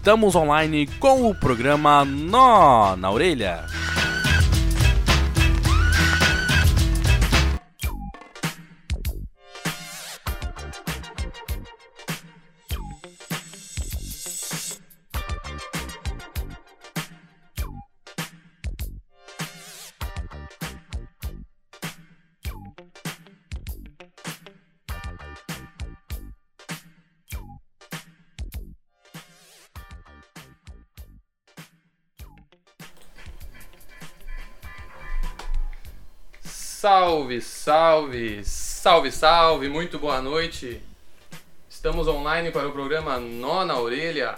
Estamos online com o programa Nó na Orelha. Salve, salve, salve, salve, muito boa noite. Estamos online para o programa Nó na Orelha.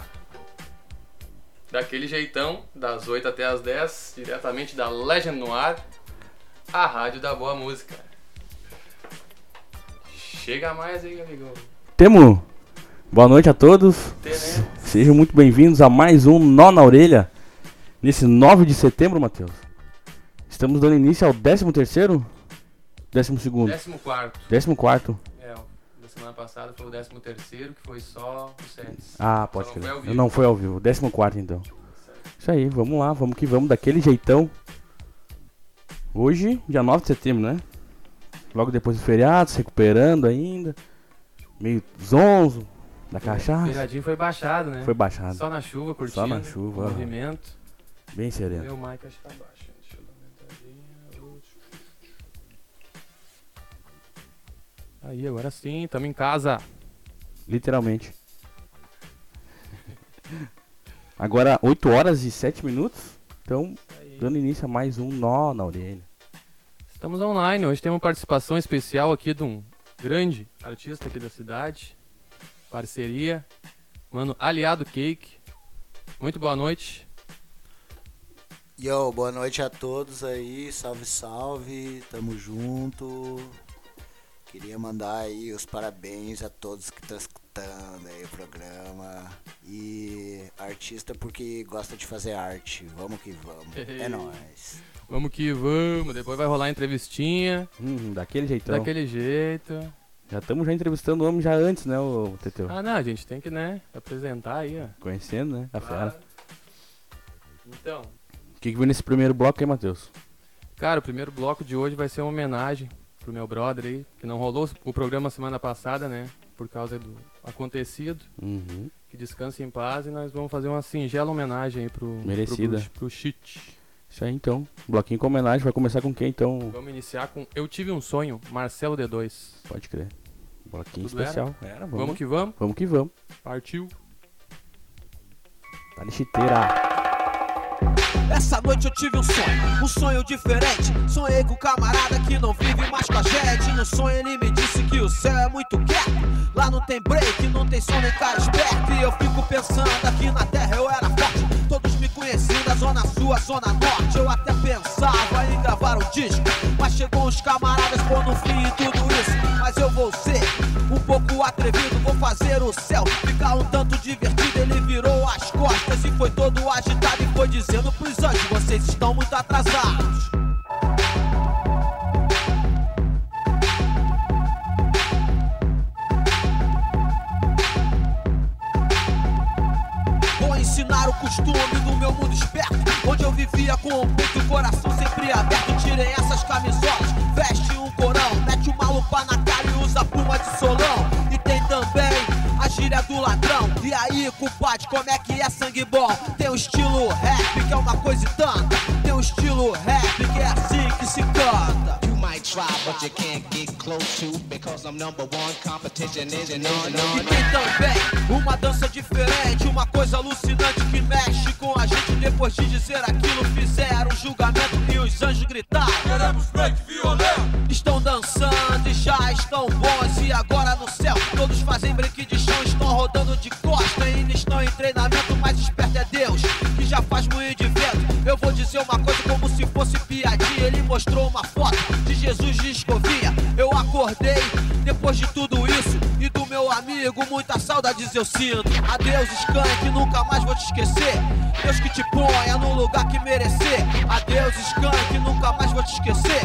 Daquele jeitão, das 8 até as 10, diretamente da Legend no Ar, a rádio da boa música. Chega mais aí, amigão. Temo, boa noite a todos. Né? Sejam muito bem-vindos a mais um Nó na Orelha. Nesse 9 de setembro, Matheus. Estamos dando início ao 13 terceiro? 12 segundo? 14. 14 É, da semana passada foi o 13 terceiro, que foi só o Sets. Ah, pode Só não crer. foi ao vivo. Não foi ao vivo. 14 então. Isso aí, vamos lá, vamos que vamos, daquele jeitão. Hoje, dia 9 de setembro, né? Logo depois do feriado, se recuperando ainda. Meio zonzo da O cachaça. feriadinho foi baixado, né? Foi baixado. Só na chuva, curtindo. Só na chuva, o. Movimento. Bem sereno. Meu mic acho que tá baixo. Aí, agora sim, tamo em casa. Literalmente. Agora 8 horas e 7 minutos. Então, Aí. dando início a mais um nó na orelha. Estamos online. Hoje temos uma participação especial aqui de um grande artista aqui da cidade. Parceria. Mano, Aliado Cake. Muito boa noite. Yo, boa noite a todos aí, salve, salve, tamo junto. Queria mandar aí os parabéns a todos que estão escutando aí o programa. E artista porque gosta de fazer arte, vamos que vamos, é nóis. Vamos que vamos. Depois vai rolar a entrevistinha. Hum, daquele jeitão. Daquele jeito. Já estamos já entrevistando o homem já antes, né, o Teteu? Ah, não, a gente tem que, né, apresentar aí, ó. Conhecendo, né? A fera. Então, O que, que nesse primeiro bloco aí, Matheus? cara, o primeiro bloco de hoje vai ser uma homenagem pro meu brother aí, que não rolou o programa semana passada, né? Por causa do acontecido. Uhum. Que descanse em paz e nós vamos fazer uma singela homenagem aí pro, Merecida. pro, pro Chit. Isso aí então. Bloquinho com homenagem. Vai começar com quem então? Vamos iniciar com Eu Tive um Sonho, Marcelo D2. Pode crer. Bloquinho Tudo era? especial. Era, vamos, Vamos que vamos. vamos que vamos. Partiu. Tá de chiteira. Essa noite eu tive um sonho, um sonho diferente. Sonhei com um camarada que não vive mais com a gente. No sonho ele me disse que o céu é muito quieto. Lá não tem break, não tem som nem cara esperto. E eu fico pensando, aqui na terra eu era forte. Da zona sul, zona norte. Eu até pensava em gravar um disco. Mas chegou uns camaradas pondo fim em tudo isso. Mas eu vou ser um pouco atrevido, vou fazer o céu ficar um tanto divertido. Ele virou as costas e foi todo agitado e foi dizendo pros anjos: vocês estão muito atrasados. Costume do meu mundo esperto Onde eu vivia com o peito e o coração sempre aberto. Tirem essas camisolas, veste um corão Mete uma lupa na cara e usa pluma de solão gíria do ladrão E aí, compadre, como é que é sangue bom? Tem o estilo rap, que é uma coisa e tanta Tem o estilo rap, que é assim que se canta You might try, but you can't get close to because I'm number one. Competition on, E tem também uma dança diferente, uma coisa alucinante que mexe com a gente. Depois de dizer aquilo, fizeram um julgamento e os anjos gritaram: Queremos break violento. Estão dançando e já estão bons. E agora no céu, todos fazem break de chão, estão rodando de costa. Ainda estão em treinamento, mas esperto é Deus, que já faz moinho de vento. Eu vou dizer uma coisa como se fosse piadinha. Ele mostrou uma foto de Jesus de escovinha. Eu acordei meu amigo muitas saudades eu sinto. Adeus, Skank, nunca mais vou te esquecer. Deus que te ponha no lugar que merecer. Adeus, Skank, nunca mais vou te esquecer.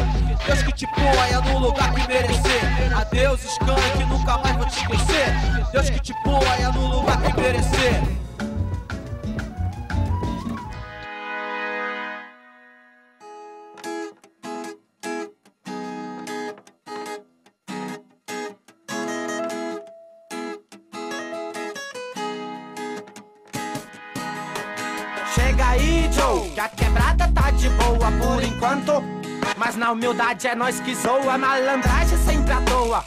Deus que te ponha no lugar que merecer. Adeus, Skank, nunca mais vou te esquecer. Deus que te ponha no lugar que merecer. Mas na humildade é nós que zoa, malandragem sempre à toa.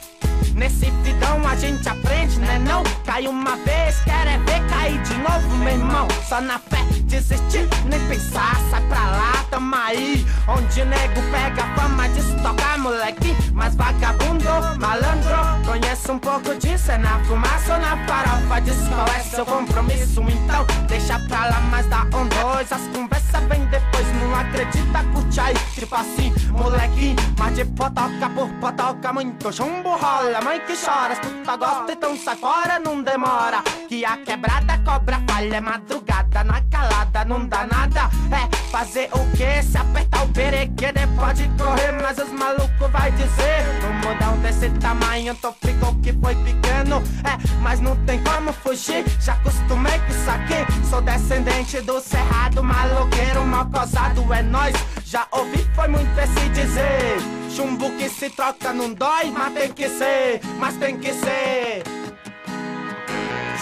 Nesse fidão a gente aprende, né não? Cai uma vez, quer é ver cair de novo, meu irmão Só na fé, desistir, nem pensar, sai pra lá, tamo aí. Onde nego pega fama de tocar, moleque Mas vagabundo, malandro, conheço um pouco disso É na fumaça ou na farofa, diz qual é seu compromisso Então deixa pra lá, mas dá um dois. As conversas vem depois, não acredita, curte aí. Tipo assim, moleque, mas de potoca por potoca Muito chumbo rola, mãe que chora, escuta, gosta, então sai fora, não demora. Que a quebrada cobra falha, é madrugada, na calada, não dá nada. É fazer o que? Se apertar o perequê, pode correr, mas os malucos vai dizer. No mudão desse tamanho, tô ficou que foi pequeno. É, mas não tem como fugir, já acostumei com isso aqui. Sou descendente do cerrado, maloqueiro, mal causado, é nós. Já ouvi, foi muito esse dizer. Chumbo que se troca não dói, mas tem que ser, mas tem que ser.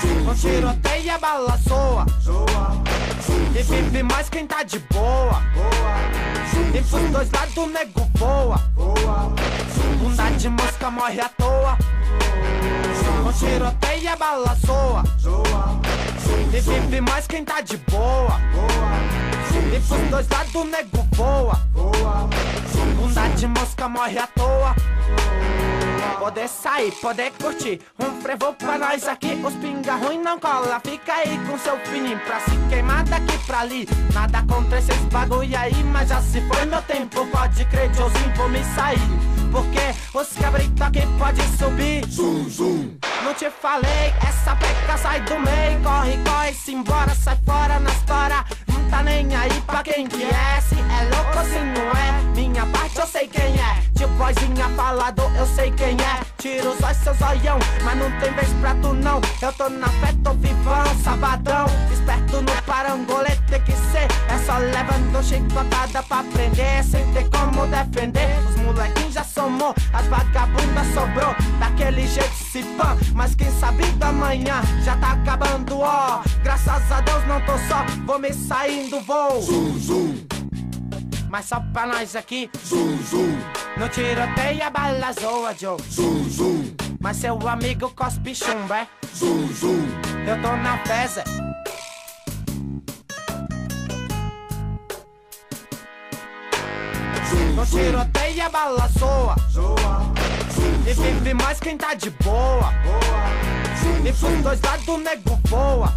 Um tiroteio a bala soa. E vive mais quem tá de boa. E pros dois lados nego voa. Bunda de mosca morre à toa. Um tiroteio a bala soa. E vive mais quem tá de boa. E pros dois lados nego voa. Bunda de mosca morre à toa. Poder sair, poder curtir. Um frevo pra nós aqui. Os pinga ruim não cola. Fica aí com seu fininho Pra se queimar daqui pra ali. Nada contra esses bagulho aí Mas já se foi meu tempo. Pode crer, Joãozinho, vou me sair. Porque os cabritos aqui pode subir. Zum, zum. Não te falei, essa peca sai do meio. Corre, corre, se embora, sai fora na história Não tá nem aí pra quem que é Se é louco ou se não é? Minha parte eu sei quem é. Tipo vozinha falador, eu sei quem é. Tira os olhos, seu zoião Mas não tem vez pra tu não. Eu tô na fé, tô vivão, sabadão. Esperto no parangolê, tem que ser. É só levando chicotada pra prender Sem ter como defender. Os molequinhos já somou As vagabundas sobrou. Daquele jeito se pã Mas quem sabe da manhã Já tá acabando, ó. Graças a Deus não tô só Vou me saindo, vou Zum, zum mas só pra nós aqui. Zum, zum. No tiroteio a bala zoa, Joe. Zum, zum. Mas seu amigo cospe chumbo, é? Zum, zum. Eu tô na feza. No tiroteio a bala zoa. Zoa. E vive mais quem tá de boa. Boa. E pros dois lados nego. Boa.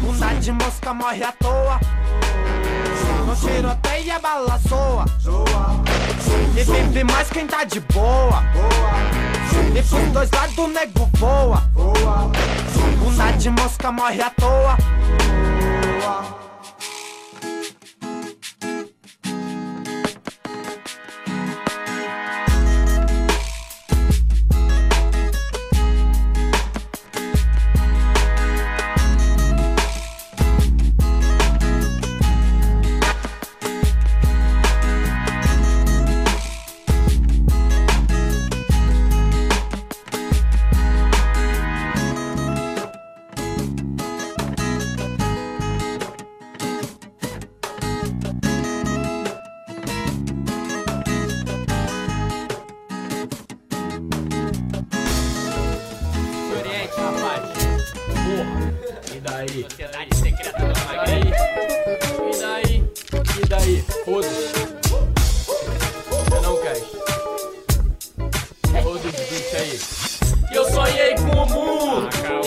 Bunda de mosca morre à toa. No tiroteio a bala soa. E vive mais quem tá de boa. E pros dois lados nego voa. Bunda de mosca morre à toa.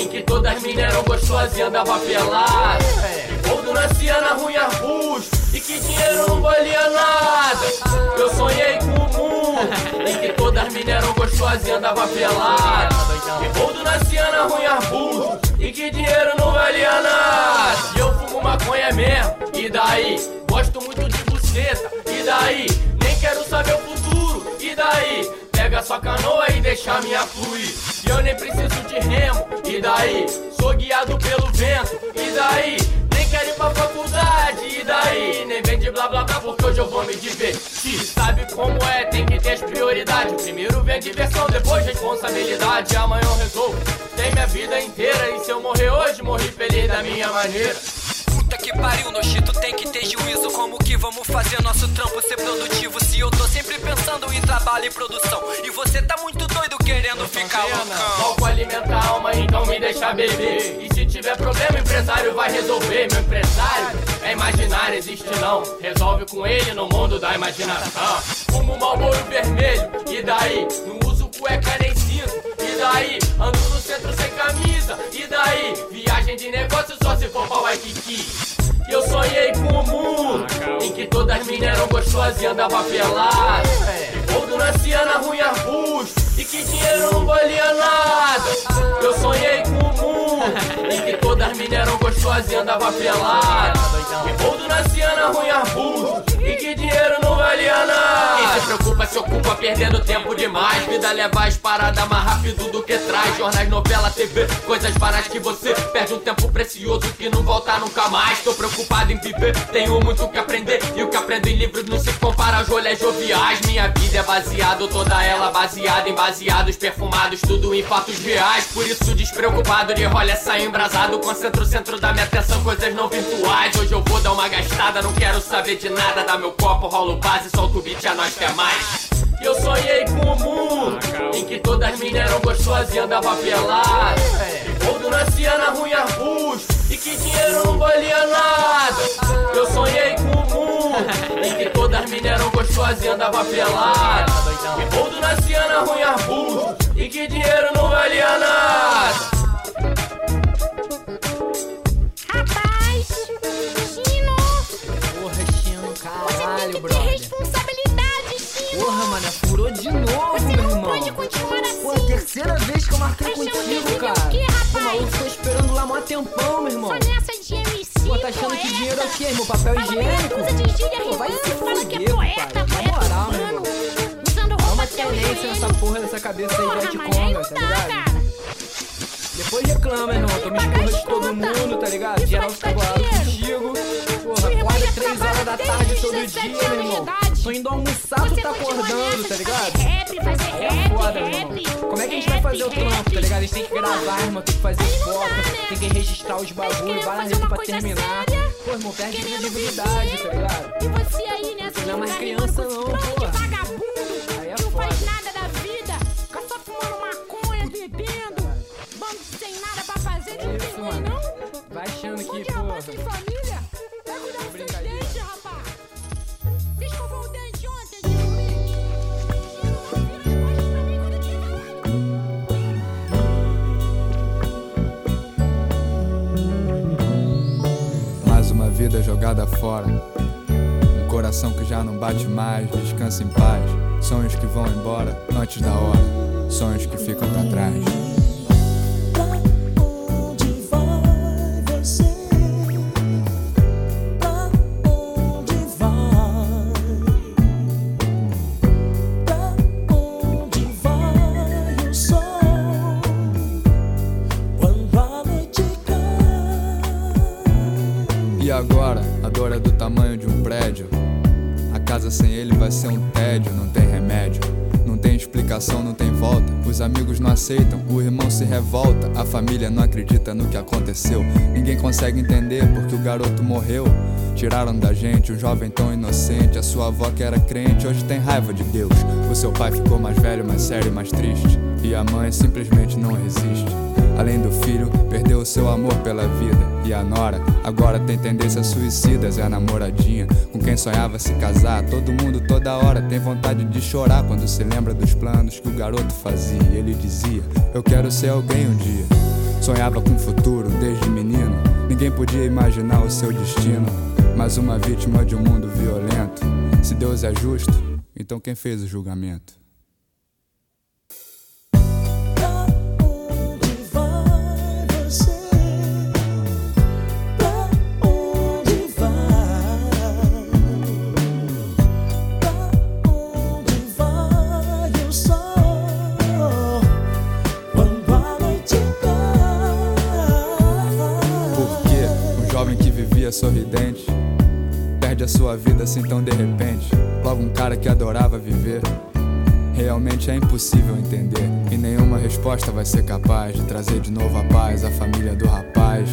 Em que todas minas eram gostosas e andava pelada. Que gordo nascia na ruim arbusto e que dinheiro não valia nada. Eu sonhei com o mundo em que todas minas eram gostosas e andava pelada. Que gordo nascia na ruim arbusto e que dinheiro não valia nada. E eu fumo maconha mesmo, e daí? Gosto muito de buceta, e daí? Nem quero saber o futuro, e daí? Pega sua canoa e deixa minha fluir. E eu nem preciso de remo, e daí? Sou guiado pelo vento, e daí? Nem quero ir pra faculdade, e daí? Nem vem de blá blá blá porque hoje eu vou me divertir. Sabe como é, tem que ter as prioridades. Primeiro vem diversão, depois responsabilidade. Amanhã eu resolvo, tem minha vida inteira. E se eu morrer hoje, morri feliz da minha maneira. Puta que pariu, Nochito tem que ter juízo. Como que vamos fazer nosso trampo ser produtivo? Se eu tô sempre pensando em trabalho e produção. E você tá muito doido querendo ficar loucão. Álcool alimenta a alma, então me deixa beber. E se tiver problema, o empresário vai resolver. Meu empresário é imaginário, existe não. Resolve com ele no mundo da imaginação. Fumo Malboro vermelho, e daí? Não uso cueca nem cinto, e daí? Ando no centro sem camisa, e daí? Viagem de negócio só se for pra Waikiki. Eu sonhei com o mundo em que todas as minas eram gostosas e andava pelado. Ou nascia na ruim arbusto e que dinheiro não valia nada. Eu sonhei com o mundo em que todas as minas eram gostosas e andava pelado. Ou nascia na ruim arbusto e que dinheiro não valia nada. Quem se preocupa se ocupa perdendo tempo demais. Vida leva as paradas mais rápido do que traz. Jornais, novela, TV, coisas baratas que você perde um tempo precioso que não volta nunca mais. Tô preocupado em viver, tenho muito que aprender. E o que aprendo em livros não se compara aos rolês joviais. Minha vida é baseado, toda ela baseada em baseados perfumados, tudo em fatos reais. Por isso, despreocupado de rolha sair embrasado. Concentro o centro da minha atenção, coisas não virtuais. Hoje eu vou dar uma gastada, não quero saber de nada. Dá meu copo, rolo base, solto o beat, a nós quer mais. Eu sonhei com o mundo em que todas as minas eram gostosas e andava pelado. Ou nascia na ruim arbusto e que dinheiro não valia nada. Eu sonhei com o mundo em que todas as eram gostosas e andava pelado. Ou nascia na ruim arbusto e que dinheiro não valia nada. Caralho, tem que responsabilidade, Chino. Porra, mano, furou de novo, Você meu não irmão. pode continuar assim. Pô, terceira vez que eu marquei Achando contigo, devido cara. o quê, rapaz? Pô, maluco, tô esperando lá mó tempão, meu irmão. Só nessa de MC, Pô, tá achando que poeta. dinheiro é o quê, irmão? Papel Fala higiênico? de Pô, vai se fala que é poeta, pai. Na moral, meu irmão. Usando roupa joelho. nessa porra dessa cabeça aí Porra, de aí Conga, não tá ligado? cara. Depois reclama, irmão. Toma esporra de todo mundo, tá ligado? Geral fica bolado. Contigo. Porra, acorda já 3 horas da tarde todo 17 dia, meu irmão. Tô indo almoçar, tu tá acordando, tá ligado? Fazer rap, fazer é rap, foda, rap. Como é que a gente vai fazer o trampo, tá ligado? A gente tem que gravar, irmão, tem que fazer foto, né? tem que registrar os bagulhos, várias fazer vezes pra terminar. Pô, irmão, perde credibilidade, tá ligado? E você aí nessa Você não é mais criança, não, porra. Aí é que não faz foda. nada da vida, fica só fumando maconha, bebendo, bando sem nada pra fazer, É não tem mãe não? Vai achando que, Mais uma vida jogada fora. Um coração que já não bate mais, descansa em paz. Sonhos que vão embora antes da hora. Sonhos que ficam pra trás. Agora, a dor é do tamanho de um prédio. A casa sem ele vai ser um tédio, não tem remédio. Não tem explicação, não tem volta. Os amigos não aceitam, o irmão se revolta. A família não acredita no que aconteceu. Ninguém consegue entender porque o garoto morreu. Tiraram da gente um jovem tão inocente. A sua avó que era crente hoje tem raiva de Deus. O seu pai ficou mais velho, mais sério mais triste. E a mãe simplesmente não resiste. Além do filho, perdeu o seu amor pela vida. E a nora agora tem tendências suicidas. É a namoradinha com quem sonhava se casar. Todo mundo, toda hora, tem vontade de chorar quando se lembra dos planos que o garoto fazia. Ele dizia: Eu quero ser alguém um dia. Sonhava com o futuro desde menino. Ninguém podia imaginar o seu destino. Mas uma vítima de um mundo violento. Se Deus é justo, então quem fez o julgamento? Que vivia sorridente perde a sua vida assim tão de repente. Logo um cara que adorava viver. Realmente é impossível entender. E nenhuma resposta vai ser capaz de trazer de novo a paz à família do rapaz.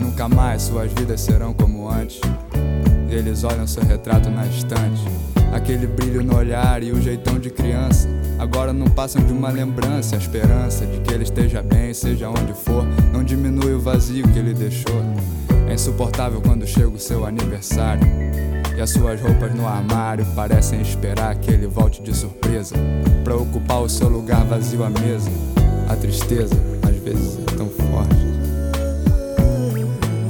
Nunca mais suas vidas serão como antes. E eles olham seu retrato na estante. Aquele brilho no olhar e o jeitão de criança. Agora não passam de uma lembrança. A esperança de que ele esteja bem, seja onde for. Não diminui o vazio que ele deixou. É insuportável quando chega o seu aniversário. E as suas roupas no armário parecem esperar que ele volte de surpresa. Pra ocupar o seu lugar vazio à mesa. A tristeza, às vezes, é tão forte.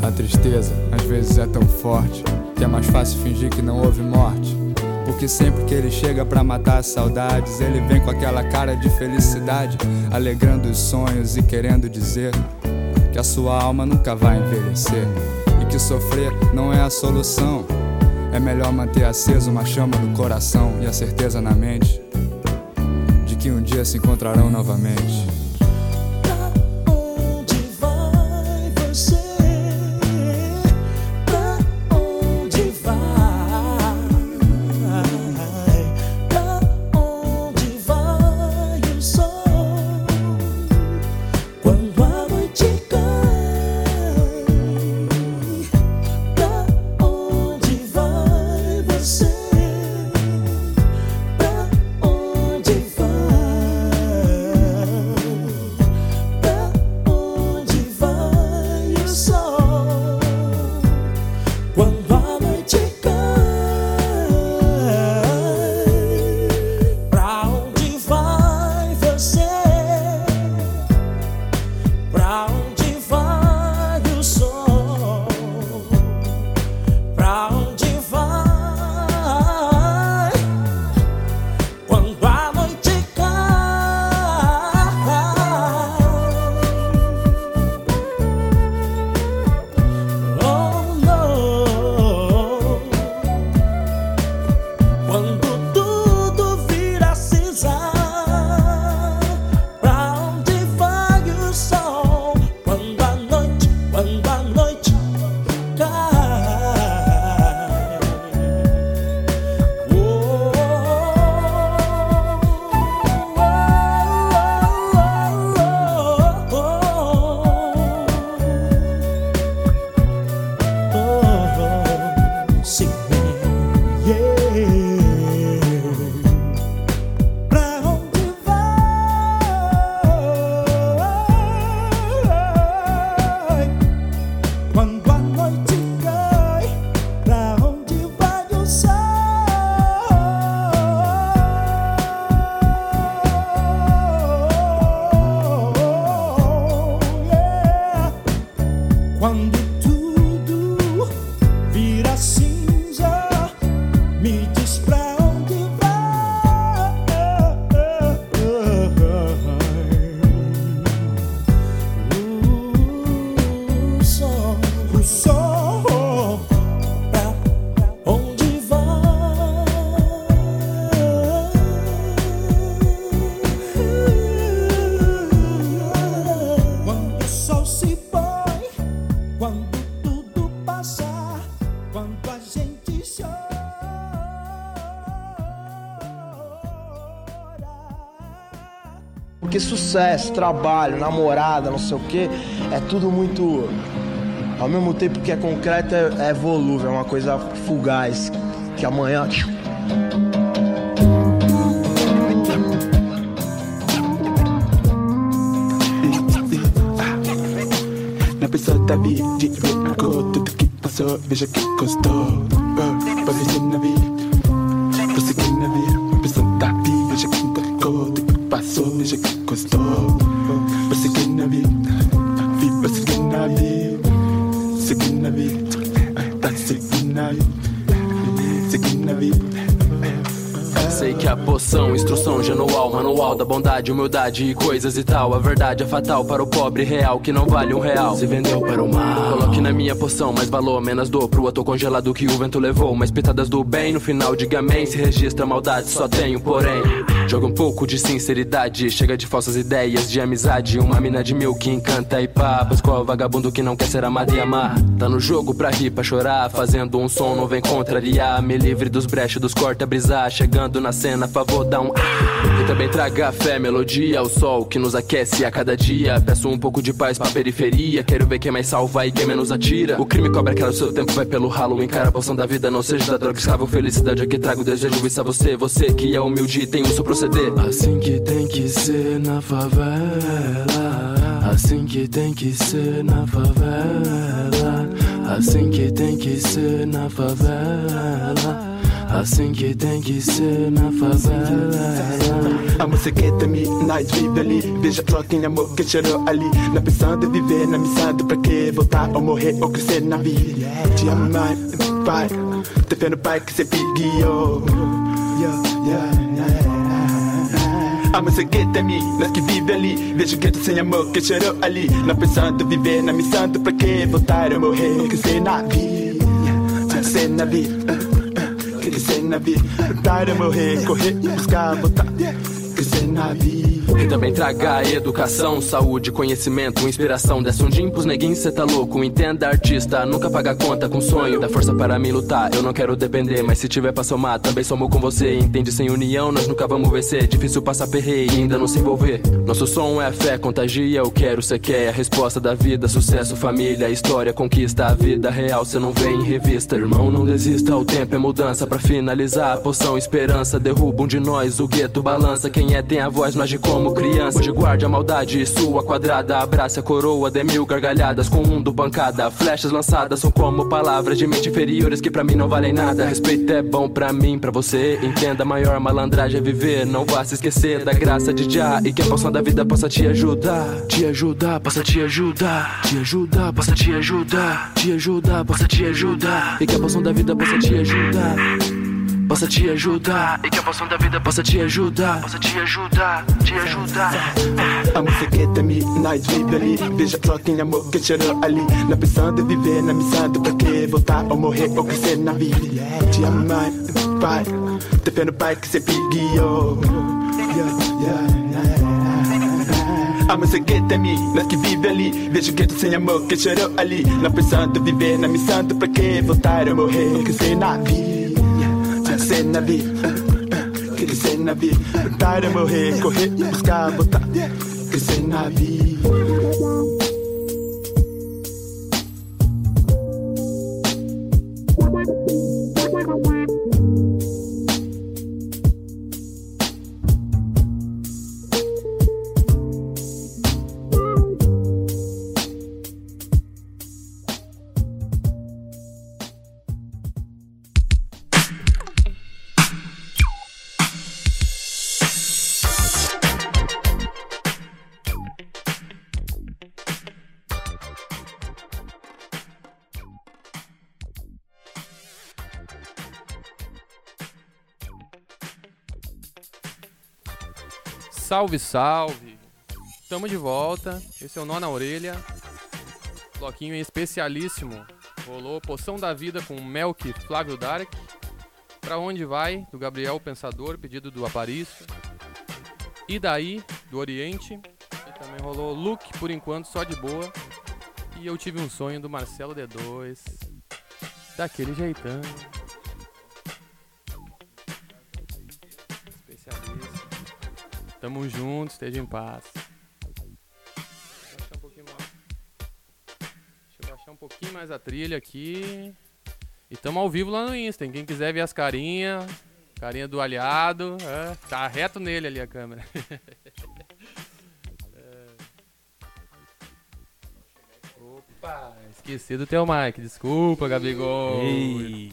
A tristeza, às vezes, é tão forte que é mais fácil fingir que não houve morte. Porque sempre que ele chega pra matar as saudades, ele vem com aquela cara de felicidade, alegrando os sonhos e querendo dizer que a sua alma nunca vai envelhecer e que sofrer não é a solução. É melhor manter acesa uma chama no coração e a certeza na mente de que um dia se encontrarão novamente. Sucesso, trabalho, namorada, não sei o que, é tudo muito. Ao mesmo tempo que é concreto, é, é volúvel, é uma coisa fugaz. Que amanhã. Na pessoa da vida, tudo que passou, veja que custou. Sei que a poção, instrução genual, manual da bondade, humildade e coisas e tal. A verdade é fatal para o pobre real que não vale um real. Se vendeu para o mal. Coloque na minha poção mais valor, menos dor pro ator congelado que o vento levou. Mais pitadas do bem no final, diga amém. Se registra maldade, só tenho porém. Joga um pouco de sinceridade, chega de falsas ideias de amizade. Uma mina de mil que encanta e pá. Pois qual é vagabundo que não quer ser amado e amar? Tá no jogo pra rir, pra chorar. Fazendo um som, não vem contrariar. Me livre dos brechos, dos corta brisar. Chegando na cena, favor, dá um. ah. E também traga fé, melodia, o sol que nos aquece a cada dia. Peço um pouco de paz pra periferia. Quero ver quem mais salva e quem menos atira. O crime cobra aquela o seu tempo, vai pelo ralo. Encara a poção da vida, não seja da droga escravo. Felicidade é que trago, desejo isso a você. Você que é humilde e tem o seu proceder. Assim que tem que ser na favela. Assim que tem que ser na favela. Assim que tem que ser na favela. Assim que tem que ser na favela. A música é me, nós vive ali. Veja só quem amor que chorou ali. Não pensando em viver, não pensando pra quê? Voltar ou morrer ou crescer na vida. Te amo, mãe, pai. Defendo o pai que sempre guiou. Yeah, yeah, yeah. A é me, nós que vive ali. Vejo que sem amor que chorou ali. Não pensando viver, não pensando pra quê? Voltar ou morrer ou crescer na vida. Crescer na vida. Crescer na vida. Voltar ou morrer, correr, buscar, voltar. Crescer na vida. E também traga educação, saúde, conhecimento, inspiração. Desce um din pros neguinhos, cê tá louco. Entenda, artista, nunca paga conta com sonho. Dá força para mim lutar, eu não quero depender. Mas se tiver pra somar, também somo com você. Entende, sem união nós nunca vamos vencer. Difícil passar perreio e ainda não se envolver. Nosso som é a fé, contagia, eu quero, cê quer. A resposta da vida, sucesso, família, história, conquista. A vida real, cê não vê em revista. Irmão, não desista, o tempo é mudança. Pra finalizar, poção, esperança. Derruba um de nós, o gueto balança. Quem é tem a voz, não age como criança. Hoje guarde a maldade, sua quadrada. Abraça a coroa, dê mil gargalhadas com um do pancada. Flechas lançadas são como palavras de mente inferiores que pra mim não valem nada. Respeito é bom pra mim, pra você. Entenda, maior malandragem é viver. Não vá se esquecer da graça de Já e que a poção da vida possa te ajudar. Te ajudar, possa te ajudar. Te ajudar, possa te ajudar. Te ajudar, possa te ajudar. E que a poção da vida possa te ajudar possa te ajudar e que a poção da vida possa te ajudar, possa te ajudar, te ajudar. A música é me, nós vive ali. Veja só quem amor que chorou ali. Não pensando em viver, não pensando pra quê? Voltar ou morrer ou crescer na vida. Te amo, mãe, pai. Defendo o pai que yeah, yeah. A música é me, nós que vive ali. Vejo que sem amor que chorou ali. Não pensando viver, não pensando pra quê? Voltar ou morrer ou crescer na vida. Crescer na vida. Crescer na vida. Voltar ou morrer, correr, buscar, voltar. Crescer na vida. Salve, salve! Tamo de volta. Esse é o Nó na Orelha. Bloquinho especialíssimo. Rolou Poção da Vida com Melk Flávio Dark. Pra onde vai? Do Gabriel Pensador, pedido do Aparício. E daí, do Oriente. E também rolou Luke, por enquanto, só de boa. E eu tive um sonho do Marcelo D2. Daquele jeitão. Tamo junto, esteja em paz. Deixa eu baixar um pouquinho mais. Deixa eu baixar um pouquinho mais a trilha aqui. E tamo ao vivo lá no Insta. hein? Quem quiser ver as carinhas, carinha do aliado, é, tá reto nele ali a câmera. É. Opa, esqueci do teu mic. Desculpa, Gabigol. Ei.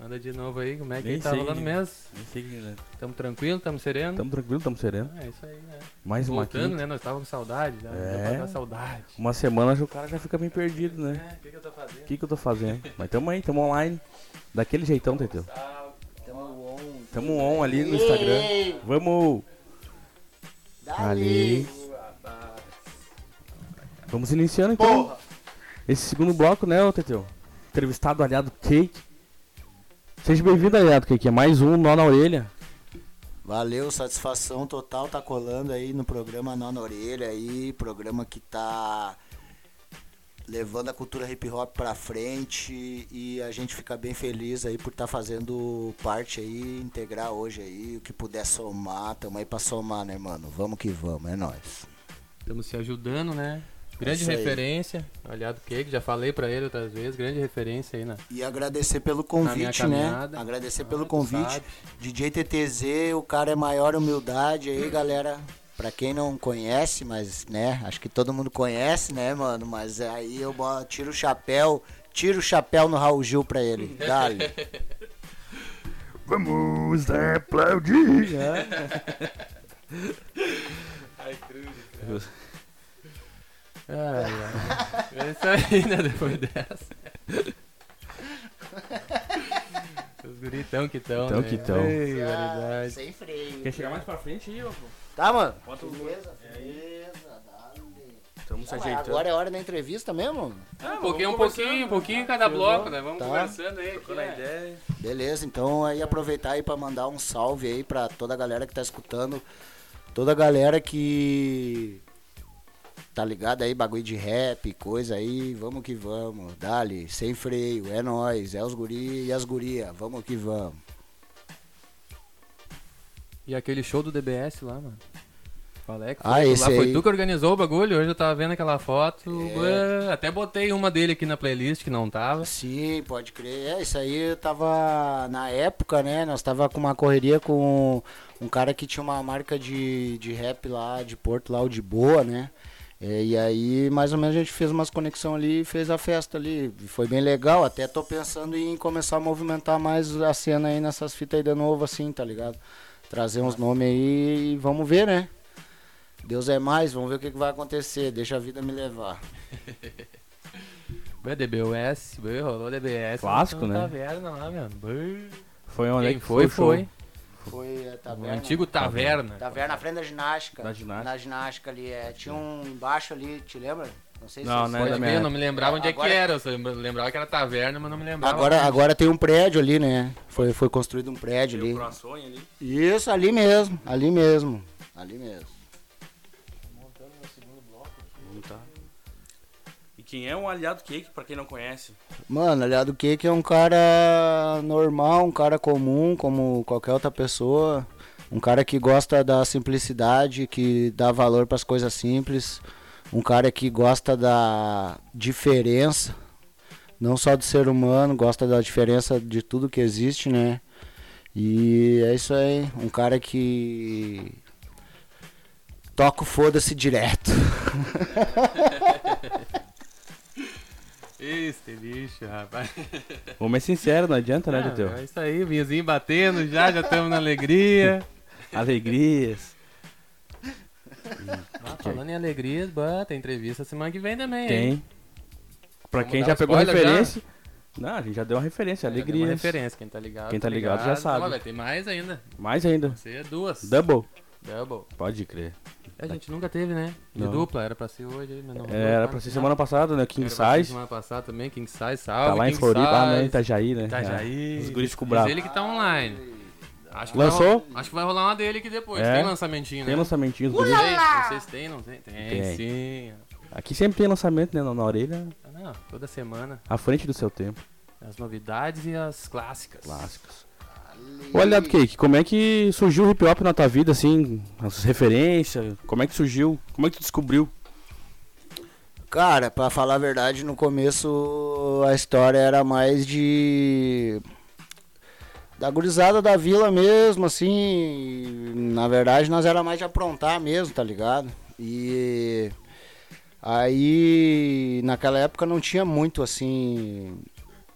Manda de novo aí, como é que Nem tá sei, rolando mesmo? Nem sei que, né? Tamo tranquilo, tamo sereno? Tamo tranquilo, tamo sereno. É isso aí, né? Mais uma Voltando, aqui. né? Nós tava com saudade, já. É. Já com saudade. Uma semana o cara já fica bem perdido, né? É, o que, que eu tô fazendo? O que, que eu tô fazendo? Mas tamo aí, tamo online. Daquele jeitão, Teteu. Tamo on. Tamo on ali no Instagram. Vamos! Ali. Vamos iniciando então. Esse segundo bloco, né, ô Teteu? Entrevistado aliado Cake. Seja bem-vindo, aliado Cake. É mais um nó na orelha. Valeu, satisfação total tá colando aí no programa Nó na Orelha aí, programa que tá levando a cultura hip hop pra frente e a gente fica bem feliz aí por estar fazendo parte aí, integrar hoje aí, o que puder somar, tamo aí pra somar, né, mano? Vamos que vamos, é nóis. Estamos se ajudando, né? Grande Isso aí. referência, aliado Cake, já falei pra ele outras vezes, grande referência aí na. E agradecer pelo convite, né? Agradecer Ah, pelo convite. sabe. DJ TTZ, o cara é maior humildade aí, galera. Pra quem não conhece, mas, né, acho que todo mundo conhece, né, mano? Mas aí eu tiro o chapéu, tiro o chapéu no Raul Gil pra ele. Dale. Vamos aplaudir. Ai, cruz, Ai, ai. É isso aí, né? Depois dessa. Os guris tão que tão. Tão né? que tão. Ei, verdade. Sem freio. Quer chegar mais pra frente aí, ô? Tá, mano? Bota o- Beleza, É beleza, dale. Estamos Tá, mas ajeitando. Agora é hora da entrevista mesmo? Ah, um pouquinho, um pouquinho, um pouquinho em cada bloco, né? Vamos Tá. conversando aí. Aqui, Trocando a né? ideia. Beleza, então aí aproveitar aí pra mandar um salve aí pra toda a galera que tá escutando, toda a galera que tá ligada aí, bagulho de rap, coisa aí, vamos que vamos, dali, sem freio, é nóis, é os guri e as guria, vamos que vamos. E aquele show do DBS lá, mano. Alex, Ah, foi, esse lá foi aí. tu que organizou o bagulho, hoje eu tava vendo aquela foto, É. até botei uma dele aqui na playlist que não tava. Sim, pode crer. É, isso aí eu tava na época, né? Nós tava com uma correria com um cara que tinha uma marca de, de rap lá de Porto, lá o de Boa, né? É, e aí, mais ou menos, a gente fez umas conexão ali e fez a festa ali. Foi bem legal. Até tô pensando em começar a movimentar mais a cena aí nessas fitas aí de novo, assim, tá ligado? Trazer uns nomes aí e vamos ver, né? Deus é mais, vamos ver o que, que vai acontecer. Deixa a vida me levar. Ué, DBS, rolou DBS. Clássico, na né? Taverna lá, mano. Ué. Foi onde é Quem que foi, foi foi. Foi a O taverna. antigo Taverna. Taverna na frente da ginástica. Da ginástica. Na ginástica ali. É, tinha um embaixo ali, te lembra? Não sei Não, se não é ver, minha eu não me lembrava onde Agora- é que era. Eu lembrava que era taverna, mas não me lembrava. Agora, agora tem um prédio ali, né? Foi, foi construído um prédio Tem o ali. Ali. Isso, ali mesmo. Ali mesmo. Ali mesmo. Quem é um aliado cake, pra quem não conhece? Mano, aliado Cake é um cara normal, um cara comum, como qualquer outra pessoa. Um cara que gosta da simplicidade, que dá valor para as coisas simples. Um cara que gosta da diferença, não só do ser humano, gosta da diferença de tudo que existe, né? E é isso aí. Um cara que toca o foda-se direto. Esse lixo, rapaz. Vamos é sincero, não adianta, né, Ah, Teteu? É isso aí, vinhozinho batendo já, já estamos na alegria. Alegrias. Ah, falando em alegrias, bah, tem entrevista semana que vem também. hein? Tem. Pra Vamos quem já pegou spoiler referência. Não, a gente já deu uma referência, Já alegrias. Uma referência, quem tá ligado. Quem tá ligado já Não, sabe. mas vai ter mais ainda. Mais ainda. Vai ser duas. Double. Double. Pode crer. A gente nunca teve, né? De Não. dupla, era pra ser hoje, mas não. Era pra ser semana passada, né? King Era pra ser Size. semana passada também, King Size, Tá salve. lá em King Floripa, ah, né? Itajaí, né? Itajaí. É. Os guris ficam bravos. ele que tá online. Acho que Lançou? Vai, acho que vai rolar uma dele aqui depois. É. Tem lançamentinho, Tem né? lançamentinho, os Não sei, não sei se tem, não tem. Tem, Tem. sim. Aqui sempre tem lançamento, né? Na, na orelha. Ah, Não, toda semana. À frente do seu tempo. As novidades e as clássicas. Clássicas. Aliado Cake, como é que surgiu o hip hop na tua vida, assim? As referências? Como é que surgiu? Como é que tu descobriu? Cara, pra falar a verdade, no começo a história era mais de. Da gurizada da vila mesmo, assim. Na verdade, nós era mais de aprontar mesmo, tá ligado? E. Aí, naquela época não tinha muito, assim.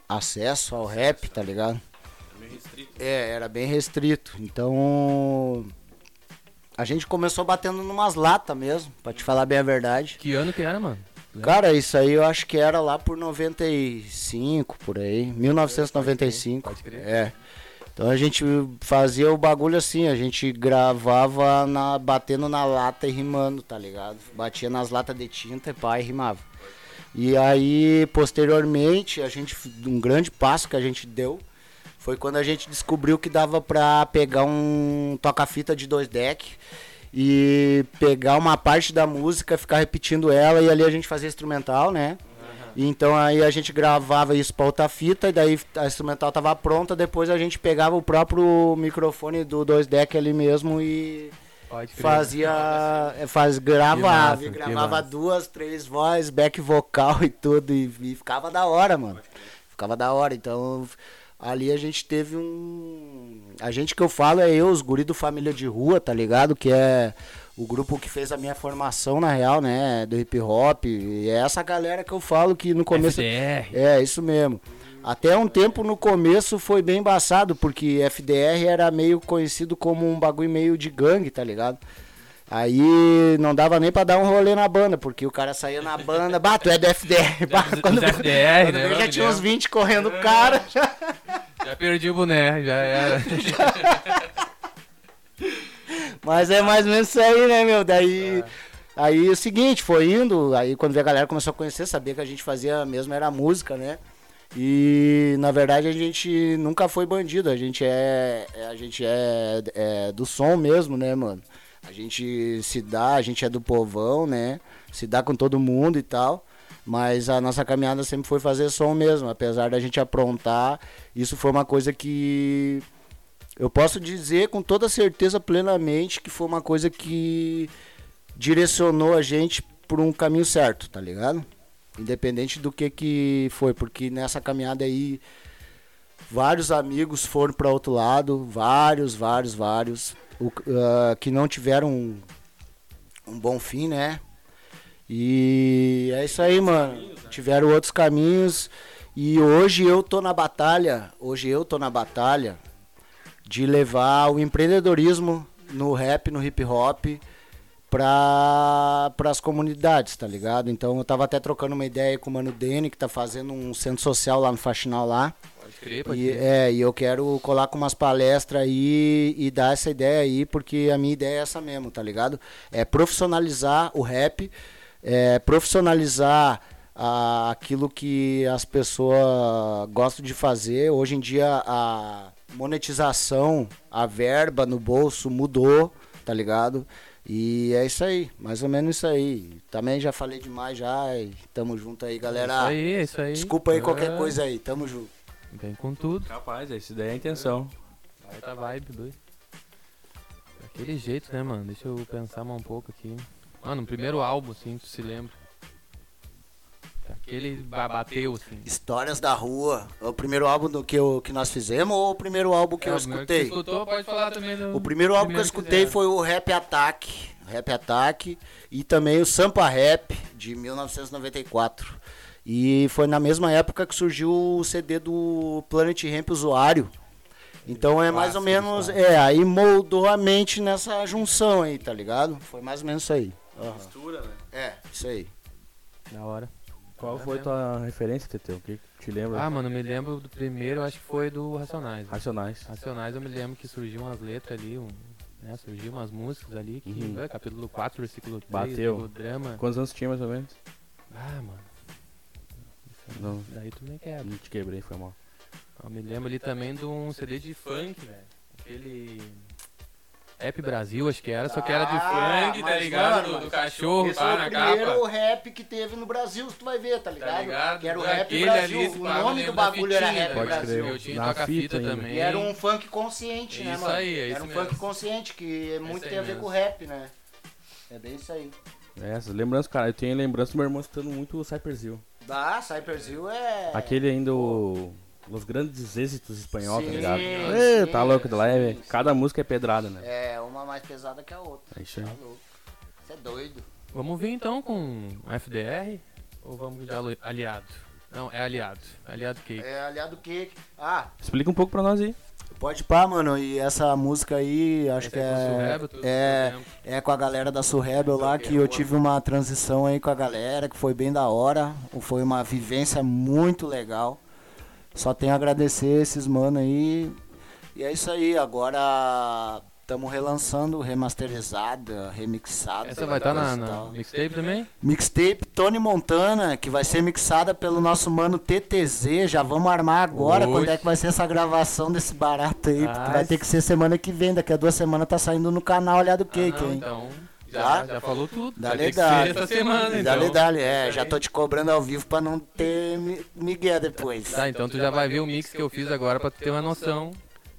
Acesso ao rap, tá ligado? É, era bem restrito. Então. A gente começou batendo numas latas mesmo, pra te falar bem a verdade. Que ano que era, mano? Cara, isso aí eu acho que era lá por 95, por aí. 1995. Pode crer. É. Então a gente fazia o bagulho assim, a gente gravava na, batendo na lata e rimando, tá ligado? Batia nas latas de tinta e pá, e rimava. E aí, posteriormente, a gente, um grande passo que a gente deu foi quando a gente descobriu que dava pra pegar um toca-fita de dois deck e pegar uma parte da música, ficar repetindo ela e ali a gente fazia instrumental, né? Então aí a gente gravava isso pra outra fita e daí a instrumental tava pronta, depois a gente pegava o próprio microfone do dois deck ali mesmo e fazia é, faz gravava, massa, gravava duas, três vozes, back vocal e tudo e, e ficava da hora, mano. Ficava da hora, então ali a gente teve um a gente que eu falo é eu, os guri do Família de Rua, tá ligado? Que é o grupo que fez a minha formação na real, né, do hip hop. E é essa galera que eu falo que no começo FDR. É, isso mesmo. Até um tempo no começo foi bem embaçado, porque FDR era meio conhecido como um bagulho meio de gangue, tá ligado? Aí não dava nem pra dar um rolê na banda, porque o cara saía na banda, bah, tu é do FDR. Bah, quando Dos FDR, quando né? eu já tinha uns lembro. 20 correndo o cara. Já perdi o boné, já era. Mas é mais ou menos isso aí, né, meu? Daí. Aí o seguinte, foi indo, aí quando a galera começou a conhecer, sabia que a gente fazia mesmo era música, né? E na verdade a gente nunca foi bandido, a gente é. é- A gente é, é do som mesmo, né, mano? A gente se dá, a gente é do povão, né? Se dá com todo mundo e tal. Mas a nossa caminhada sempre foi fazer som mesmo, apesar da gente aprontar. Isso foi uma coisa que eu posso dizer com toda certeza plenamente que foi uma coisa que direcionou a gente por um caminho certo, tá ligado? Independente do que que foi, porque nessa caminhada aí vários amigos foram para outro lado, vários, vários, vários, o- ah, que não tiveram um, um bom fim, né? E é isso aí, mano. Tiveram outros caminhos e hoje eu tô na batalha, hoje eu tô na batalha de levar o empreendedorismo no rap, no hip hop para as comunidades, tá ligado? Então eu tava até trocando uma ideia com o Mano Dene, que tá fazendo um centro social lá no Faxinal lá. Crer, E, é, e eu quero colar com umas palestras aí e dar essa ideia aí, porque a minha ideia é essa mesmo, tá ligado? É profissionalizar o rap, é profissionalizar a- aquilo que as pessoas gostam de fazer. Hoje em dia a monetização, a verba no bolso mudou, tá ligado? E é isso aí, mais ou menos isso aí. Também já falei demais já, e tamo junto aí, galera. Isso aí, isso aí. Desculpa aí qualquer É. coisa aí, tamo junto. Vem com tudo. Capaz, essa daí é a intenção. Vai tá vibe, doido. Daquele jeito, né, mano? Deixa eu pensar mais um pouco aqui. Mano, o primeiro álbum, assim, tu se lembra? Aquele ba- bateu, assim. Histórias da Rua. É o primeiro álbum do que, eu, que nós fizemos ou o primeiro álbum que É, eu escutei? Que escutou, pode falar também do. O primeiro álbum que eu escutei foi o Rap Attack. Rap Attack. E também o Sampa Rap, de 1994. E foi na mesma época que surgiu o CD do Planet Ramp Usuário. Então é mais ou menos. É, aí moldou a mente nessa junção aí, tá ligado? Foi mais ou menos isso aí. Aham. Mistura, né? É, isso aí. Da hora. Qual foi tua referência, Teteu? O que te lembra? Ah, mano, eu me lembro do primeiro, acho que foi do Racionais. né? Racionais. Racionais, eu me lembro que surgiu umas letras ali, um, né, surgiu umas músicas ali, que, Uhum. é, capítulo 4, versículo 3, Bateu. drama. Quantos anos tinha mais ou menos? Ah, mano. Não. Daí tu me quebra. Não te quebrei, foi mal. Eu me lembro ali também de um CD de funk, velho. Aquele. App Brasil, acho que era, só que era de funk, tá mas, ligado? mano, do, do cachorro, Esse pá, foi na o primeiro capa. rap que teve no Brasil, tu vai ver, tá ligado? ligado? Que era o Aquele Rap Brasil. ali, esse o pá, eu nome lembro do da bagulho era fitinha, Rap Pode Brasil. crer. Eu tinha Na toca-fita fita ainda. também. E era um funk consciente, né, Isso mano? aí, é era isso um mesmo. funk consciente, que é muito aí tem a ver mesmo. com rap, né? É bem isso aí. É, Essas lembranças, cara. Eu tenho lembrança do meu irmão escutando muito o Cypress Hill. É. Aquele ainda, o... Os grandes êxitos espanhol, tá ligado? sim. É, tá louco, lá é... Cada música é pedrada, né? É, uma mais pesada que a outra. É isso aí. Tá louco. Você é doido. Vamos vir então com FDR? Ou vamos de ali- aliado? Não, é aliado. Aliado que? É aliado que. Ah, Explica um pouco pra nós aí. Pode pá, mano. E essa música aí, acho que é é. Surrebel, é, é com a galera da Surrebel lá, que eu tive uma transição aí com a galera, que foi bem da hora. Foi uma vivência muito legal. Só tenho a agradecer esses mano aí. E é isso aí. Agora Estamos relançando, remasterizada, remixada. Essa vai estar na, e na tal. mixtape também? Mixtape Tony Montana, que vai ser mixada pelo nosso mano TTZ. Já vamos armar agora Oi. quando é que vai ser essa gravação desse barato aí. porque vai Ah, ter que ser semana que vem, daqui a duas semanas tá saindo no canal Olhado Cake, não, hein? então, já- Tá? já falou tudo. Dale, dale. essa semana, Dale, então. dale. É, já tô te cobrando ao vivo pra não ter mi- migué depois. Tá, então tu já vai ver o mix que eu fiz agora pra tu ter uma noção.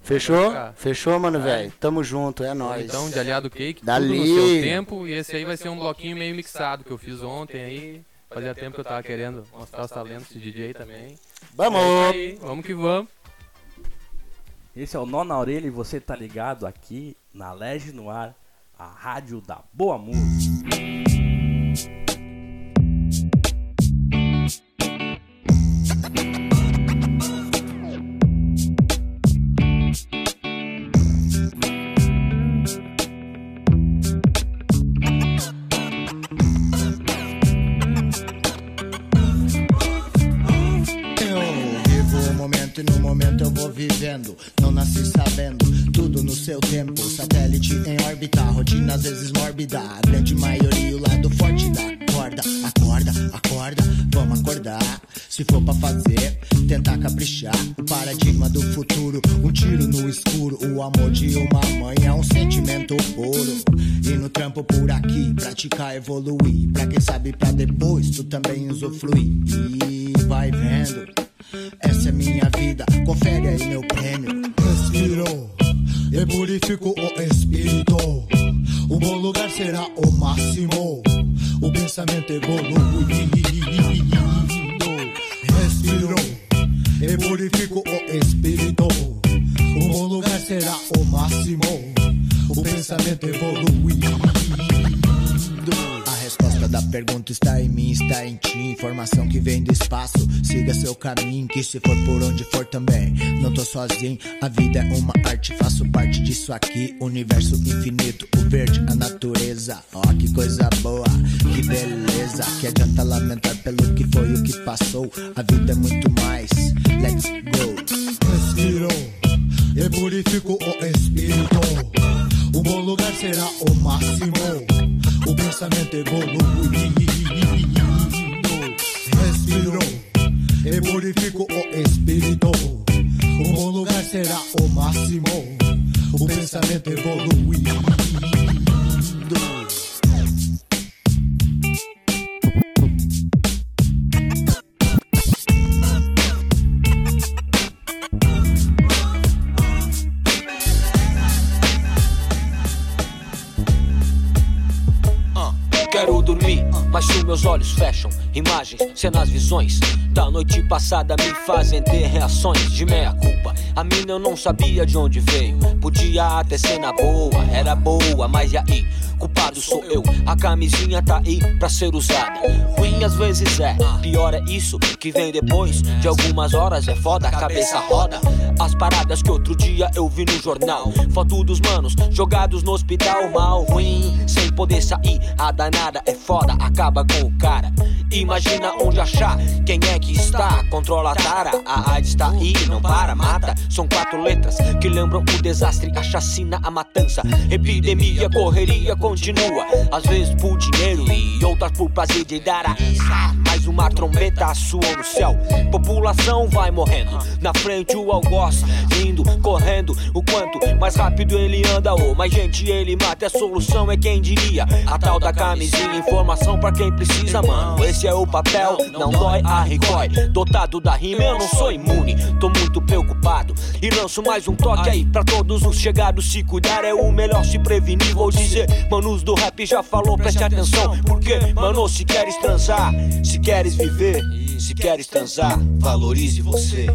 Fechou? Fechou, mano, Vai. velho? Tamo junto, é nóis. Então, de aliado cake, Dali. tudo no seu tempo. E esse aí vai ser um bloquinho meio mixado que eu fiz ontem aí. Fazia tempo que eu tava querendo mostrar os talentos de DJ também. Vamos! É aí, vamos que vamos. Esse é o Nó na Orelha e você tá ligado aqui na Lege no Ar, a rádio da boa música. Vivendo. Não nasci sabendo, tudo no seu tempo. Satélite em órbita, rotina às vezes mórbida. A grande maioria o lado forte da corda. Acorda, acorda, vamos acordar. Se for pra fazer, tentar caprichar. O paradigma do futuro, um tiro no escuro. O amor de uma mãe é um sentimento puro. E no trampo por aqui, praticar, evoluir. Pra quem sabe pra depois tu também usufruir. E vai vendo. Essa é minha vida, confere aí meu prêmio. Respiro e purifico o espírito. O bom lugar será o máximo. O pensamento evoluindo. Respiro e purifico o espírito. O bom lugar será o máximo. O pensamento evoluindo. Resposta da pergunta está em mim, está em ti. Informação que vem do espaço. Siga seu caminho, que se for por onde for também. Não tô sozinho, a vida é uma arte, faço parte disso aqui. Universo infinito, o verde, a natureza. Ó, que coisa boa, que beleza. Que adianta lamentar pelo que foi o que passou. A vida é muito mais. Let's go. Respiro e purifico o espírito. O bom lugar será o máximo. O pensamento evoluindo. Respiro e purifico o espírito. O bom lugar será o máximo. O pensamento evoluindo. Quero dormir, mas se meus olhos fecham, imagens, cenas, visões da noite passada me fazem ter reações de meia culpa. A mina eu não sabia de onde veio, podia até ser na boa, era boa, mas e aí? Culpado sou eu, a camisinha tá aí pra ser usada. Ruim às vezes é, pior é isso que vem depois de algumas horas. É foda, a cabeça roda. As paradas que outro dia eu vi no jornal. Foto dos manos jogados no hospital, mal ruim, sem poder sair. A danada é foda, acaba com o cara. Imagina onde achar quem é que está. Controla a tara, a AIDS tá aí, não para, mata. São quatro letras que lembram o desastre, a chacina, a matança. Epidemia, correria continua. Às vezes por dinheiro e outras por prazer de dar a Mais uma trombeta soou no céu. População vai morrendo. Na frente o algoz indo, correndo. O quanto mais rápido ele anda, ou mais gente ele mata. A solução é quem diria. A tal da camisinha, informação pra quem precisa, mano. Esse é o papel, não dói a ricói. Dotado da rima, eu não sou imune. Tô muito preocupado. E lanço mais um toque aí pra todos os chegados. Se cuidar é o melhor se prevenir. Vou dizer, manos do rap já falou, preste atenção. Porque, mano, se queres transar, se queres viver, se queres transar, valorize você.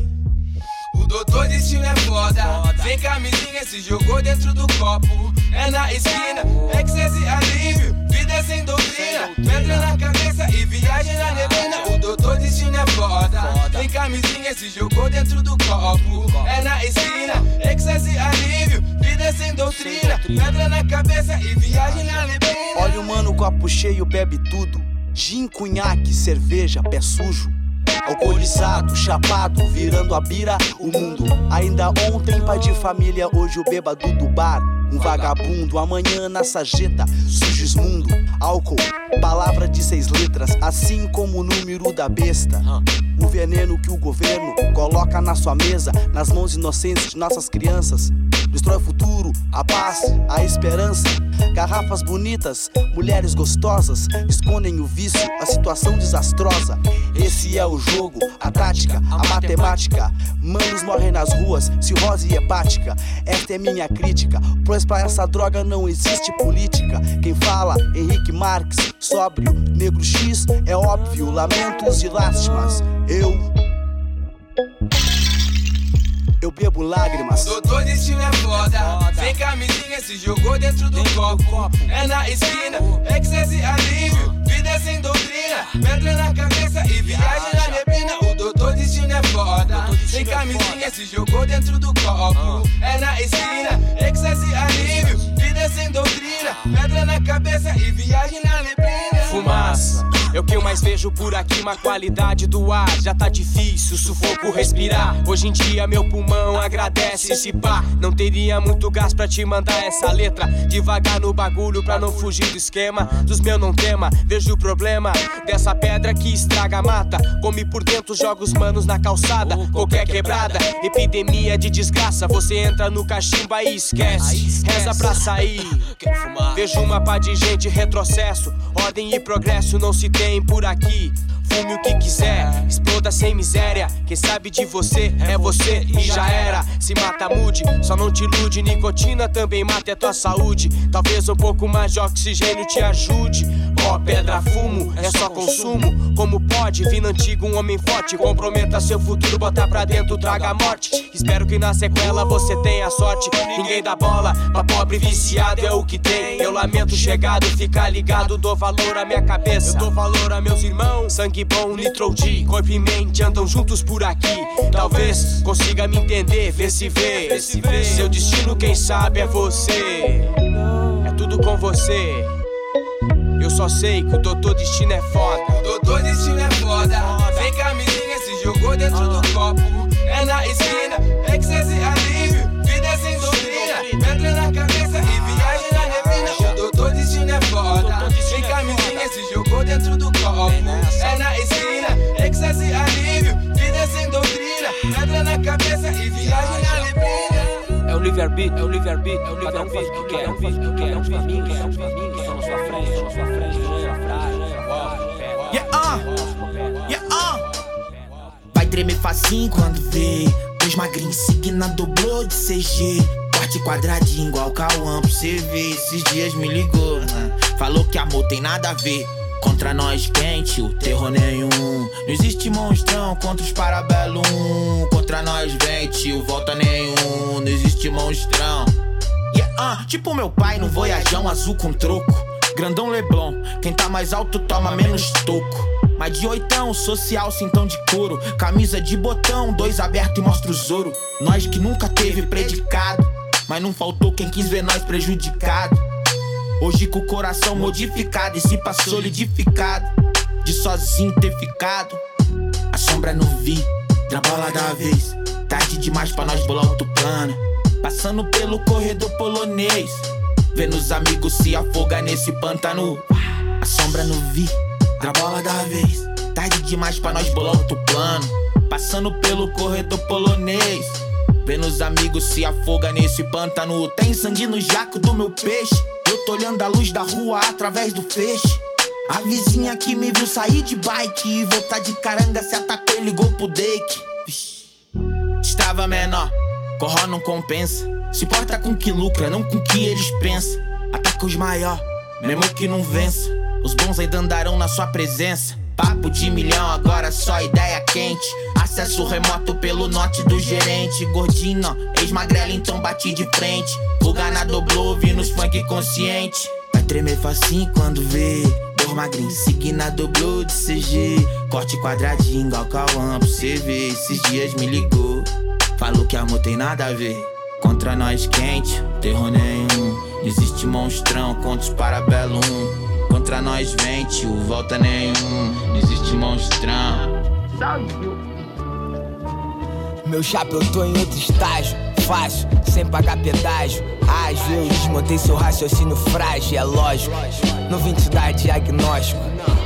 O doutor destino é foda. Sem camisinha se jogou dentro do copo. É na esquina, excesso e alívio. Vida é sem doutrina. Pedra na cabeça e viagem na neblina. O doutor destino é foda. Sem camisinha se jogou dentro do copo. É na esquina, excesso e alívio. Vida é sem doutrina. Pedra na cabeça e viagem na neblina. Olha o mano, copo cheio, bebe tudo. Gin, cunhaque, cerveja, pé sujo. Alcoolizado, chapado, virando a bira, o mundo. Ainda ontem, pai de família, hoje o bêbado do bar. Um vagabundo, amanhã na sajeta, sujos mundo. Álcool, palavra de seis letras, assim como o número da besta. O veneno que o governo coloca na sua mesa, nas mãos inocentes de nossas crianças. Destrói o futuro, a paz, a esperança. Garrafas bonitas, mulheres gostosas, escondem o vício, a situação desastrosa. Esse é o jogo, a tática, a matemática. Manos morrem nas ruas, cirrose hepática. Esta é minha crítica, pois pra essa droga não existe política. Quem fala, Henrique Marx, sóbrio, negro X, é óbvio, lamentos e lástimas. Eu. Eu bebo lágrimas. Doutor Destino é foda. Sem camisinha, se jogou dentro do copo. É na esquina, excesse alívio. Vida é sem doutrina. Pedra na cabeça e viagem na neblina. O doutor Destino é foda. Sem camisinha, se jogou dentro do copo. É na esquina, excesse alívio. Vida é sem doutrina. Pedra na cabeça e viagem na neblina. Fumaça. É o que eu mais vejo por aqui, uma qualidade do ar já tá difícil, sufoco respirar. Hoje em dia meu pulmão agradece esse pá. Não teria muito gás pra te mandar essa letra. Devagar no bagulho pra não fugir do esquema. Dos meus não tema, vejo o problema dessa pedra que estraga a mata. Come por dentro, joga os manos na calçada. Qualquer quebrada, epidemia de desgraça. Você entra no cachimbo e esquece. Reza pra sair. Vejo uma pá de gente retrocesso. Ordem e progresso não se tem por aqui. Fume o que quiser, exploda sem miséria. Quem sabe de você é você e já era. Se mata, mude, só não te ilude. Nicotina também mata a tua saúde. Talvez um pouco mais de oxigênio te ajude. Ó, pedra, fumo, é só consumo. Como pode, vindo antigo, um homem forte. Comprometa seu futuro, botar pra dentro, traga a morte. Espero que na sequela você tenha sorte. Ninguém dá bola, pra pobre viciado é o que tem. Eu lamento chegado, ficar ligado, dou valor à minha cabeça. Eu dou valor a meus irmãos, sangue bom, nitro G, corpo e mente andam juntos por aqui. Talvez consiga me entender, vê se vê. Seu destino, quem sabe, é você. É tudo com você. Eu só sei que o doutor destino é foda. Doutor Destino é foda. Sem camisinha, se jogou dentro do copo. É na esquina, excesse alívio. Vida é sem doutrina. Pedra na cabeça e viagem na neblina. O doutor Destino é foda. Sem camisinha, se jogou dentro do copo. Pedra na cabeça e viagem na neblina. É o livre-arbítrio, é o livre-arbítrio, é o livre-arbítrio. Um faz o que quer, um faz o que quer. É um caminho, é um caminho. Só na sua frente, só na sua frente. Yeah, uh. Yeah, uh. Vai tremer facinho quando vê Dois magrinhos seguindo a doblô de CG Corte quadradinho igual Cauã pro você ver Esses dias me ligou, né? Falou que amor tem nada a ver Contra nós quente, o terror nenhum Não existe monstrão contra os parabelo um Contra nós vente, o volta nenhum Não existe monstrão Yeah, ah, tipo meu pai no voyajão azul com troco. Grandão Leblon, quem tá mais alto toma menos toco. Mais de oitão, social, cintão de couro. Camisa de botão, dois aberto e mostra os ouro. Nós que nunca teve predicado, mas não faltou quem quis ver nós prejudicado. Hoje com o coração modificado e se pá solidificado. De sozinho ter ficado. A sombra não vi, na bola da vez. Tarde demais pra nós bolar outro plano. Passando pelo corredor polonês. Vendo os amigos se afogar nesse pântano. A sombra não vi, na bola da vez. Tarde demais pra nós bolar outro plano. Passando pelo corredor polonês. Vendo os amigos se afogar nesse pântano. Tem sangue no jaco do meu peixe. Eu tô olhando a luz da rua através do feixe. A vizinha que me viu sair de bike e voltar de caranga se atacou e ligou pro Dake. Vixe. Estrava menor, corró não compensa. Se importa com que lucra, não com que eles pensam. Ataca os maior, mesmo que não vença. Os bons ainda andarão na sua presença. Papo de milhão, agora só ideia quente. Acesso remoto pelo norte do gerente. Gordinho, ex-magrela, então bati de frente. Fuga na doblô, vi nos funk consciente. Vai tremer facinho quando vê. Dor magrinho, seguindo a doblô de CG. Corte quadradinho, igual Cauã pra você ver. Esses dias me ligou. Falou que amor tem nada a ver. Contra nós quente, terror nenhum. Existe monstrão contra os parabelo um. Contra nós vente, o volta nenhum. Não existe monstrão. Meu chapa, eu tô em outro estágio. Fácil, sem pagar pedágio. Ágil, eu desmontei seu raciocínio frágil, é lógico. Não vim te dar diagnóstico.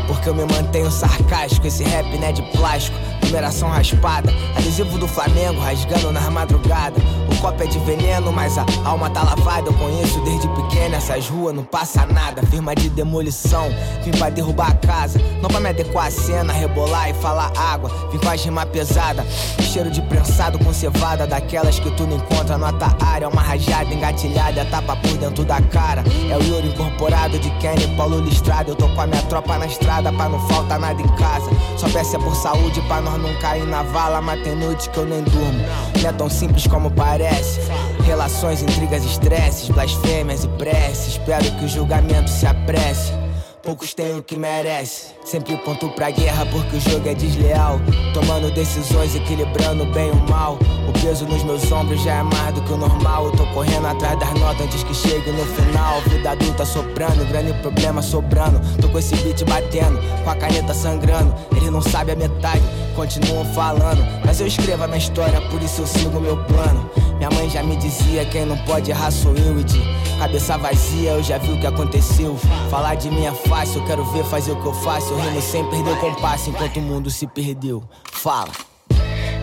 Porque eu me mantenho sarcástico. Esse rap não é de plástico. Numeração raspada, adesivo do Flamengo rasgando na madrugada. O copo é de veneno, mas a alma tá lavada. Eu conheço desde pequeno essas ruas, não passa nada. Firma de demolição, vim pra derrubar a casa. Não pra me adequar à cena, rebolar e falar água. Vim com as rimas pesada, cheiro de prensado com cevada. Daquelas que tu não encontra na tua área. Uma rajada engatilhada, tapa por dentro da cara. É o Yuri incorporado de Kenny, Paulo Listrado. Eu tô com a minha tropa na estrada pra não faltar nada em casa. Só peça por saúde pra nós não cair na vala. Mas tem noite que eu nem durmo. Não é tão simples como parece. Relações, intrigas, estresses, blasfêmias e preces. Espero que o julgamento se apresse. Poucos têm o que merece. Sempre ponto pra guerra porque o jogo é desleal. Tomando decisões, equilibrando bem o mal. O peso nos meus ombros já é mais do que o normal. Eu tô correndo atrás das notas antes que chegue no final. Vida adulta soprando, grande problema sobrando. Tô com esse beat batendo, com a caneta sangrando. Eles não sabem a metade, continuam falando. Mas eu escrevo a minha história, por isso eu sigo meu plano. Minha mãe já me dizia: quem não pode errar sou eu. E de cabeça vazia eu já vi o que aconteceu. Falar de mim é fácil, eu quero ver fazer o que eu faço. Eu rimo sem perder o compasso enquanto o mundo se perdeu. Fala.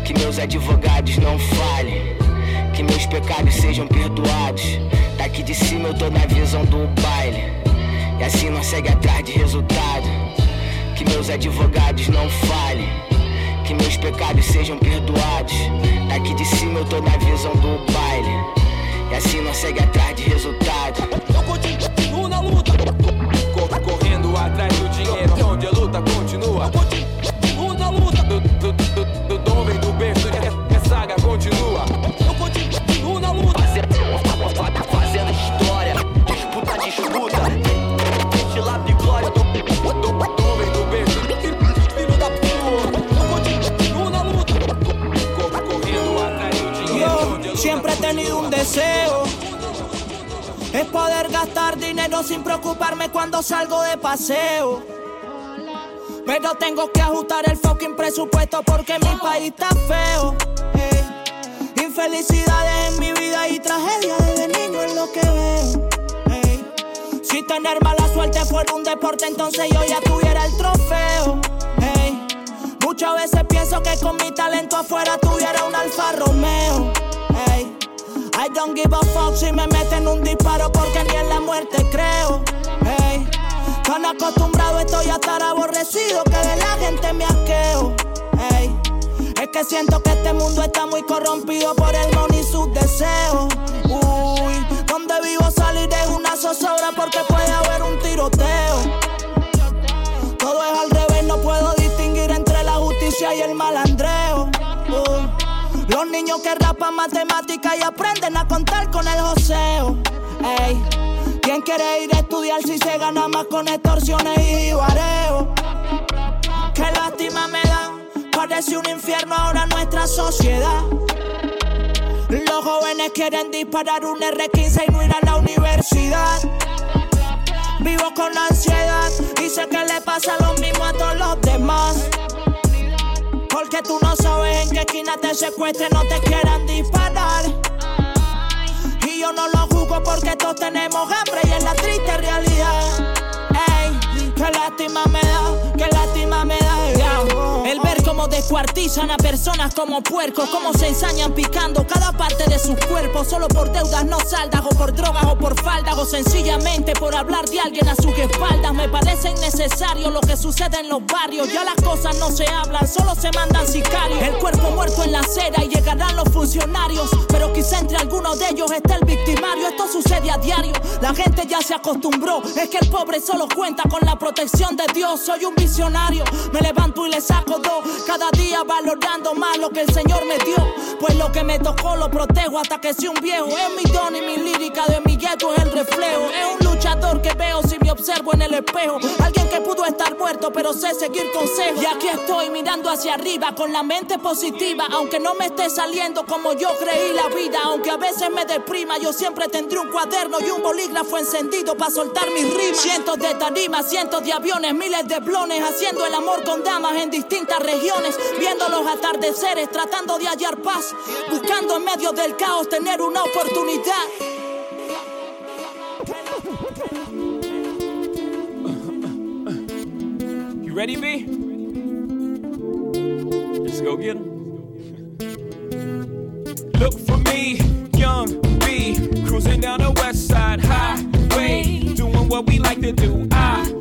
Que meus advogados não falhem. Que meus pecados sejam perdoados. Daqui de cima eu tô na visão do baile. E assim nós segue atrás de resultado. Que meus advogados não falhem. Que meus pecados sejam perdoados. Daqui de cima eu tô na visão do baile. E assim nós segue atrás de resultado. Tenido un deseo. Es poder gastar dinero sin preocuparme cuando salgo de paseo. Pero tengo que ajustar el fucking presupuesto porque mi país está feo. Ey. Infelicidades en mi vida y tragedia desde niño es lo que veo. Si tener mala suerte fuera un deporte, entonces yo ya tuviera el trofeo. Muchas veces pienso que con mi talento afuera tuviera un Alfa Romeo. I don't give a fuck si me meten un disparo porque ni en la muerte creo. Ey. Tan acostumbrado estoy a estar aborrecido que de la gente me asqueo. Es que siento que este mundo está muy corrompido por el money y sus deseos. Uy, donde vivo salir es una zozobra porque puede haber un tiroteo. Todo es al revés, no puedo distinguir entre la justicia y el malandreo. Los niños que rapan matemáticas y aprenden a contar con el joseo. Ey, ¿quién quiere ir a estudiar si se gana más con extorsiones y jibareo? Qué lástima me da, parece un infierno ahora nuestra sociedad. Los jóvenes quieren disparar un R15 y no ir a la universidad. Vivo con la ansiedad y sé que le pasa lo mismo a todos los demás. Porque tú no sabes en qué esquina te secuestren, no te quieran disparar. Y yo no lo juzgo porque todos tenemos hambre y es la triste realidad. Ey, qué lástima me descuartizan a personas como puercos, cómo se ensañan picando cada parte de sus cuerpos, solo por deudas no saldas, o por drogas, o por faldas, o sencillamente por hablar de alguien a sus espaldas. Me parece innecesario lo que sucede en los barrios. Ya las cosas no se hablan, solo se mandan sicarios. El cuerpo muerto en la acera y llegarán los funcionarios, pero quizá entre algunos de ellos esté el victimario. Esto sucede a diario, la gente ya se acostumbró. Es que el pobre solo cuenta con la protección de Dios. Soy un visionario, me levanto y le saco dos. Cada día valorando más lo que el Señor me dio. Pues lo que me tocó lo protejo hasta que sea un viejo. Es mi don y mi lírica de mi gueto es el reflejo. Es un luchador que veo si me observo en el espejo. Alguien que pudo estar muerto, pero sé seguir consejos. Y aquí estoy mirando hacia arriba con la mente positiva. Aunque no me esté saliendo como yo creí la vida. Aunque a veces me deprima, yo siempre tendré un cuaderno y un bolígrafo encendido para soltar mis rimas. Cientos de tarimas, cientos de aviones, miles de blones. Haciendo el amor con damas en distintas regiones. Viendo los atardeceres, tratando de hallar paz, buscando en medio del caos tener una oportunidad. You ready, B? Let's go get 'em. Look for me, young B, cruising down the west side highway, doing what we like to do. I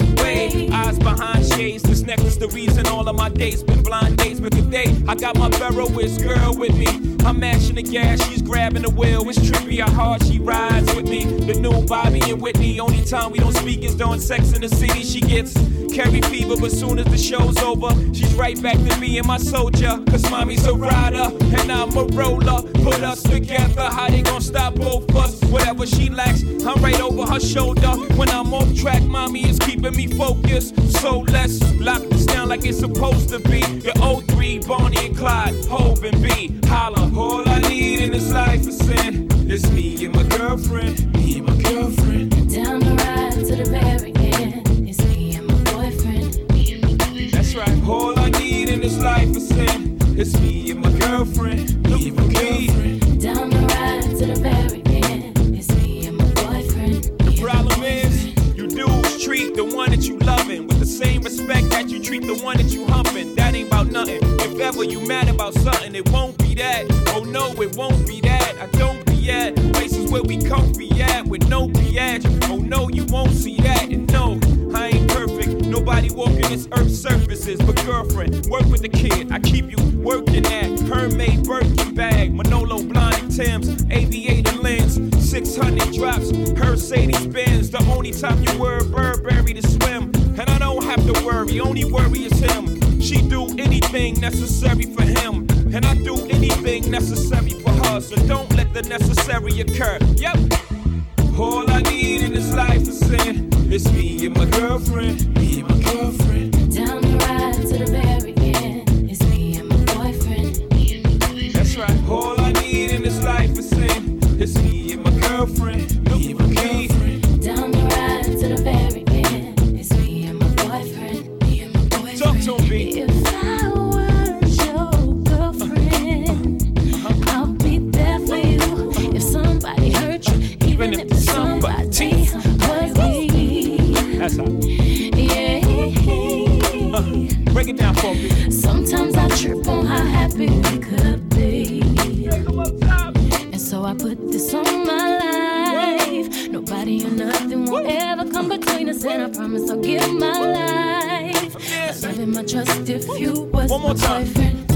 eyes behind shades. This necklace, the reason all of my dates been blind dates. But today, I got my Ferroist girl with me. I'm mashing the gas, she's grabbing the wheel. It's trippy how hard she rides with me. The new Bobby and Whitney. Only time we don't speak is during sex in the city. She gets carry fever, but soon as the show's over, she's right back to being my soldier. Cause mommy's a rider, and I'm a roller. Put us together, how they gonna stop both us? Whatever she lacks, I'm right over her shoulder. When I'm off track, mommy is keeping me focused. So let's lock this down like it's supposed to be. The 03, Bonnie and Clyde, Hove and B. Holla, all I need in this life is sin. It's me and my girlfriend, me and my girlfriend. Down the ride to the very end. It's me and my boyfriend. Me and my boyfriend. That's right. All I need in this life is sin. It's me and my girlfriend. Me and my girlfriend. Down the ride to the very end. It's me and my boyfriend. The problem is, you dudes treat the one that you loving with the same respect that you treat the one that you humping. That ain't about nothing. If ever you mad about something, it won't be that. Oh no, it won't be that. I don't be at places where we comfy at with no BS. Oh no, you won't see that. And no, I ain't perfect. Nobody walking this earth surfaces. But girlfriend, work with the kid. I keep you working at Hermade Birkin bag, Manolo blind Tim's, aviator lens, 600 drops, Mercedes Benz. The only time you wear a Burberry to swim. And I don't have to worry, only worry is him. She do anything necessary for him. And I do anything necessary for her. So don't let the necessary occur. Yep. All I need in this life is sin. It's me and my girlfriend. Me and my girlfriend. If you was One more time. boyfriend.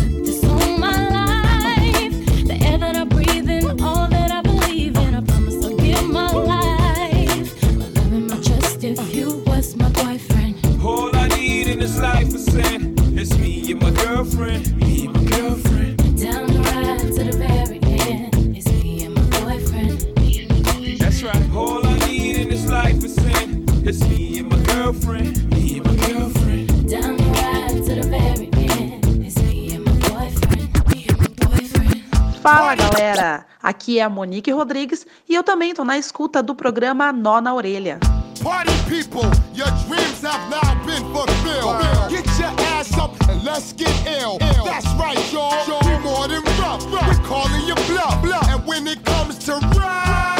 Aqui é a Monique Rodrigues e eu também tô na escuta do programa Nó na Orelha. Party people, your dreams have now been fulfilled. Get your ass up and let's get ill. That's right, y'all. We more than rough. We're calling you bluff. And when it comes to rap,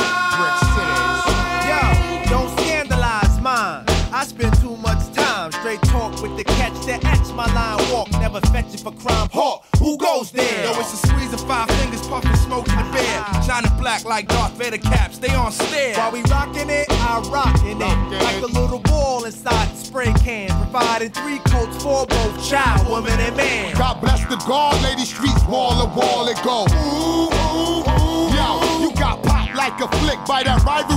Yo, don't scandalize mine. I spend too much time straight talk with the catch that etch my line walk. Never fetch it for crime. Hawk, who goes there? Yo, it's a squeeze of five fingers, puffing smoke in the bed. Shining black like Darth Vader caps, they on stare. While we rockin' it, I rockin' it. Like a little ball inside the spray can. Providing three coats for both child, woman, and man. God bless the guard, lady streets wall to wall it go. Ooh, ooh, ooh. Yo, you got popped like a flick by that rivalry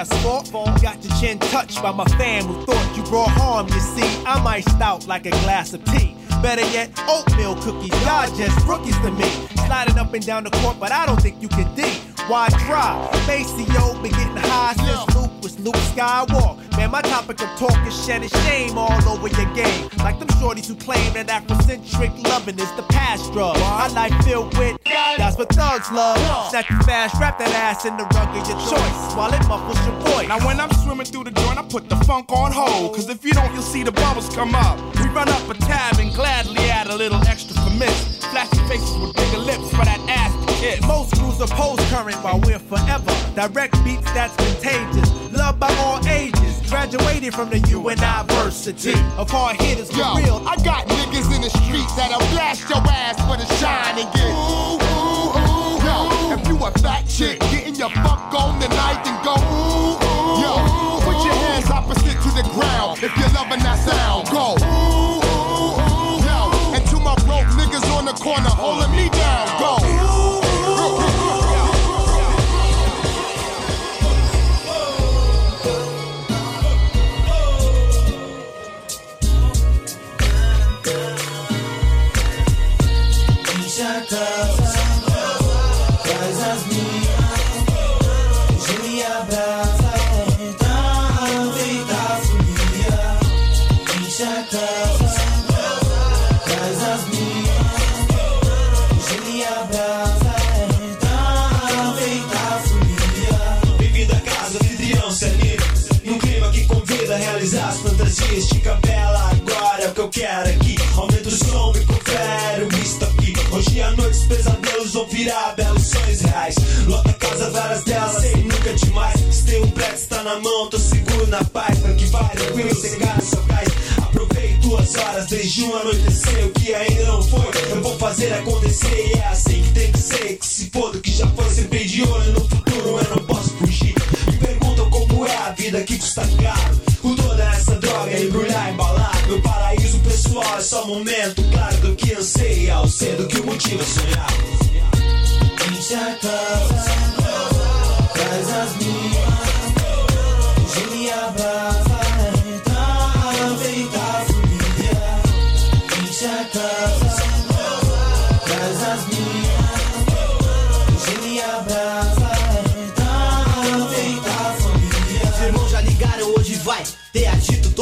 asphalt. Got your chin touched by my fam who thought you brought harm. You see, I'm iced out like a glass of tea. Better yet, oatmeal cookies. Y'all just rookies to me. Sliding up and down the court, but I don't think you can D. Why try? Maceo been getting high since Luke was Luke Skywalk. Man, my topic of talk is shedding shame all over your game. Like them shorties who claim that Afrocentric loving is the past drug. My life filled with that's what thugs love. Snap you fast, wrap that ass in the rug of your choice while it muffles your voice. Now when I'm swimming through the joint, I put the funk on hold. Cause if you don't, you'll see the bubbles come up. We run up a tab and gladly add a little extra for miss. Flashy faces with bigger lips for that ass to. Most crews oppose current while we're forever. Direct beats that's contagious. Loved by all ages. Graduated from the U N I. university of hard hitters for Yo, real. I got niggas in the streets that'll blast your ass for the shine and get ooh, ooh, ooh. Yo, if you a fat chick, getting your fuck on tonight, then go ooh, ooh. Yo, put your hands opposite to the ground if you're loving that sound. Go ooh, ooh, ooh. Yo, and to my broke niggas on the corner holding me virar belos sonhos reais Lota casa, várias delas, sei nunca demais. Se tem um pré que está na mão, tô seguro na paz. Pra que vai tranquilo, sem cara, só gás Aproveite duas horas desde um anoitecer O que ainda não foi, eu vou fazer acontecer E é assim que tem que ser, que se for do que já foi Sempre de olho no futuro, eu não posso fugir. Me perguntam como é a vida que custa caro toda essa droga embrulhar, embalar Meu paraíso pessoal é só momento Claro do que anseia, ao ser do que o motivo é sonhar. Enche a casa, as minhas, hoje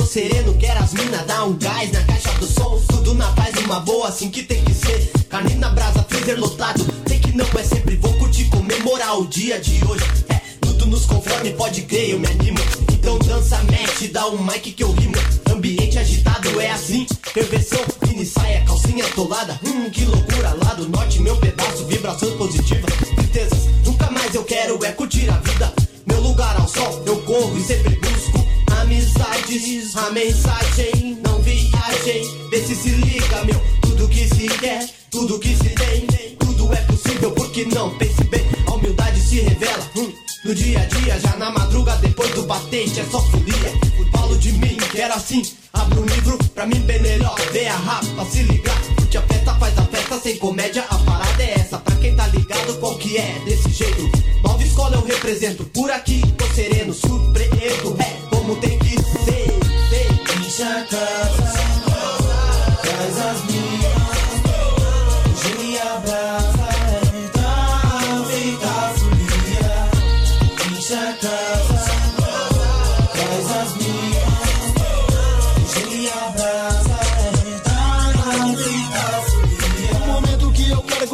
sereno, quero as minas dar um gás na caixa do som, tudo na paz, uma boa, assim que tem que ser. Carne na brasa, freezer lotado, sei que não é sempre, vou curtir, comemorar o dia de hoje. É, tudo nos conforme, pode crer, eu me animo. Então dança, mexe, dá um mic que eu rimo. Ambiente agitado é assim, reversão, mini saia, calcinha atolada. Hum, que loucura, lá do norte, meu pedaço, vibrações positivas, tristezas. Nunca mais eu quero é curtir a vida. Meu lugar ao sol, eu corro e sempre amizades. A mensagem, não viagem. Vê se se liga, meu. Tudo que se quer, tudo que se tem, tudo é possível. Porque não pense bem, a humildade se revela. hum, no dia a dia, já na madruga, depois do batente, é só folia. Falo de mim, que era assim. Abro um livro, pra mim bem melhor. Vê a rapa, se ligar. Porque a festa faz a festa sem comédia. A parada é essa, pra quem tá ligado, qual que é? Desse jeito. Nova escola eu represento. Por aqui, tô sereno, surpreendo. É como tem que ser. Ser.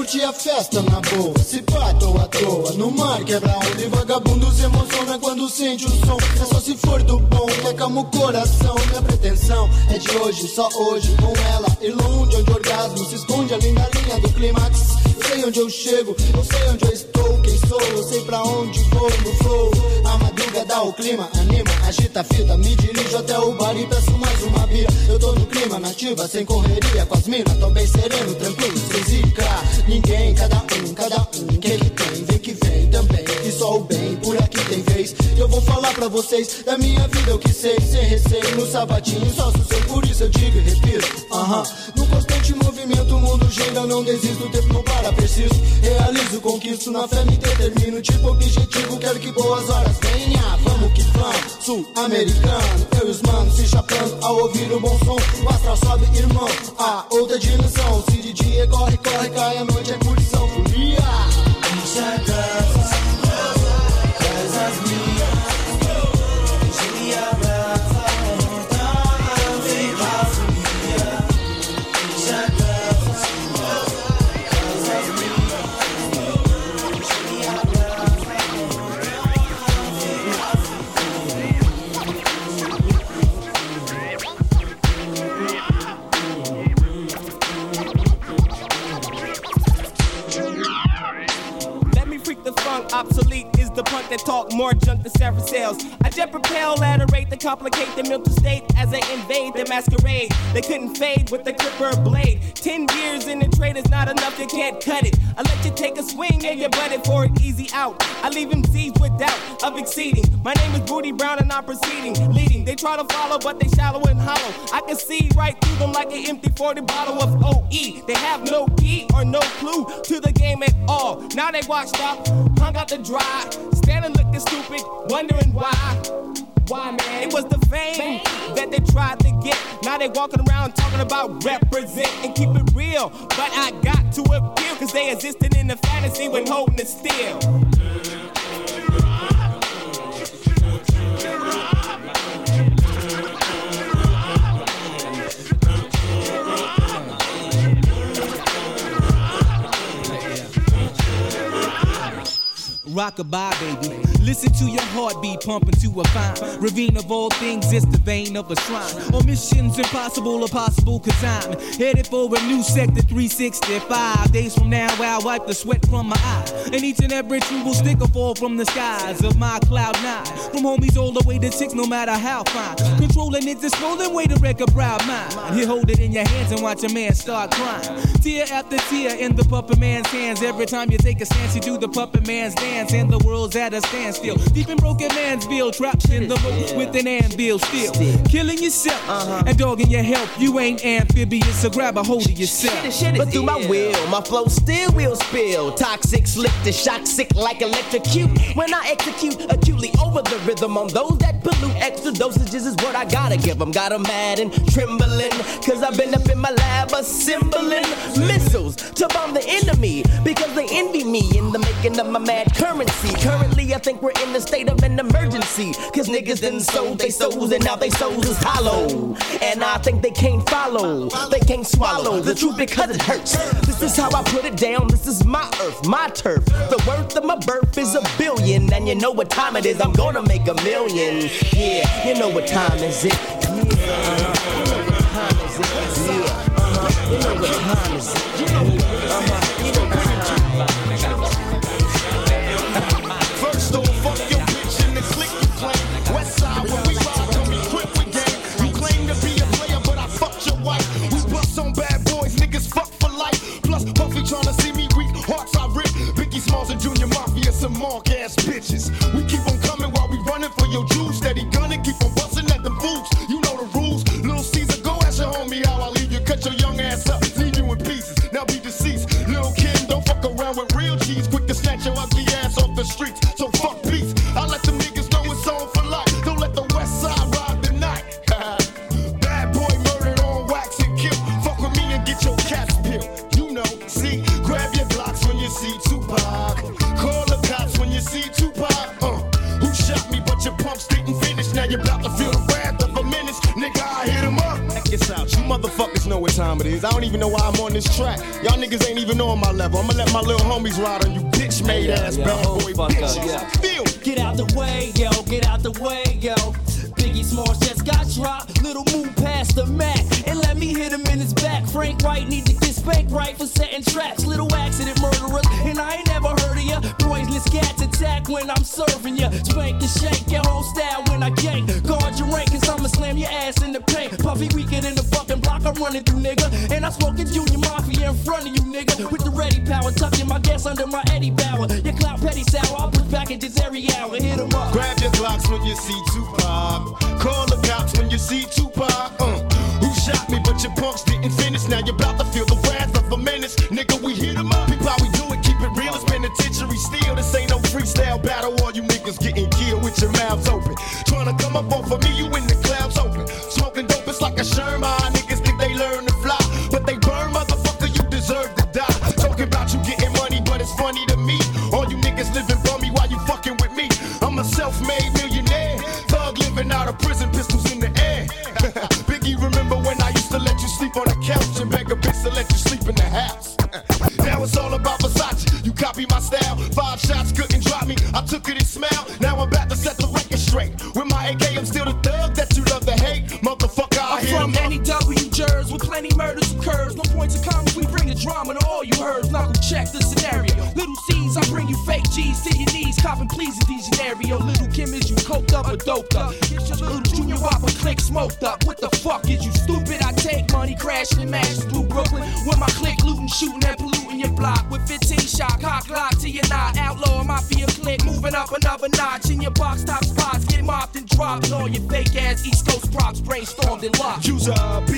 Curtir a festa na boa. Se pá, tô à toa. No mar quebra onda e vagabundo se emociona quando sente o som. É só se for do bom, que acalma o coração. Minha pretensão é de hoje, só hoje, com ela. Ir longe onde o orgasmo se esconde além da linha do clímax. Sei onde eu chego, eu sei onde eu estou, quem sou, eu sei pra onde vou no flow. A madruga dá o clima, anima, agita a fita. Me dirijo até o bar e peço mais uma bira. Eu tô no clima nativa, sem correria com as minas. Tô bem sereno, tranquilo, sem zica. Ninguém, cada um, cada um, que tem, vem que vem também. Que só o bem, por aqui tem vez. Eu vou falar pra vocês da minha vida, eu que sei, sem receio. No sabatinho, só sossego, por isso eu digo e repito. Aham, no constante movimento, mundo eu não desisto, tempo não para, preciso. Realizo, conquisto, na fé me determino. Tipo objetivo, quero que boas horas venha. Vamos que vamos, sul-americano. Eu e os manos se chapando ao ouvir o bom som. O astral sobe, irmão, a outra dimensão. Se de dia corre, corre, cai, a noite é curtição, folia. Enche complicate the mental state as they invade the masquerade. They couldn't fade with the clipper blade. Ten years in the trade is not enough, you can't cut it. I let you take a swing and you butt it for an easy out. I leave him seized with doubt of exceeding. My name is Booty Brown and I'm proceeding, leading. They try to follow, but they shallow and hollow. I can see right through them like an empty 40 bottle of OE. They have no key or no clue to the game at all. Now they washed up, hung out to dry, standing looking stupid, wondering why. Why, man? It was the fame that they tried to get. Now they walking around talking about represent and keep it real. But I got to appeal, cause they existed in the fantasy when holding it still. Rockabye, baby. Listen to your heartbeat pumping to a fine ravine of all things. It's the vein of a shrine. On missions impossible or possible, cause I'm headed for a new sector 365. Days from now, I'll wipe the sweat from my eye. And each and every tree will stick or fall from the skies of my cloud nine. From homies all the way to six, no matter how fine. Controlling it's a swollen way to wreck a proud mind. You hold it in your hands and watch a man start crying. Tear after tear in the puppet man's hands. Every time you take a stance, you do the puppet man's dance. And the world's at a standstill. Deep in broken man's bill, trapped in the boat with an anvil still. Killing yourself and dogging your health. You ain't amphibious, so grab a hold of yourself. But through my will, my flow still will spill. Toxic, slick to shock, sick like electrocute. When I execute acutely over the rhythm on those that pollute, extra dosages is what I gotta give them. Got 'em mad and trembling, cause I've been up in my lab assembling missiles to bomb the enemy. Because they envy me in the making of my mad currency. Currently, I think we're in a state of an emergency. Cause niggas done sold they souls and now they souls is hollow. And I think they can't follow, they can't swallow the truth because it hurts. This is how I put it down, this is my earth, my turf. The worth of my birth is a billion. And you know what time it is, I'm gonna make a million. Yeah, you know what time is it? Yeah, you know what time is it? Yeah, you know what time is it? Know, uh-huh. Some mark ass bitches. We keep on coming while we running for your juice. Steady gunning, keep on busting at them fools. You know the rules. Little Caesar, go ask your homie how I leave you. Cut your young ass up, leave you in pieces. Now be deceased. Lil' Kim, don't fuck around with real cheese. Quick to snatch your ugly ass off the streets. It is. I don't even know why I'm on this track. Y'all niggas ain't even on my level. I'ma let my little homies ride on you bitch made ass yeah, bad oh, boy fuck bitches. up, yeah. Feel Get out the way, yo, get out the way, yo. Biggie Smalls just got dropped. Little move past the Mac and let me hit him in his back. Frank White need to get spanked right for setting traps. Little accident murderers, and I ain't never heard of ya. Poisonous cats attack when I'm serving ya. Spank and shake your whole style when I gank. Guard your rank, cause I'ma slam your ass in the paint. Puffy weaker than the fucking block I'm running through, nigga. And I'm smoking Junior Mafia in front of you, nigga. With the ready power, tucking my gas under my Eddie Bauer. Your clout petty sour, I'll put packages every hour. Hit 'em up. Grab your Glocks when you see Tupac. Call the cops when you see Tupac. Uh, who shot me, but your punks didn't finish. Now you're about to feel the menace. Nigga, we hit 'em up. People, how we do it, keep it real. It's penitentiary steel. This ain't no freestyle battle. All you niggas getting killed with your mouths open. Trying to come up off of me, you in the clouds open. Smoking dope, it's like a Sherman. job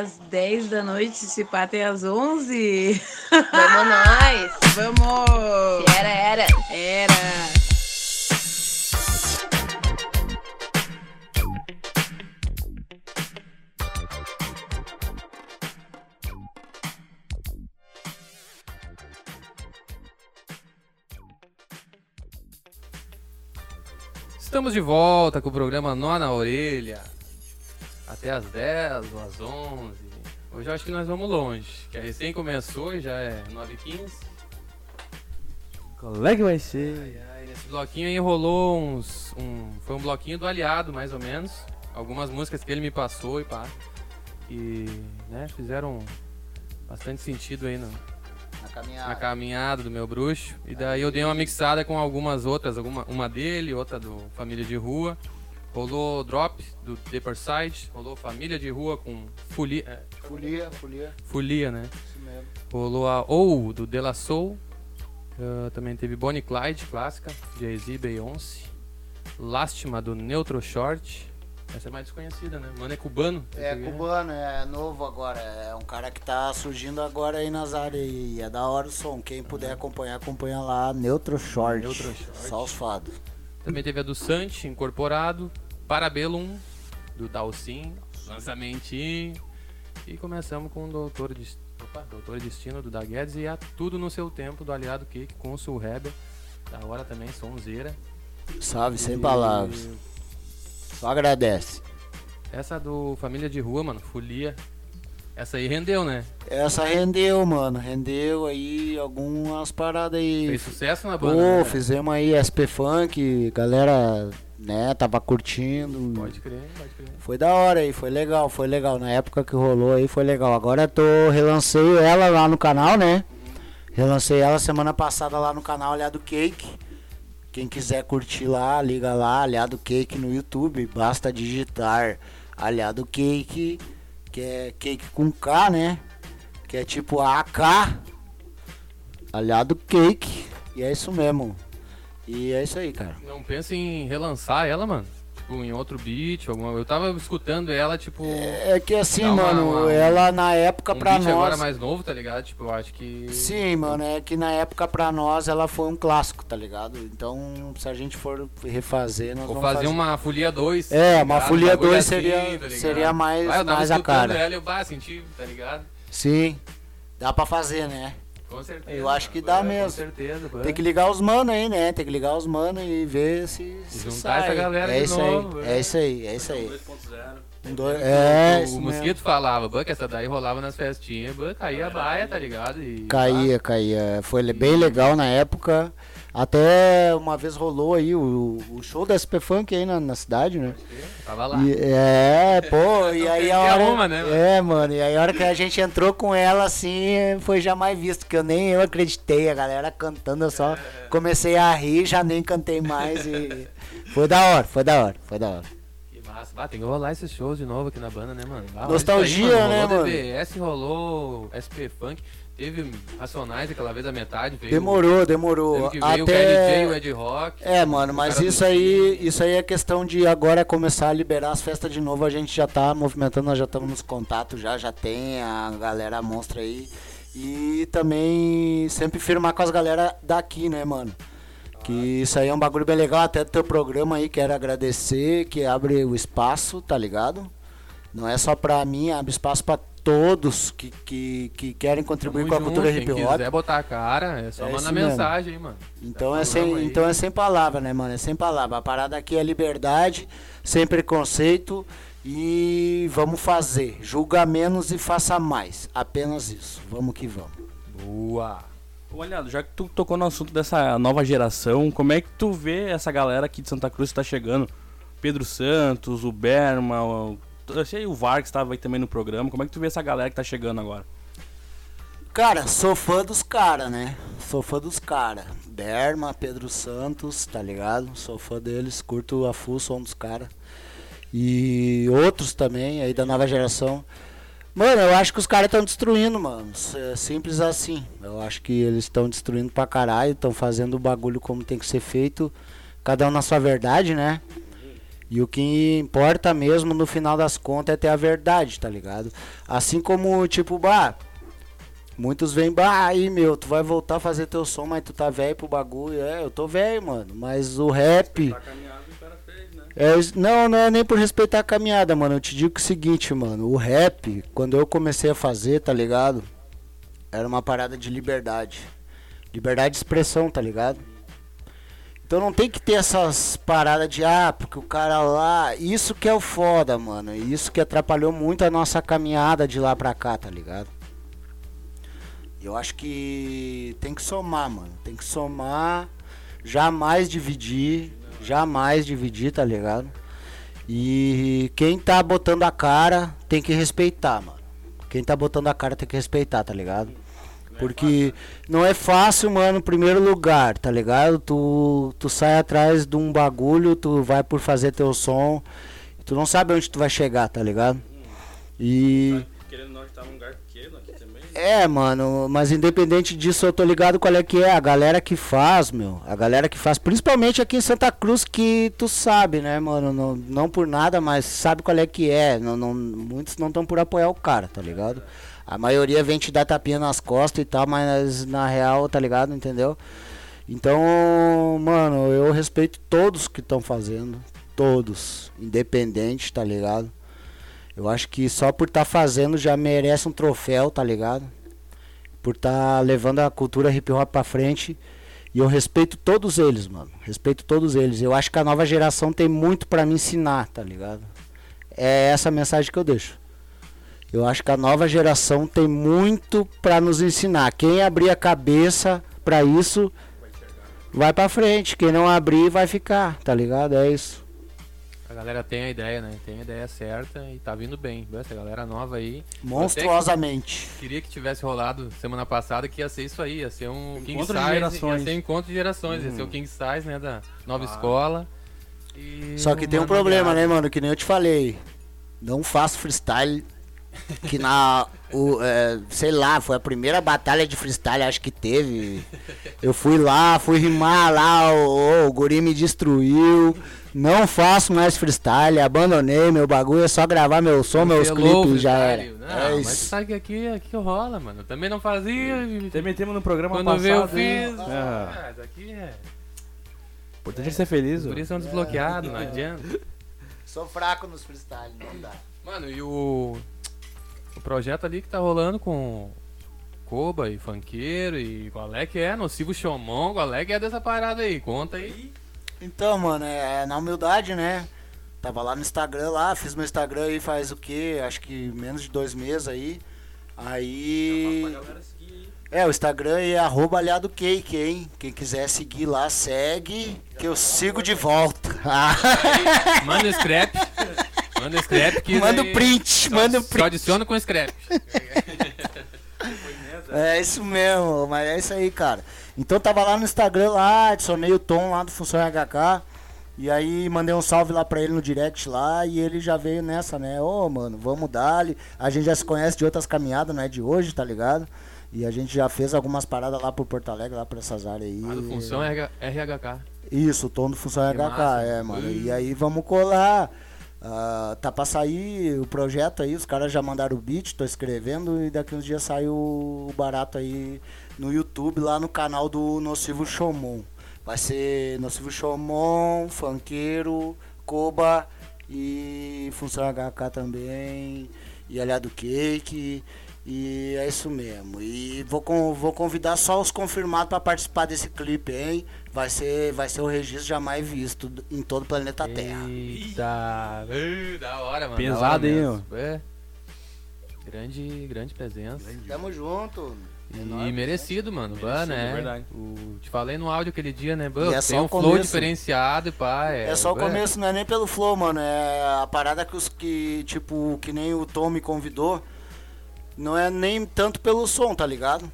às 10 da noite, se pá até às 11. Vamos nós! Vamos! Era, era! Era! Estamos de volta com o programa Nó na Orelha até às 10, às 11. Hoje eu acho que nós vamos longe, que a recém começou, e já é 9h15. Qual é que vai ser? Ai, ai, esse bloquinho aí rolou uns. Um, foi um bloquinho do aliado, mais ou menos. Algumas músicas que ele me passou e pá. E né, fizeram bastante sentido aí no, na caminhada. na caminhada. do meu bruxo. E daí eu dei uma mixada com algumas outras, alguma, uma dele, outra do Família de Rua. Rolou Drop do Deeper Side, rolou Família de Rua com Folia. É, Folia, folia. Folia, né? Isso mesmo. Rolou a Ou do De La Soul. Ah, também teve Bonnie Clyde, clássica, Jay-Z, Beyoncé. Lástima do Neutro Short. Essa é mais desconhecida, né? Mano é cubano. É aqui, cubano, é novo agora. É um cara que tá surgindo agora aí nas áreas. E é da hora o som. Quem puder acompanhar, acompanha lá. Neutro Short. Neutro Short. Só os fados. Também teve a do Santi, incorporado. Parabellum, do Dalcin, lançamentinho. E começamos com o Doutor, Des- Opa, Doutor Destino, do Da Guedes. E a Tudo no Seu Tempo, do Aliado Cake, com o Sul Rebel. Da hora também, sonzeira. Salve, sem E palavras. Só agradece. Essa do Família de Rua, mano, Folia. Essa aí rendeu, né? Essa rendeu, mano. Rendeu aí algumas paradas aí. Fez sucesso na Pô, banda, né, cara? fizemos aí SP Funk, galera, né, tava curtindo. Pode crer, pode crer. Foi da hora aí, foi legal, foi legal. Na época que rolou aí foi legal. Agora eu tô relancei ela lá no canal, né? Relancei ela semana passada lá no canal Aliado Cake. Quem quiser curtir lá, liga lá, Aliado Cake no YouTube. Basta digitar Aliado Cake, que é cake com K, né? Que é tipo AK. Aliado Cake. E é isso mesmo. E é isso aí, cara. Não pensa em relançar ela, mano? Tipo, em outro beat, alguma Eu tava escutando ela, tipo. É que assim, uma- mano, uma- ela na época um pra nós. agora mais novo, tá ligado? Tipo, eu acho que. Sim, mano, é que na época pra nós ela foi um clássico, tá ligado? Então, se a gente for refazer, nós Vou vamos fazer uma Folia 2. É, uma Folia Bagulho 2 assim, seria- tá ligado? seria mais- Ah, eu tava mais a escutando cara. Ela, eu bah, senti, tá ligado? Sim, dá pra fazer, né? Com certeza. Eu acho que dá É, mesmo. Com certeza, pô. Tem que ligar os manos aí, né? Tem que ligar os manos e ver se, se juntar sai. essa galera é de isso novo, aí, é. é isso aí, é isso aí. Um dois- O- É, o, o mesmo. Mosquito falava, "Bah, que essa daí rolava nas festinhas, caía a baia, tá ligado? E, Caía, caía. Foi bem legal na época. Até uma vez rolou aí o, o show da SP Funk aí na, na cidade, né? Tava lá. E- é, pô, e aí a hora. uma, né, mano? É, mano, e aí a hora que a gente entrou com ela assim, foi jamais visto, que eu nem eu acreditei, a galera cantando, eu só comecei a rir, já nem cantei mais e. Foi da hora, foi da hora, foi da hora. Que massa. Bah, tem que rolar esses shows de novo aqui na banda, né, mano? Olha Nostalgia, aí, né, rolou mano? DBS, rolou SP Funk, teve Racionais aquela vez a metade. Veio, Demorou, demorou. Até... o Ed Rock. É, mano, mas isso aí, isso aí é questão de agora começar a liberar as festas de novo. A gente já tá movimentando, nós já estamos nos contatos, já já tem a galera monstra aí. E também sempre firmar com as galera daqui, né, mano? Que isso aí é um bagulho bem legal, até do teu programa aí, quero agradecer, que abre o espaço, tá ligado? Não é só pra mim, abre espaço pra todos que, que, que querem contribuir Tamo com a junto, cultura hip hop. quiser botar a cara, é só É mandar mensagem aí, mano. Então é, sem, então é sem palavra, né, mano? É sem palavra. A parada aqui é liberdade, sem preconceito e vamos fazer. Julga menos e faça mais. Apenas isso. Vamos que vamos. Boa. Ô, Aliado, já que tu tocou no assunto dessa nova geração, como é que tu vê essa galera aqui de Santa Cruz que tá chegando? Pedro Santos, o Berma, o, sei, o Vargas estava aí também no programa. Como é que tu vê essa galera que tá chegando agora? Cara, sou fã dos caras, né? Sou fã dos caras. Berma, Pedro Santos, tá ligado? Sou fã deles, curto a full som dos caras. E outros também aí da nova geração. Mano, eu acho que os caras estão destruindo, mano. É simples assim. Eu acho que eles estão destruindo pra caralho, estão fazendo o bagulho como tem que ser feito. Cada um na sua verdade, né? E o que importa mesmo no final das contas é ter a verdade, tá ligado? Assim como, tipo, bah, muitos vêm, bah, aí meu, tu vai voltar a fazer teu som, mas tu tá velho pro bagulho. É, eu tô velho, mano. Mas o rap. É, isso- não, não é nem por respeitar a caminhada, mano. Eu te digo o seguinte, mano. O rap, quando eu comecei a fazer, tá ligado? Era uma parada de liberdade. Liberdade de expressão, tá ligado? Então não tem que ter essas paradas de, ah, porque o cara lá. Isso que é o foda, mano. Isso que atrapalhou muito a nossa caminhada de lá pra cá, tá ligado? Eu acho que tem que somar, mano. Tem que somar, jamais dividir, jamais dividir, tá ligado? E quem tá botando a cara tem que respeitar, mano. Quem tá botando a cara tem que respeitar, tá ligado? Porque não é fácil, mano, em primeiro lugar, tá ligado? Tu, tu sai atrás de um bagulho, tu vai por fazer teu som, tu não sabe onde tu vai chegar, tá ligado? E. Querendo gente tá num lugar pequeno aqui também. É, mano, mas independente disso, eu tô ligado qual é que é. A galera que faz, meu. A galera que faz, principalmente aqui em Santa Cruz, que tu sabe, né, mano? Não, não por nada, mas sabe qual é que é. Não, não, muitos não estão por apoiar o cara, tá ligado? A maioria vem te dar tapinha nas costas e tal, mas na real, tá ligado? Entendeu? Então, mano, eu respeito todos que estão fazendo. Todos. Independente, tá ligado? Eu acho que só por estar fazendo já merece um troféu, tá ligado? Por estar levando a cultura hip hop pra frente. E eu respeito todos eles, mano. Respeito todos eles. Eu acho que a nova geração tem muito pra me ensinar, tá ligado? É essa a mensagem que eu deixo. Eu acho que a nova geração tem muito pra nos ensinar. Quem abrir a cabeça pra isso vai pra frente. Quem não abrir vai ficar, tá ligado? É isso. A galera tem a ideia, né? Tem a ideia certa e tá vindo bem. Essa galera nova aí. Monstruosamente. Que Queria que tivesse rolado semana passada que ia ser isso aí, ia ser um King Encontro de Size, gerações. ia ser um encontro de gerações, ia ser o Hum. King Size, né, da nova Ah. escola. E Só que tem um problema, Gado. né, mano? Que nem eu te falei. Não faço freestyle. Que na. O, é, sei lá, foi a primeira batalha de freestyle, acho que teve. Eu fui lá, fui rimar lá, o, o guri me destruiu. Não faço mais freestyle, abandonei meu bagulho, é só gravar meu som, meus Cancelou o clipes já era. Não, é mas isso. sabe que aqui, aqui rola, mano. Eu também não fazia. e- Também temos no programa Quando passado. veio eu fiz. É. Ah, isso aqui é. O importante é ser feliz. Por isso são desbloqueados, não adianta. Sou fraco nos freestyle, não dá. Mano, e o. O projeto ali que tá rolando com Koba e Funkeiro e qual é que é? Nocivo Xomon, qual é que é dessa parada aí? Conta aí. Então, mano, é, é na humildade, né? Tava lá no Instagram lá, fiz meu Instagram aí faz o quê? Acho que menos de dois meses aí. Aí. É, o Instagram é arroba aliado cake, hein? Quem quiser seguir lá, segue, que eu sigo de volta. Manda o scrap. Manda o scrap que. Manda o print, só- manda o Só print. adiciona com scrap. É isso mesmo, mas é isso aí, cara. Então tava lá no Instagram lá, adicionei o Tom lá do Função HK. E aí mandei um salve lá pra ele no direct lá e ele já veio nessa, né? Ô, mano, vamos dar A gente já se conhece de outras caminhadas, não é de hoje, tá ligado? E a gente já fez algumas paradas lá por Porto Alegre, lá por essas áreas aí. Ah, do Função RH RHK. Isso, o tom do Função Que HK, massa. é, mano. E aí vamos colar. Ah, tá pra sair o projeto aí, os caras já mandaram o beat, tô escrevendo e daqui uns dias sai o, barato aí no YouTube, lá no canal do Nocivo Showmon. Vai ser Nocivo Showmon, Funkeiro, Koba e Função HK também, e Aliado Cake. E é isso mesmo. E vou, vou convidar só os confirmados pra participar desse clipe, hein? Vai ser, vai ser o registro jamais visto em todo o planeta Terra. Eita, da hora, mano. Pesado, hein. É. Grande, grande presença. Tamo junto. E merecido, mano. Bah, Merecido, né? verdade. O, te falei no áudio aquele dia, né? Bah, é tem só um o flow começo. diferenciado e pá. É, É só o bah, começo, não é nem pelo flow, mano. É a parada que os que, tipo, que nem o Tom me convidou. Não é nem tanto pelo som, tá ligado?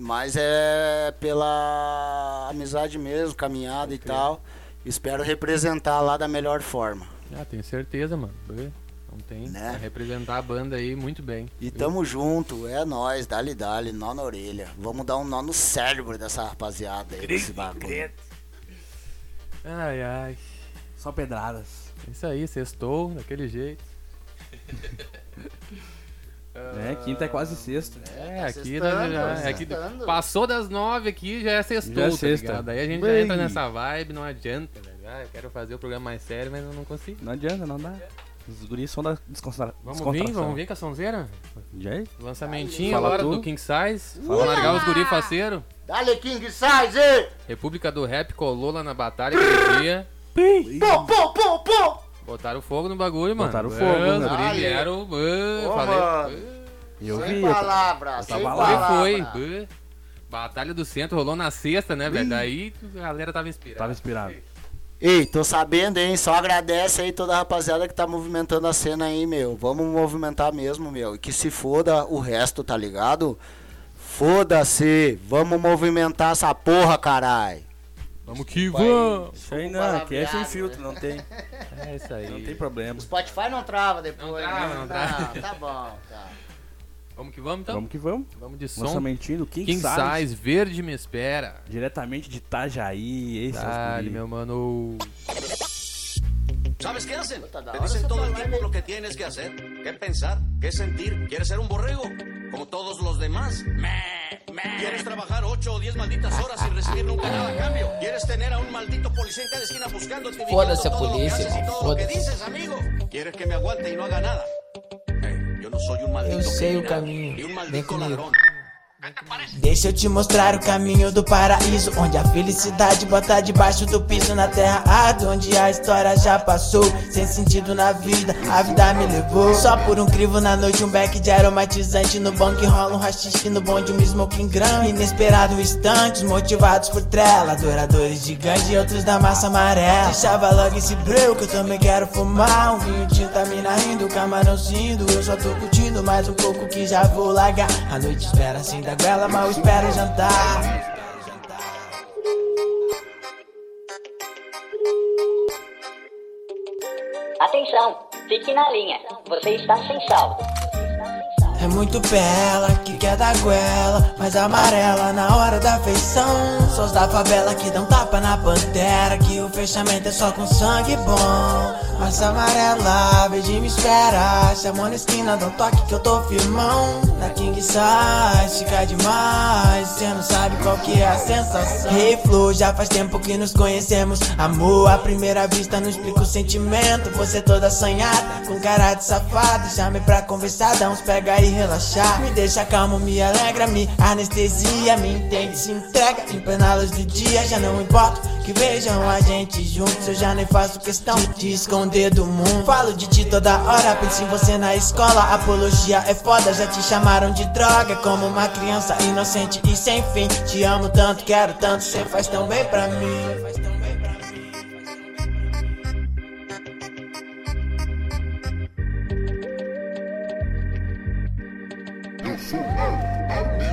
Mas é pela amizade mesmo, caminhada e tal. Espero representar lá da melhor forma. Ah, tenho certeza, mano. Não tem. Né? Representar a banda aí muito bem. E tamo junto, é nóis, dale dale, nó na orelha. Vamos dar um nó no cérebro dessa rapaziada aí, desse bagulho. Ai, ai. Só pedradas. Isso aí, sextou, daquele jeito. É, quinta é quase sexta. É, Tá aqui, sextando, já, tá é que passou das nove aqui, já é sextou, Já é tá sexta. ligado? Daí a gente já Bem. entra nessa vibe, não adianta, velho. Ah, eu quero fazer o programa mais sério, mas eu não consigo. Não adianta, não dá. Os guris são da descontra... Vamos vir, vamos vir com a sonzeira? Já é? Lançamentinho Fala agora tu. do King Size. Fala Vamos largar os guri faceiro. Dale King Size! República do Rap colou lá na batalha aquele dia. Pô, pô, pô, pô! Botaram fogo no bagulho, mano. Botaram fogo, Os né? guri Dale. vieram. Ô, falei. Mano. Eu Sem vi. palavras, eu sem tava Foi, lá. foi. palavra. Batalha do Centro rolou na sexta, né, velho? Daí a galera tava inspirada. Tava inspirado. Ei, tô sabendo, hein? Só agradece aí toda a rapaziada que tá movimentando a cena aí, meu. Vamos movimentar mesmo, meu. E que se foda o resto, tá ligado? Foda-se, vamos movimentar essa porra, carai. Vamos que vamos. Isso aí não, aqui é sem filtro, não tem. É isso aí. Não tem problema. Spotify não trava depois. Não trava, né? não trava. Ah, tá bom, tá. Vamos que vamos então? Vamos que vamos. Vamos de som. Lançamentinho do King, King Size. Size, Verde Me Espera. Diretamente de Itajaí. Esse Dale, meu mano. ¿Sabes qué hacen? Te dicen todo el tiempo lo que tienes que hacer, qué pensar, qué sentir. ¿Quieres ser un borrego? Como todos los demás. ¿Quieres trabajar 8 o 10 malditas horas sin recibir nunca nada a cambio? ¿Quieres tener a un maldito policía en cada esquina buscándote y Foda-se vigilando a todo lo que polícia, haces y todo lo que dices, amigo? ¿Quieres que me aguante y no haga nada? Eu sei o caminho. Vem comigo. Deixa eu te mostrar o caminho do paraíso Onde a felicidade bota debaixo do piso. Na terra árduo, onde a história já passou Sem sentido na vida, a vida me levou. Só por um crivo na noite, um beck de aromatizante. No banco rola um rachixe no bonde, um smoking grão Inesperado instantes, motivados por trela. Adoradores de gangue e outros da massa amarela. Deixava logo esse breu que eu também quero fumar. Um vinho tinta, mina rindo, camarãozinho Eu só tô curtindo mais um pouco que já vou largar. A noite espera assim da goela, mal espera jantar Atenção, fique na linha. Você está sem saldo. É muito bela, que quer dar goela Mas amarela na hora da feição. Sós da favela que dão tapa na pantera Que o fechamento é só com sangue bom. Massa amarela, beijinho me espera Chamou na esquina, dá um toque que eu tô firmão. Na King Size, fica demais Cê não sabe qual que é a sensação. Hey Flu, já faz tempo que nos conhecemos. Amor, à primeira vista não explica o sentimento. Você toda assanhada, com cara de safado Chame pra conversar, dá uns pega e relaxar Me deixa calmo, me alegra, me anestesia Me entende, se entrega em plena luz do dia. Já não importa que vejam a gente juntos Eu já nem faço questão de esconder do mundo. Falo de ti toda hora, penso em você na escola. Apologia é foda, já te chamaram de droga. Como uma criança inocente e sem fim Te amo tanto, quero tanto, cê faz tão bem pra mim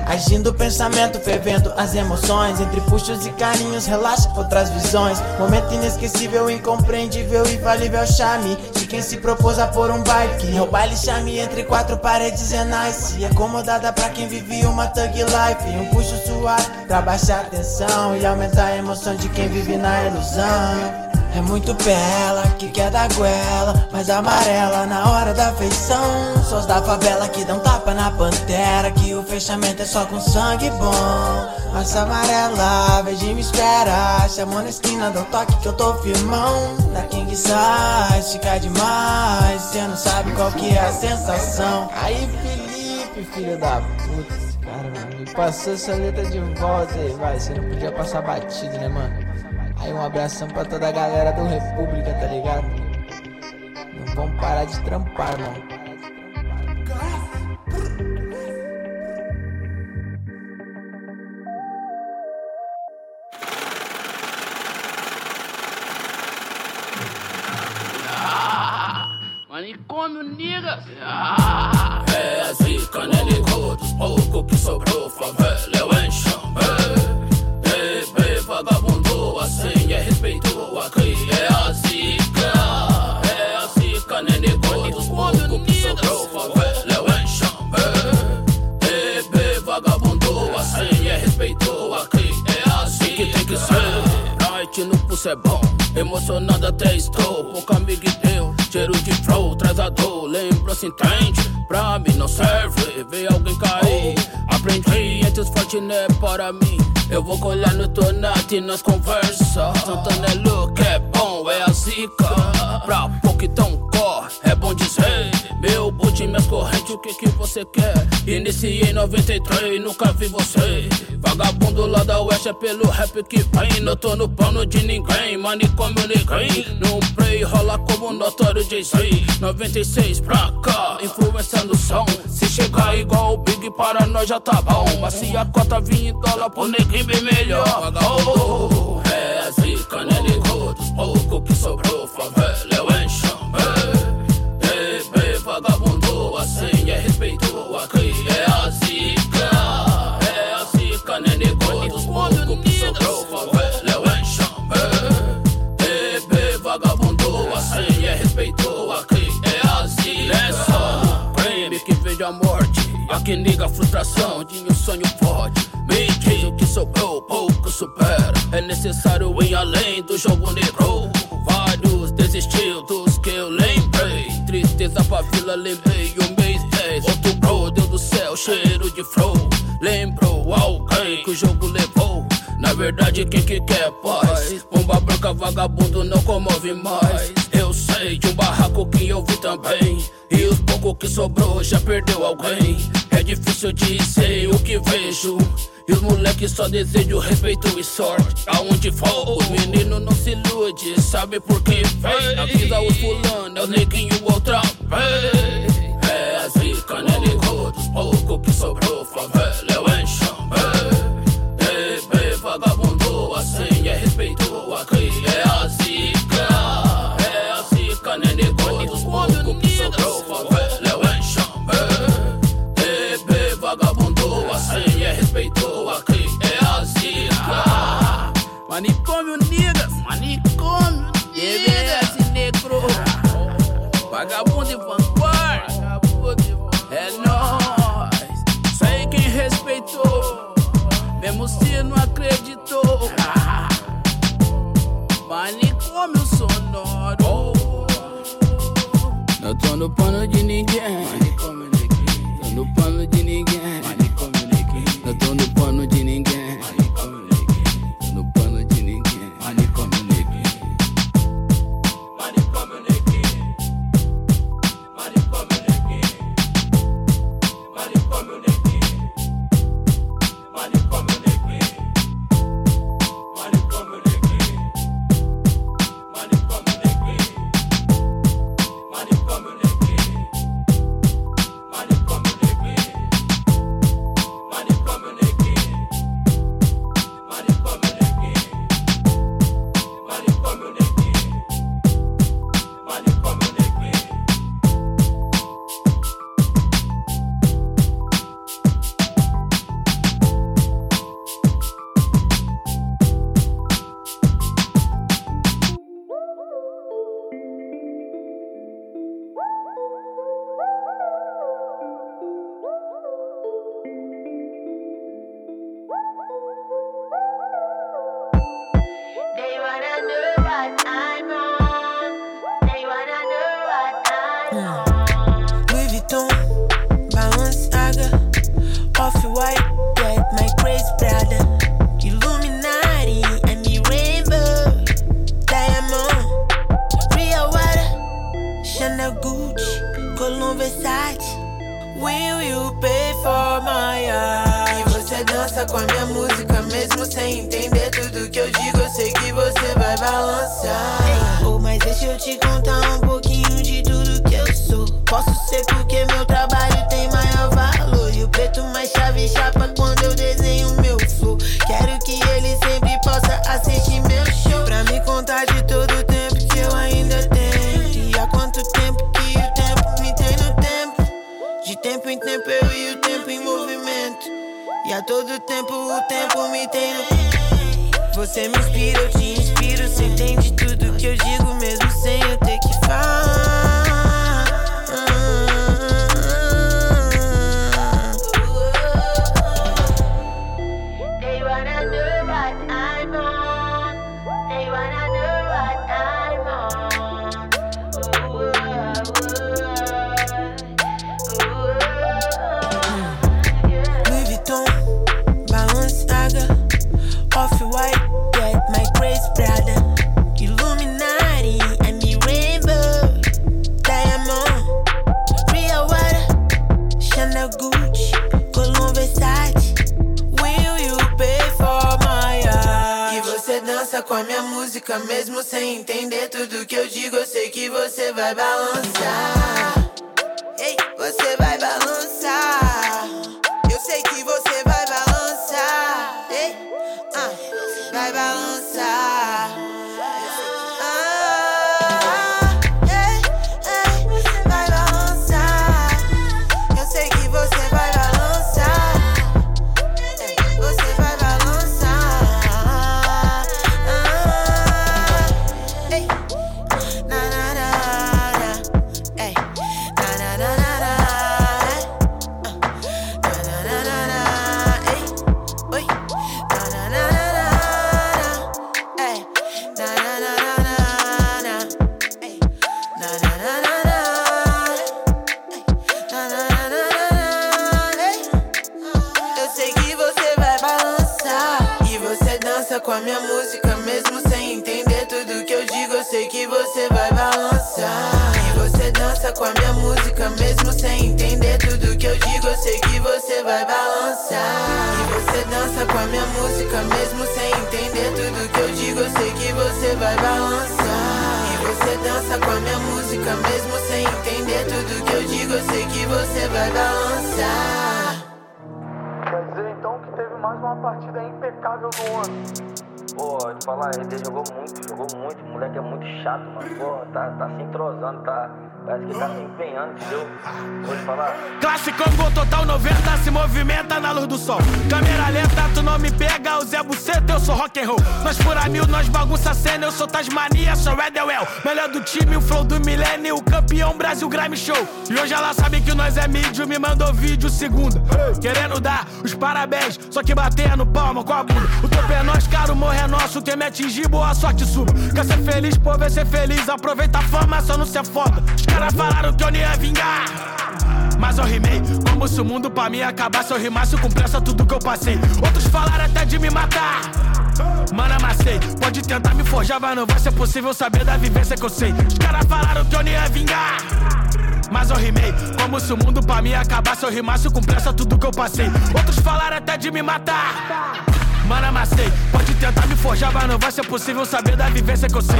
Agindo o pensamento, fervendo as emoções. Entre puxos e carinhos, relaxa outras visões. Momento inesquecível, incompreendível e falível charme De quem se propôs a pôr um baile. Que é o baile charme entre quatro paredes é nice E acomodada pra quem vive uma thug life. Um puxo suave pra baixar a tensão E aumentar a emoção de quem vive na ilusão é muito bela, que quer dar goela Mas amarela na hora da feição. Sós da favela que dão tapa na pantera Que o fechamento é só com sangue bom. Massa amarela, beijinho me espera Chamou na esquina, dá um toque que eu tô firmão. Na King Size, fica demais Cê não sabe qual que é a sensação. Aí Felipe, filho da puta esse Cara, mano, me passou essa letra de volta aí, vai Você não podia passar batido, né, mano? Aí um abração pra toda a galera do República, tá ligado? Não vamos parar de trampar, mano. Manicômio, niggas! É a zica, né, ligou dos poucos que sobrou, favela é o enxame. Bebê, vagabundo, assim é respeito, aqui é a zica. É a zica, ligou dos poucos que sobrou, favela é o enxame. Bebê, vagabundo, assim é respeito, aqui é a zica. Que tem que ser, night no pulso é bom. Emocionado até estou, pouco amigo e Deus. Cheiro de flow, traz a dor, lembrança entende. Pra mim não serve, ver alguém cair. Aprendi entre os fortes, não é para mim. Eu vou colher no tornado e nós conversa. Santana é look, é bom, é a zica. Pra pouco então corre, é bom dizer. Meu boot, minhas correntes, o que que você quer? Iniciei em 93, nunca vi você. Vagabundo lá da oeste é pelo rap que vem. Não tô no pano de ninguém, manicômio ninguém. Não play, rola como notório Jay-Z. 96 pra cá, influência no som. Se chegar igual o Big para nós já tá bom. Mas se a cota vir em dólar, pro neguinho bem melhor. Vagabundo, alguém. E o pouco que sobrou já perdeu alguém. É difícil dizer o que vejo. E os moleques só desejam respeito e sorte. Aonde for, o menino não se ilude. Sabe por que vem? Avisa os fulano, é o neguinho outra vez. É a zica, né, ligou? Pouco que sobrou. vai balançar. Impecável do é muito chato, mano. Pô, tá, tá se entrosando, tá. Parece que tá se empenhando, entendeu? Te falar. Classicão gol total 90 se movimenta na luz do sol. Câmera lenta, tu não me pega, o Zé Buceta, eu sou rock and roll. Nós fura mil, nós bagunça cena, eu sou Tasmania, sou Redwell. Melhor do time, o flow do milênio, o campeão Brasil Grime Show. E hoje ela sabe que nós é mídio, me mandou vídeo segunda. Querendo dar os parabéns, só que batendo palma com a bunda. O topo é nós, cara, o morro é nosso. Quem me atingir, boa sorte suba. Quer ser feliz, pô, vai ser feliz. Aproveita a fama, só não ser foda. Os caras falaram que eu não ia vingar. Mas eu rimei, como se o mundo pra mim acabasse. Eu rimasse com pressa tudo que eu passei. Outros falaram até de me matar. Mano, amassei. Pode tentar me forjar, mas não vai ser possível saber da vivência que eu sei. Os caras falaram que eu não ia vingar. Mas eu rimei, como se o mundo pra mim acabasse. Eu rimasse com pressa tudo que eu passei. Outros falaram até de me matar. Mano, amassei. Pode tentar me forjar, mas não vai ser possível saber da vivência que eu sei.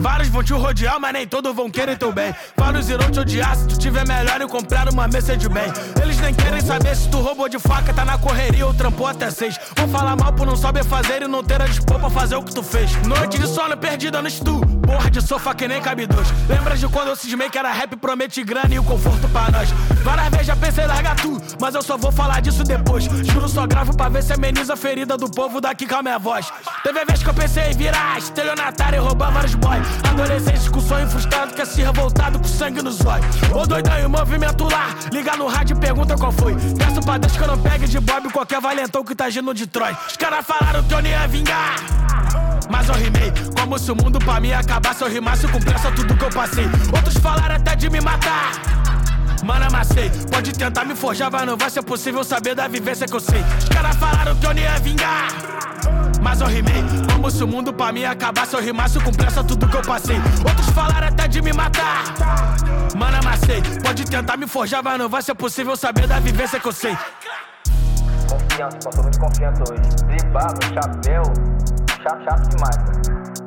Vários vão te rodear, mas nem todos vão querer teu bem. Vários irão te odiar se tu tiver melhor e comprar uma Mercedes-Benz. Eles nem querem saber se tu roubou de faca, tá na correria ou trampou até seis. Vão falar mal por não saber fazer e não ter a dispor pra fazer o que tu fez. Noite de sono perdida no estu. Porra de sofá que nem cabe dois. Lembra de quando eu cismei que era rap, promete grana e o conforto pra nós. Várias vezes já pensei em largar tu, mas eu só vou falar disso depois. Juro, só gravo pra ver se ameniza a ferida do povo daqui com a minha voz. Teve vez que eu pensei em virar estelionatário e roubar vários boys. Adolescente com sonho frustrado, quer se revoltado com sangue nos olhos. Ô doidão, e o movimento lá, liga no rádio e pergunta qual foi. Peço pra Deus que eu não pegue de Bob qualquer valentão que tá agindo Detroit. Os caras falaram que eu não ia vingar. Mas eu rimei, como se o mundo pra mim acabasse. Eu rimasse com pressa tudo que eu passei. Outros falaram até de me matar. Mano, amassei. Pode tentar me forjar, mas não vai ser possível saber da vivência que eu sei. Os caras falaram que eu não ia vingar. Mas eu rimei, como se o mundo pra mim acabasse. Eu rimasse com pressa tudo que eu passei. Outros falaram até de me matar. Mano, amassei. Pode tentar me forjar, mas não vai ser possível saber da vivência que eu sei. Confiança, passou muito confiança hoje. Dribado, chapéu. Chato, chato demais, cara.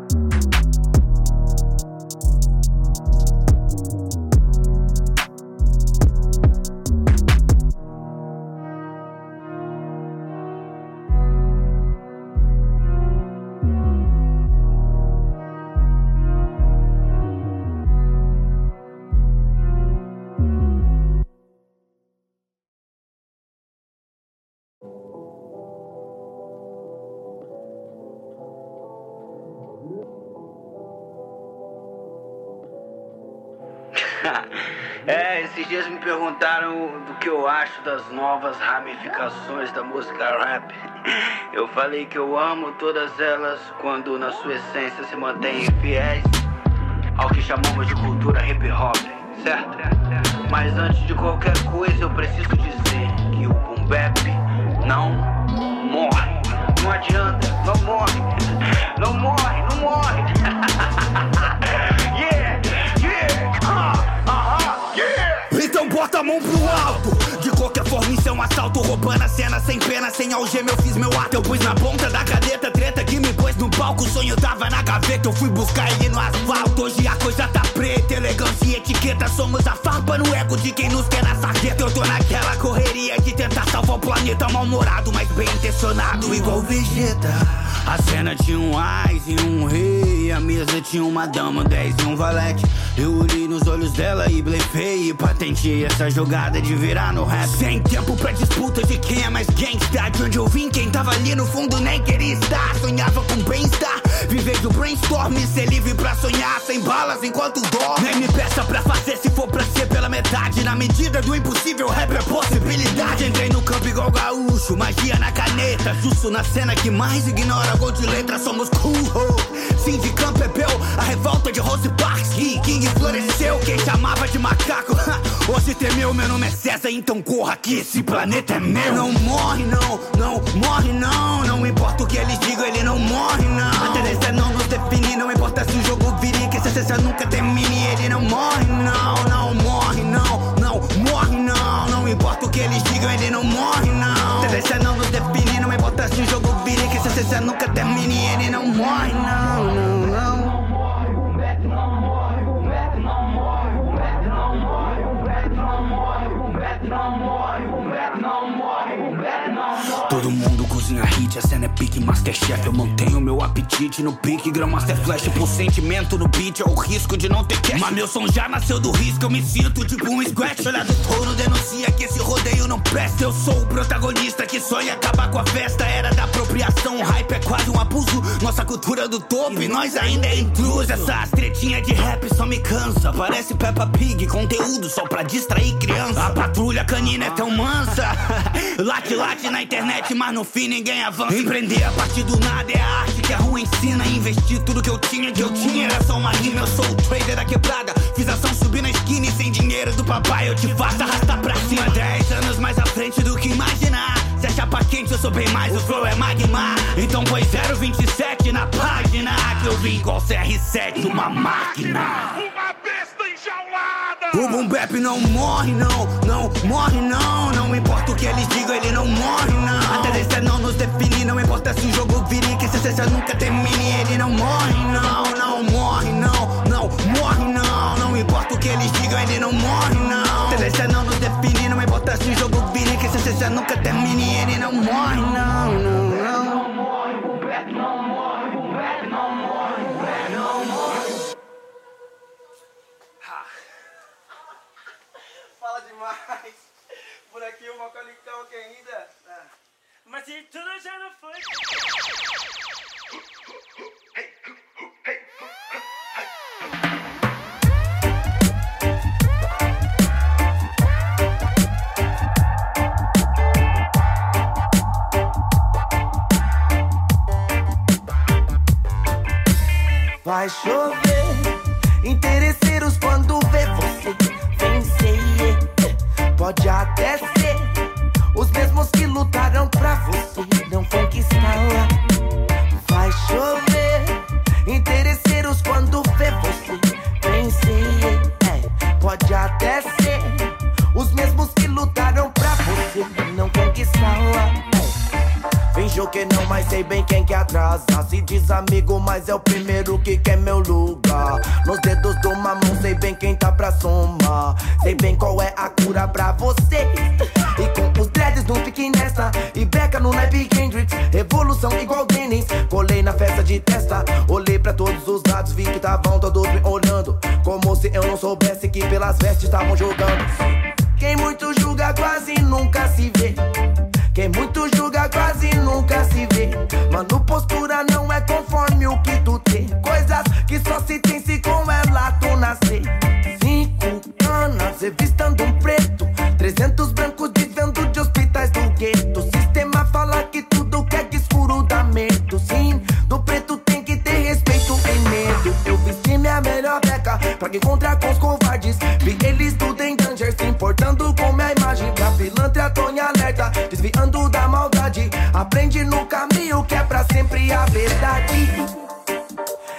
Dias me perguntaram do que eu acho das novas ramificações da música rap. Eu falei que eu amo todas elas quando na sua essência se mantêm fiéis ao que chamamos de cultura hip hop, certo? Mas antes de qualquer coisa eu preciso dizer que o boom bap não morre. Não adianta, não morre. Não morre, não morre. bota a mão pro alto. De qualquer forma, isso é um assalto. Roubando a cena sem pena, sem algema. Eu fiz meu ato. Eu pus na ponta da caneta, treta que me pôs no palco. O sonho tava na gaveta. Eu fui buscar ele no asfalto. Hoje a coisa tá preta. Elegância e etiqueta. Somos a farpa no ego de quem nos quer na sarjeta. Eu tô naquela correria de tentar salvar o planeta. Mal-humorado, mas bem intencionado. Igual Vegeta. A cena tinha um ais e um rei. A mesa tinha uma dama, 10 e um valete. Eu olhei nos olhos dela e blefei. E patenteei essa jogada de virar no rap. Sem tempo pra disputa de quem é mais gangsta. De onde eu vim, quem tava ali no fundo nem queria estar. Sonhava com bem-estar. Viver do brainstorm, ser livre pra sonhar. Sem balas enquanto dorme. Nem me peça pra fazer se for pra ser pela metade. Na medida do impossível, rap é possibilidade. Entrei no campo igual gaúcho, magia na caneta. Justo na cena que mais ignora gol de letra, somos cool. Fim de campo é peu, a revolta de Rose Parks. King floresceu, quem chamava de macaco. Hoje temeu, meu nome é César, então corra que esse planeta é meu. Não morre, não, não morre, não. Não importa o que eles digam, ele não morre, não. A tendência não nos define, não importa se o jogo vire, que essa essência nunca termine. Ele não morre, não, não morre, não, não morre, não. Não importa o que eles digam, ele não morre, não. A tendência não nos define, não importa se o jogo vire, que essa essência nunca termine. Ele não morre, não, Todo mundo cozinha hit, a cena é pique Masterchef. Eu mantenho meu apetite no pique Grandmaster Flash. Por sentimento no beat É o risco de não ter cash. Mas meu som já nasceu do risco Eu me sinto tipo um scratch. Olha do touro denuncia que esse rodeio não presta. Eu sou o protagonista que sonha acabar com a festa. Era da apropriação, o hype é quase um abuso. Nossa cultura do topo e nós ainda é intruso Essas tretinhas de rap só me cansa. Parece Peppa Pig, conteúdo só pra distrair criança. A patrulha canina é tão mansa. Late, late na internet, mas no fim ninguém avança. Empreender a partir do nada é a arte que a rua ensina. Investir tudo que eu tinha, que eu tinha era só uma rima. Eu sou o trader da quebrada. Fiz ação subir na esquina e sem dinheiro do papai eu te faço arrastar pra cima. Dez anos mais à frente do que imaginar. Chapa quente, eu sou bem mais, o flow é magma. Então põe 027 na página. Que eu vim igual CR7, uma máquina. O boom bap não morre, não, não morre, não. Não importa o que eles digam, ele não morre, não. A tendência não nos define, não importa se o jogo vire, que essa essência nunca termine. Ele não morre, não, não morre, não morre, não. Não importa o que eles digam, ele não morre, não. Tendência não nos define, não importa se o jogo vire, que essa essência nunca termine. Ele não morre, não, não, não. Fala demais. Por aqui o Macaulay Culkin ainda. Ah. Mas se tudo já não foi. Vai chover, interesseiros quando vê você vencer. Pode até ser os mesmos que lutaram pra você não conquistá-la. Vai chover, interesseiros quando vê você vencer. Pode até ser Que não, mas sei bem quem que atrasa. Se diz amigo, mas é o primeiro que quer meu lugar. Nos dedos de uma mão, sei bem quem tá pra somar. Sei bem qual é a cura pra você. E com os dreads não fique nessa. E beca no naipe Hendrix. Revolução igual Dennis. Colei na festa de testa. Olhei pra todos os lados, vi que estavam todos me olhando. Como se eu não soubesse que pelas vestes estavam jogando. Quem muito julga quase nunca se vê. Quem muito julga quase nunca se vê. Mano, postura não é conforme o que tu tem. Coisas que só se tem se com ela tu nascer. Cinco anos revistando um preto. Trezentos brancos vivendo de hospitais do gueto. Sistema fala que tudo que é escuro dá medo. Sim, do preto tem que ter respeito e medo. Eu vesti minha melhor beca pra encontrar com os covardes. Vi eles tudo em danger, se importando com minha imagem. Pra pilantra tô Aprende no caminho que é pra sempre a verdade.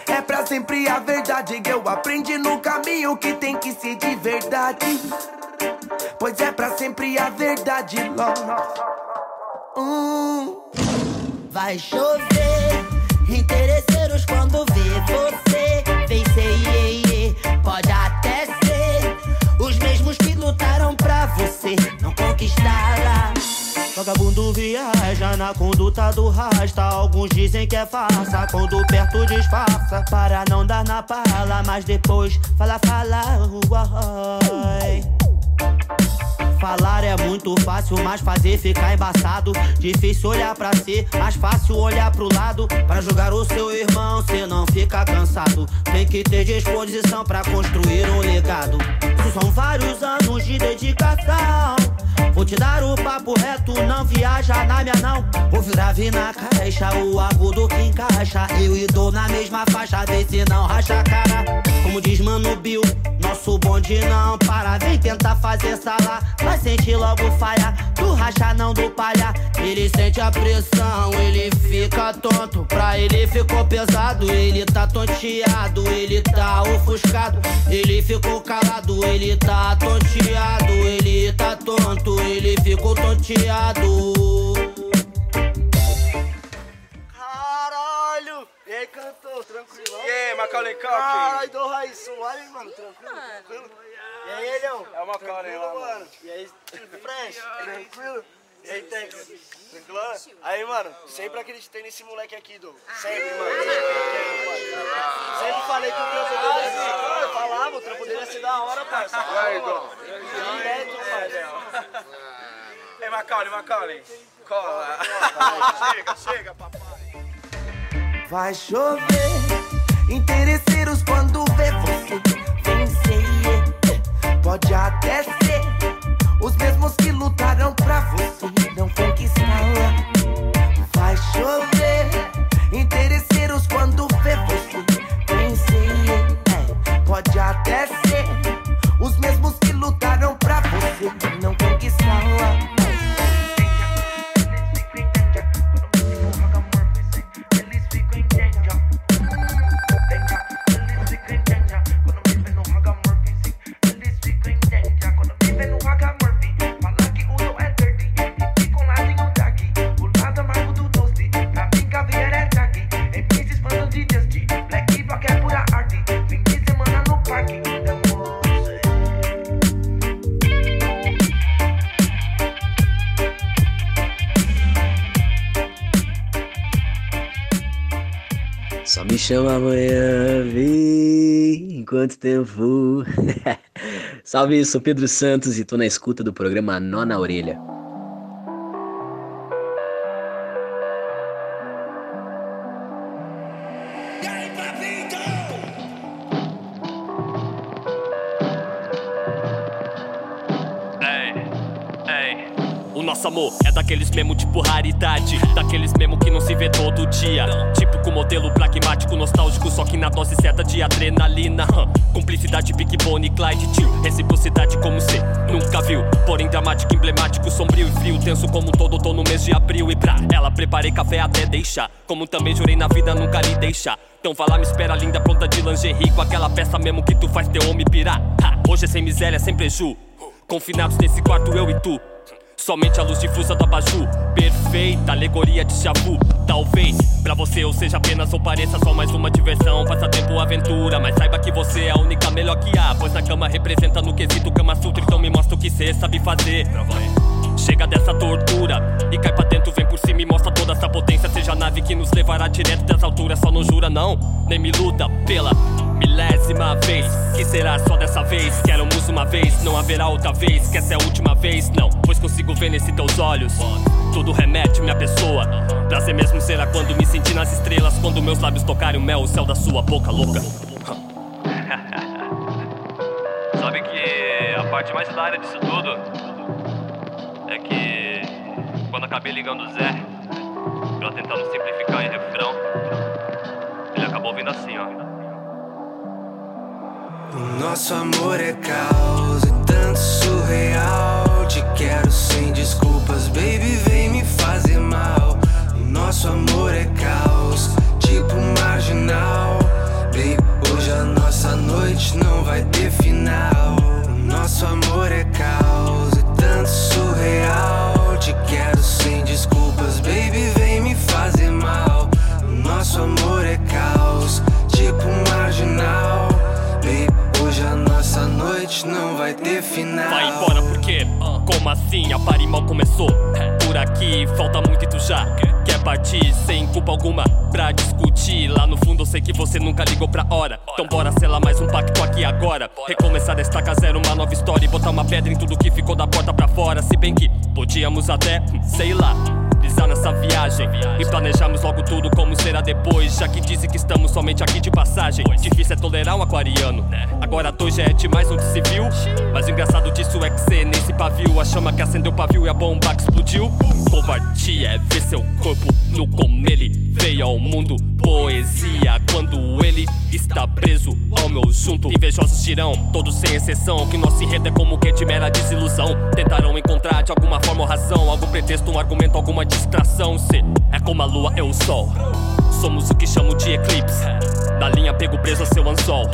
É pra sempre a verdade. Eu aprendi no caminho que tem que ser de verdade. Pois é pra sempre a verdade, Lord. Hum. Vai chover, interesseiros quando vê você vencer, iê, iê. pode até ser os mesmos que lutaram pra você não conquistá-la. Vagabundo viaja na conduta do rasta. Alguns dizem que é farsa, quando perto disfarça. Para não dar na pala, mas depois fala, fala, uai. Falar é muito fácil, mas fazer fica embaçado. Difícil olhar pra si, mais fácil olhar pro lado. Pra jogar o seu irmão, cê não fica cansado. Tem que ter disposição pra construir um legado. São vários anos de Vou te dar o papo reto, não viaja na minha não. O grave na caixa, o agudo que encaixa. Eu e dou na mesma faixa, vê se não racha a cara. Como diz Mano Bill, nosso bonde não para. Vem tentar fazer sala, vai sentir logo falha. Do racha não do palha. Ele sente a pressão, ele fica tonto. Pra ele ficou pesado, ele tá tonteado, ele tá ofuscado. Ele ficou calado, ele tá tonteado, ele tá tonto, ele ficou tonteado. Aí, cantor, tranquilo? E aí, Macaulay Culkin? Caralho, do Raiz, suave, mano? Tranquilo, tranquilo? E aí, Elião? É o Macaulay lá, mano? E aí, Fresh, tranquilo? E aí, Tex? Tranquilo? Aí, mano, sempre acreditei nesse moleque aqui, Doug. Sempre, mano. Sempre falei que o trampo dele ia ser... Eu falava, o trampo dele ia ser da hora, parça. Vai, Dom. Direto, parça. Ei, Macaulay, Macaulay. Cola. chega, chega, papai. Vai chover, interesseiros quando vê você vencer. Pode até ser os mesmos que lutaram pra você não conquistá-la. Vai chover, interesseiros quando vê você vencer. Pode até ser os mesmos que lutaram pra você me chama amanhã, vi quanto tempo. Salve, sou Pedro Santos e tô na escuta do programa Nó na Orelha. Nosso amor é daqueles mesmo tipo raridade. Daqueles mesmo que não se vê todo dia. Tipo com modelo pragmático, nostálgico Só que na dose certa de adrenalina. Cumplicidade, Big Bonnie, Clyde, tio. Reciprocidade como cê nunca viu. Porém dramático, emblemático, sombrio e frio. Tenso como todo, tô no mês de abril. E pra ela preparei café até deixar. Como também jurei na vida nunca lhe deixar. Então vai lá, me espera linda, pronta de lingerie. Com aquela peça mesmo que tu faz teu homem pirar. Ha, Hoje é sem miséria, sem preju. Confinados nesse quarto, eu e tu Somente a luz difusa do abajur. Perfeita, alegoria de chavu Talvez pra você eu seja apenas ou pareça só mais uma diversão. Passatempo, aventura Mas saiba que você é a única melhor que há. Pois na cama representa no quesito Kama Sutra Então me mostra o que cê sabe fazer. Chega dessa tortura E cai pra dentro, vem por cima e mostra toda essa potência. Seja a nave que nos levará direto das alturas Só não jura não, nem me luta pela milésima vez. Que será só dessa vez? Queremos uma vez, não haverá outra vez Que essa é a última vez, não. Pois consigo ver nesses teus olhos Tudo remete minha pessoa Prazer mesmo será quando me sentir nas estrelas Quando meus lábios tocarem o mel, o céu da sua boca louca Sabe que a parte mais hilária disso tudo é que quando acabei ligando o Zé pra tentando simplificar em refrão, ele acabou vindo assim, ó. O nosso amor é caos, é tanto surreal. Te quero sem desculpas, baby, vem me fazer mal. Nosso amor é caos, tipo marginal. Baby, hoje a nossa noite não vai ter final. Nosso amor é caos, é tanto surreal. Te quero sem desculpas, baby, vem me fazer mal. Nosso amor é caos, tipo marginal. Baby, hoje a nossa noite não vai ter final. Vai embora como assim? A party mal começou Por aqui falta muito e tu já Quer partir sem culpa alguma pra discutir. Lá no fundo eu sei que você nunca ligou pra hora. Então bora selar mais um pacto aqui agora. Recomeçar desta zero, uma nova história. E botar uma pedra em tudo que ficou da porta pra fora. Se bem que podíamos até, sei lá. Pisar nessa viagem e planejamos logo tudo como será depois. Já que dizem que estamos somente aqui de passagem. Difícil é tolerar um aquariano. Agora dois já é demais onde se viu. Mas o engraçado disso é que cê nem se pavio. A chama que acendeu o pavio e a bomba que explodiu. Covardia é ver seu corpo nu como ele veio ao mundo. Poesia quando ele está preso ao meu junto. Invejosos dirão, todos sem exceção, que nosso enredo é como que de mera desilusão. Tentarão encontrar de alguma forma ou razão, algum pretexto, um argumento, alguma distração. Se é como a lua é o sol. Somos o que chamo de eclipse. Na linha pego preso a seu anzol.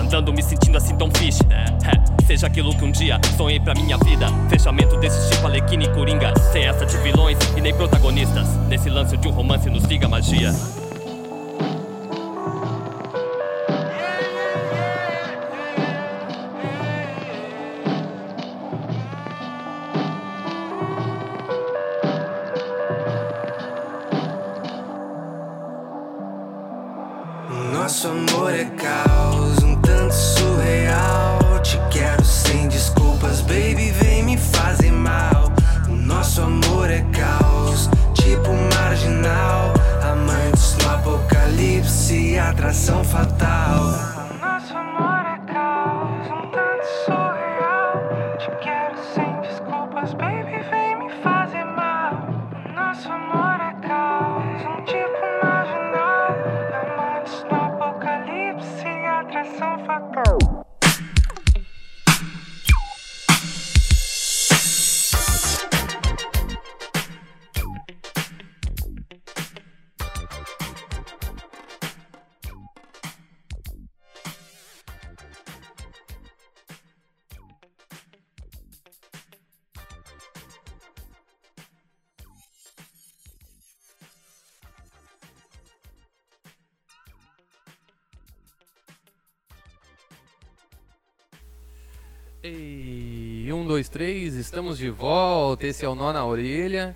Andando me sentindo assim tão fish. É, seja aquilo que um dia sonhei pra minha vida. Fechamento desse tipo Alequina e Coringa. Sem essa de vilões e nem protagonistas. Nesse lance de um romance nos liga magia. Nosso amor é caos, dois, três, estamos de volta. Esse é o Nó na Orelha.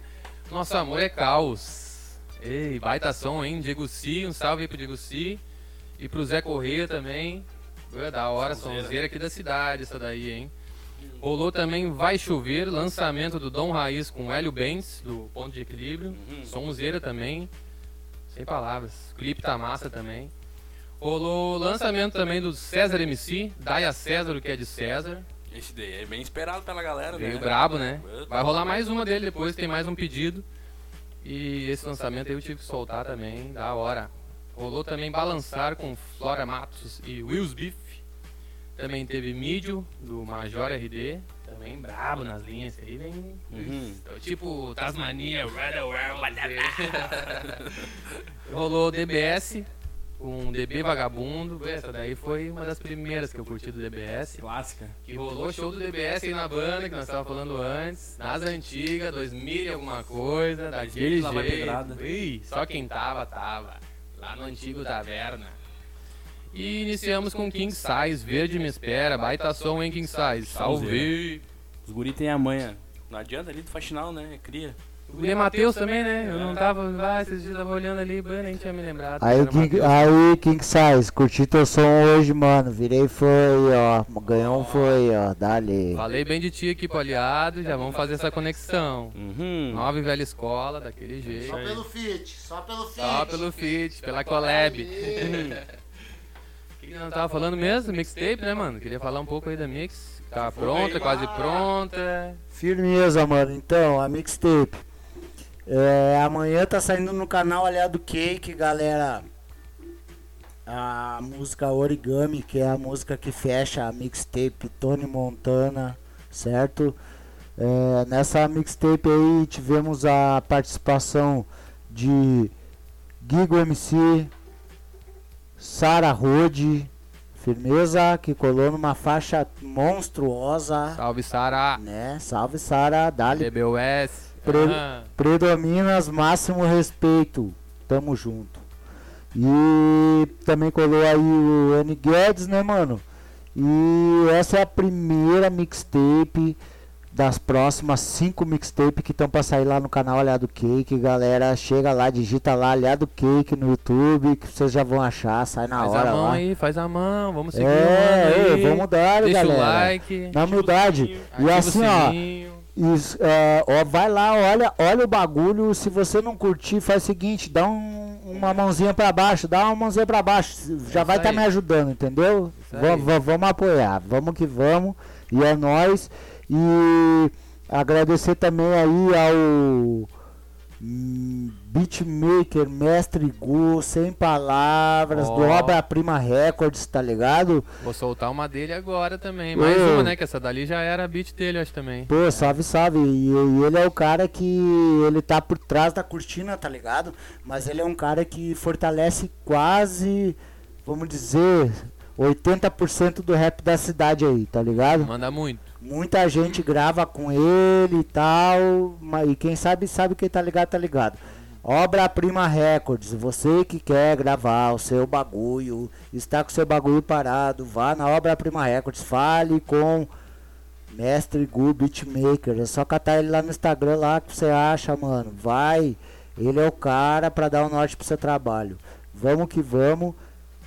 Nosso amor é caos. Ei, baita som, hein? Diego Si, um salve aí pro Diego Si. E pro Zé Corrêa também. Ué, da hora, sonzeira aqui da cidade, essa daí, hein? Rolou também Vai Chover, lançamento do Dom Raiz com Hélio Benz, do Ponto de Equilíbrio. Sonzeira também. Sem palavras. O clipe tá massa também. Rolou lançamento também do César MC, Daia César, o que é de César. Esse daí é bem esperado pela galera, Veio né? brabo, né? Vai rolar mais uma dele depois, tem mais um pedido. E esse lançamento aí eu tive que soltar também, da hora. Rolou também Balançar com Flora Matos e Wills Beef. Também teve Mídio, do Major RD. Também brabo nas linhas, esse aí vem. Uhum. Tipo Tasmania. Rolou DBS com DB Vagabundo. Essa daí foi uma das primeiras que eu curti do DBS. Clássica. Que rolou show do DBS aí na banda, que nós estávamos falando antes. Nas antigas, 2000 e alguma coisa, daquele jeito. pedrada. Ih, só quem tava, tava. Lá no antigo Taverna. E iniciamos com King Size, Verde Me Espera, baita som em King Size. Salve! Os guri tem a manha. Não adianta ali do faxinal, né? Cria. O Matheus também, né? Eu não tava. Ah, esses dias eu tava olhando ali, nem tinha me lembrado. Aí, o King, aí, King Size, curti teu som hoje, mano. Virei foi, ó. Ganhou um foi, ó. Dali. Falei bem de ti aqui pro aliado, já vamos fazer essa conexão. Uhum. Nova e velha escola, daquele jeito. Só pelo fit, só pelo fit. Só pelo feat, pela collab. O que, que nós tava falando mesmo? Mixtape, né, mano? Queria falar um pouco aí da mix. Tá pronta, quase pronta. Firmeza, mano. Então, a mixtape. É, amanhã tá saindo no canal Aliado Cake, galera. A música Origami, que é a música que fecha a mixtape Tony Montana, certo? É, nessa mixtape aí tivemos a participação de Gigo MC, Sara Rode, firmeza, que colou numa faixa monstruosa. Salve, Sara! Né? Salve, Sara. Dali. DBUS. Pre Ah. Predominas máximo respeito. Tamo junto. E também colou aí o N Guedes, né, mano? E essa é a primeira mixtape das próximas cinco mixtapes que estão pra sair lá no canal Aliado Cake. Galera, chega lá, digita lá Aliado Cake no YouTube, que vocês já vão achar, sai na Faz hora a mão lá. aí, faz a mão, vamos seguir o É, vamos dar, Deixa galera. o like. Na humildade. E o assim, ó. Isso, é, ó, vai lá, olha, olha o bagulho. Se você não curtir, faz o seguinte, dá um- uma mãozinha pra baixo, dá uma mãozinha pra baixo. Já vai estar aí. me ajudando, entendeu? Vamos apoiar, vamos que vamos. E é nóis. E agradecer também aí ao hum, beatmaker, mestre Gu, sem palavras, do Ó. Obra Prima Records, tá ligado? Vou soltar uma dele agora também. Mais Ô. uma, né? Que essa dali já era a beat dele, acho também. Pô, salve, salve. E, e ele é o cara que ele tá por trás da cortina, tá ligado? Mas ele é um cara que fortalece quase, vamos dizer, 80% do rap da cidade aí, tá ligado? Manda muito. Muita gente grava com ele e tal, mas e quem sabe sabe quem tá ligado, tá ligado. Obra Prima Records, você que quer gravar o seu bagulho, está com o seu bagulho parado, vá na Obra Prima Records, fale com Mestre Gu Beatmaker, é só catar ele lá no Instagram lá que você acha, mano. Vai, ele é o cara pra dar o norte pro seu trabalho. Vamos que vamos.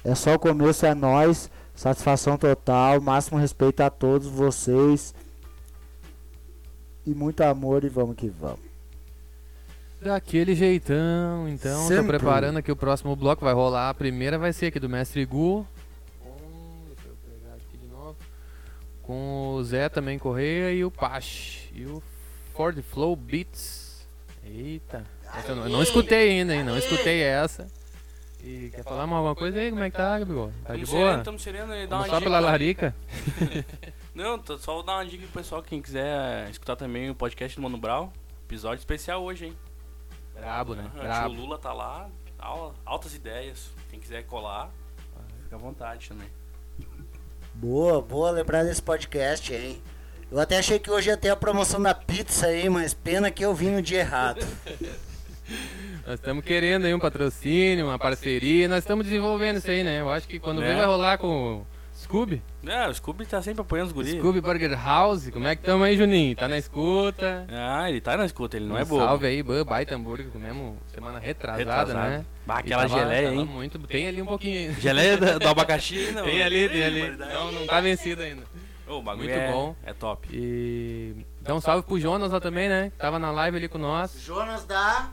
É só o começo, é nós. Satisfação total, máximo respeito a todos vocês. E muito amor e vamos que vamos. Daquele jeitão, então. Tô Sempre. preparando aqui o próximo bloco. Vai rolar. A primeira vai ser aqui do Mestre Gu. Com, deixa eu pegar aqui de novo. Com o Zé também Correia e o Pache. E o Ford Flow Beats. Eita. Essa eu não, eu não escutei ainda, hein? Não escutei essa. E quer falar mais alguma coisa aí? Como é que tá, Gabigol? Tá de boa? tamo sereno e dá Vamos uma só pela larica? Não, tô só vou dar uma dica pro pessoal, quem quiser escutar também o podcast do Mano Brown. Episódio especial hoje, hein? Brabo, né? Aham, Brabo. O Lula tá lá, al- altas ideias. Quem quiser colar, fica à vontade também. Boa, boa lembrar desse podcast, hein? Eu até achei que hoje ia ter a promoção da pizza aí, mas pena que eu vim no dia errado. Nós estamos querendo aí um patrocínio, uma parceria. Nós estamos desenvolvendo isso aí, né? Eu acho que quando É. vem vai rolar com o Scooby. É, o Scooby tá sempre apoiando os guris. Scooby Burger House. Como é que estamos aí, Juninho? Tá na escuta? Ah, ele tá na escuta, ele não Um é bobo. Salve aí, baita hambúrguer. Comemos semana retrasada, Retrasado. né? Bah, aquela tava- geleia, hein? Muito, tem ali um pouquinho. Geleia do- do abacaxi ainda, Tem ali, tem ali. Não, não tá vencido ainda. Ô, o bagulho Muito é- bom. é top. E então salve pro Jonas lá também, né? Que Tava na live ali com nós. Jonas da.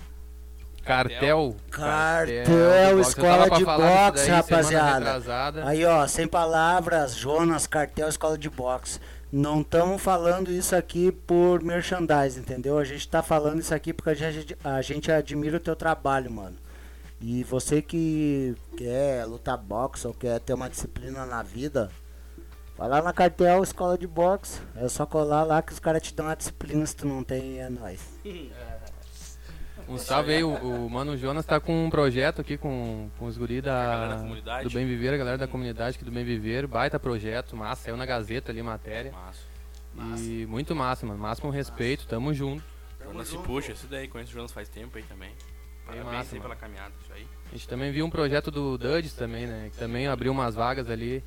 Cartel. Cartel, escola de boxe, daí rapaziada. Aí, ó, sem palavras, Jonas, cartel, escola de boxe. Não estamos falando isso aqui por merchandising, entendeu? A gente tá falando isso aqui porque a gente, a gente admira o teu trabalho, mano. E você que quer lutar boxe ou quer ter uma disciplina na vida, vai lá na cartel, escola de boxe. É só colar lá que os caras te dão a disciplina se tu não tem, é nóis. Um salve aí, o, o Mano Jonas tá com um projeto aqui com, com os guri galera da, da comunidade. do Bem Viver, a galera da comunidade aqui do Bem Viver, baita projeto, massa, saiu na Gazeta ali matéria. Massa. E muito massa, mano, máximo respeito, tamo junto. Jonas se puxa, esse daí, conheço o Jonas faz tempo aí também. Parabéns massa, aí mano. pela caminhada, isso aí. A gente também viu um projeto do Duds também, né, que também abriu umas vagas ali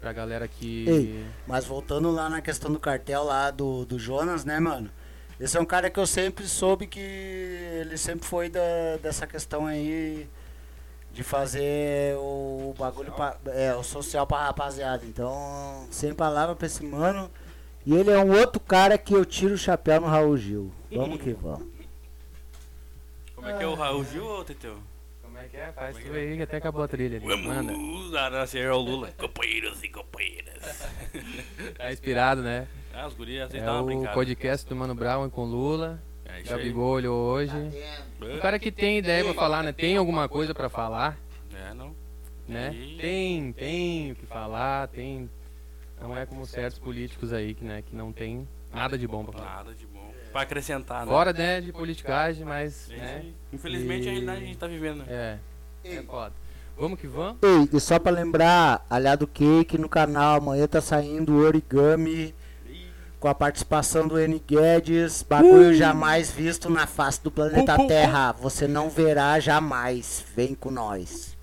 pra galera que... Ei, mas voltando lá na questão do cartel lá do, do Jonas, né, mano? Esse é um cara que eu sempre soube que ele sempre foi da, dessa questão aí de fazer o bagulho, pra, é, o social pra rapaziada. Então, sem palavra pra esse mano. E ele é um outro cara que eu tiro o chapéu no Raul Gil. Vamos que vamos. Como é que é o Raul Gil ou Teteu? Como é que é? Faz tu aí que até acabou a trilha ali. Manda. Vamos! É o Lula. Companheiros e companheiras. Tá inspirado, né? Guris às vezes É dá uma o brincada. podcast do Mano Brown com Lula. É isso. Gabigol olhou hoje. O cara que tem ideia pra falar, né? Tem alguma coisa pra falar, É, não. né? Tem, tem o que falar, tem. Não é como certos políticos aí que, né, que não tem nada de bom pra falar. Nada de bom. Pra acrescentar, né? Fora, né, de politicagem, mas. É Né. Infelizmente, a realidade a gente tá vivendo, né? É. É foda. Vamos que vamos? Ei, e só pra lembrar, Aliado Cake no canal, amanhã tá saindo o Origami com a participação do N. Guedes, bagulho uh. jamais visto na face do planeta uh, uh, Terra. Você não verá jamais. Vem com nós.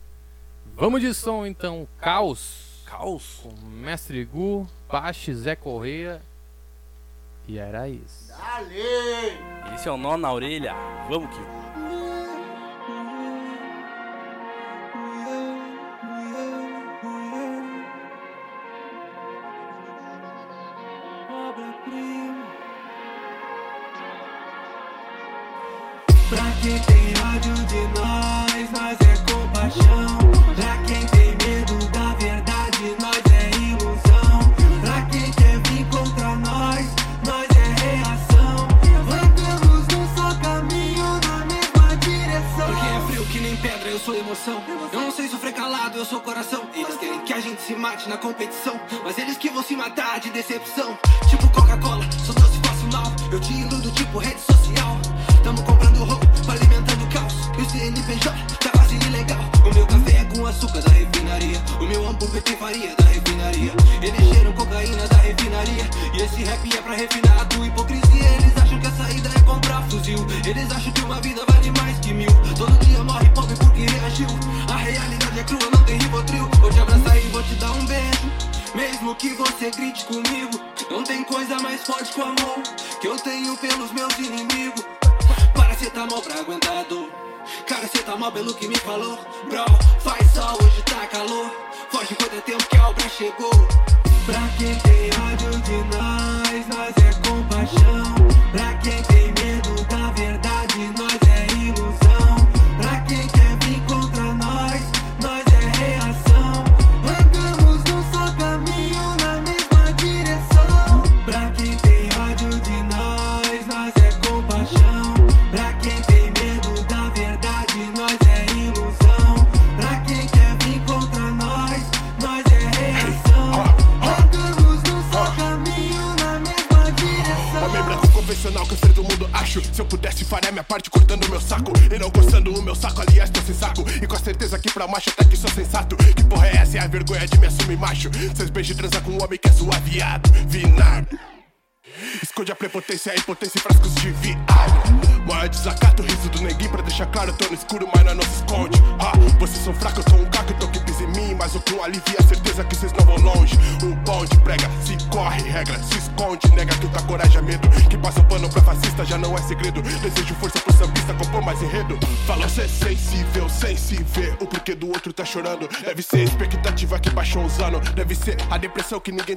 Vamos de som então, Caos. Caos. Com Mestre Gu, Pache, Zé Correia. E era isso. Dale! Esse é o nó na orelha. Vamos que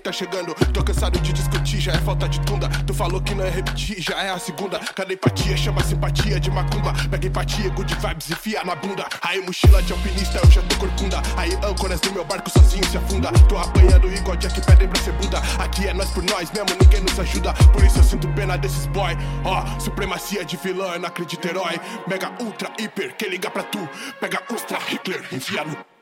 tá chegando. Tô cansado de discutir, já é falta de tunda. Tu falou que não é repetir, já é a segunda. Cada empatia chama simpatia de macumba. Pega empatia, good vibes, e enfia na bunda. Aí mochila de alpinista, eu já tô corcunda. Aí âncoras do meu barco sozinho se afunda. Tô apanhando igual Jack pedem pra ser bunda. Aqui é nós por nós mesmo, ninguém nos ajuda. Por isso eu sinto pena desses boy. Ó, oh, supremacia de vilão, eu não acredito herói. Mega, ultra, hiper, quem liga pra tu? Pega ultra Hitler, enfia no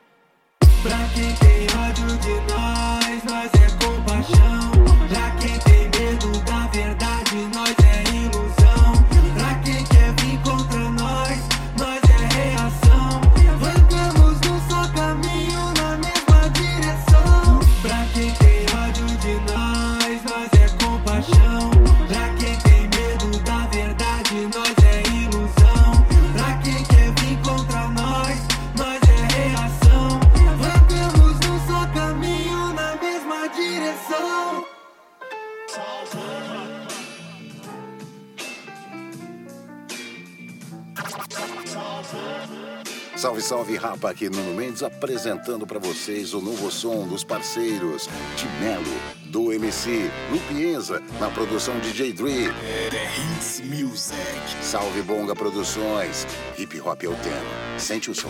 apresentando para vocês o novo som dos parceiros de Melo, do MC Lupienza, na produção de DJ Dre. The Hits Music. Salve Bonga Produções. Hip Hop é o tema. Sente o som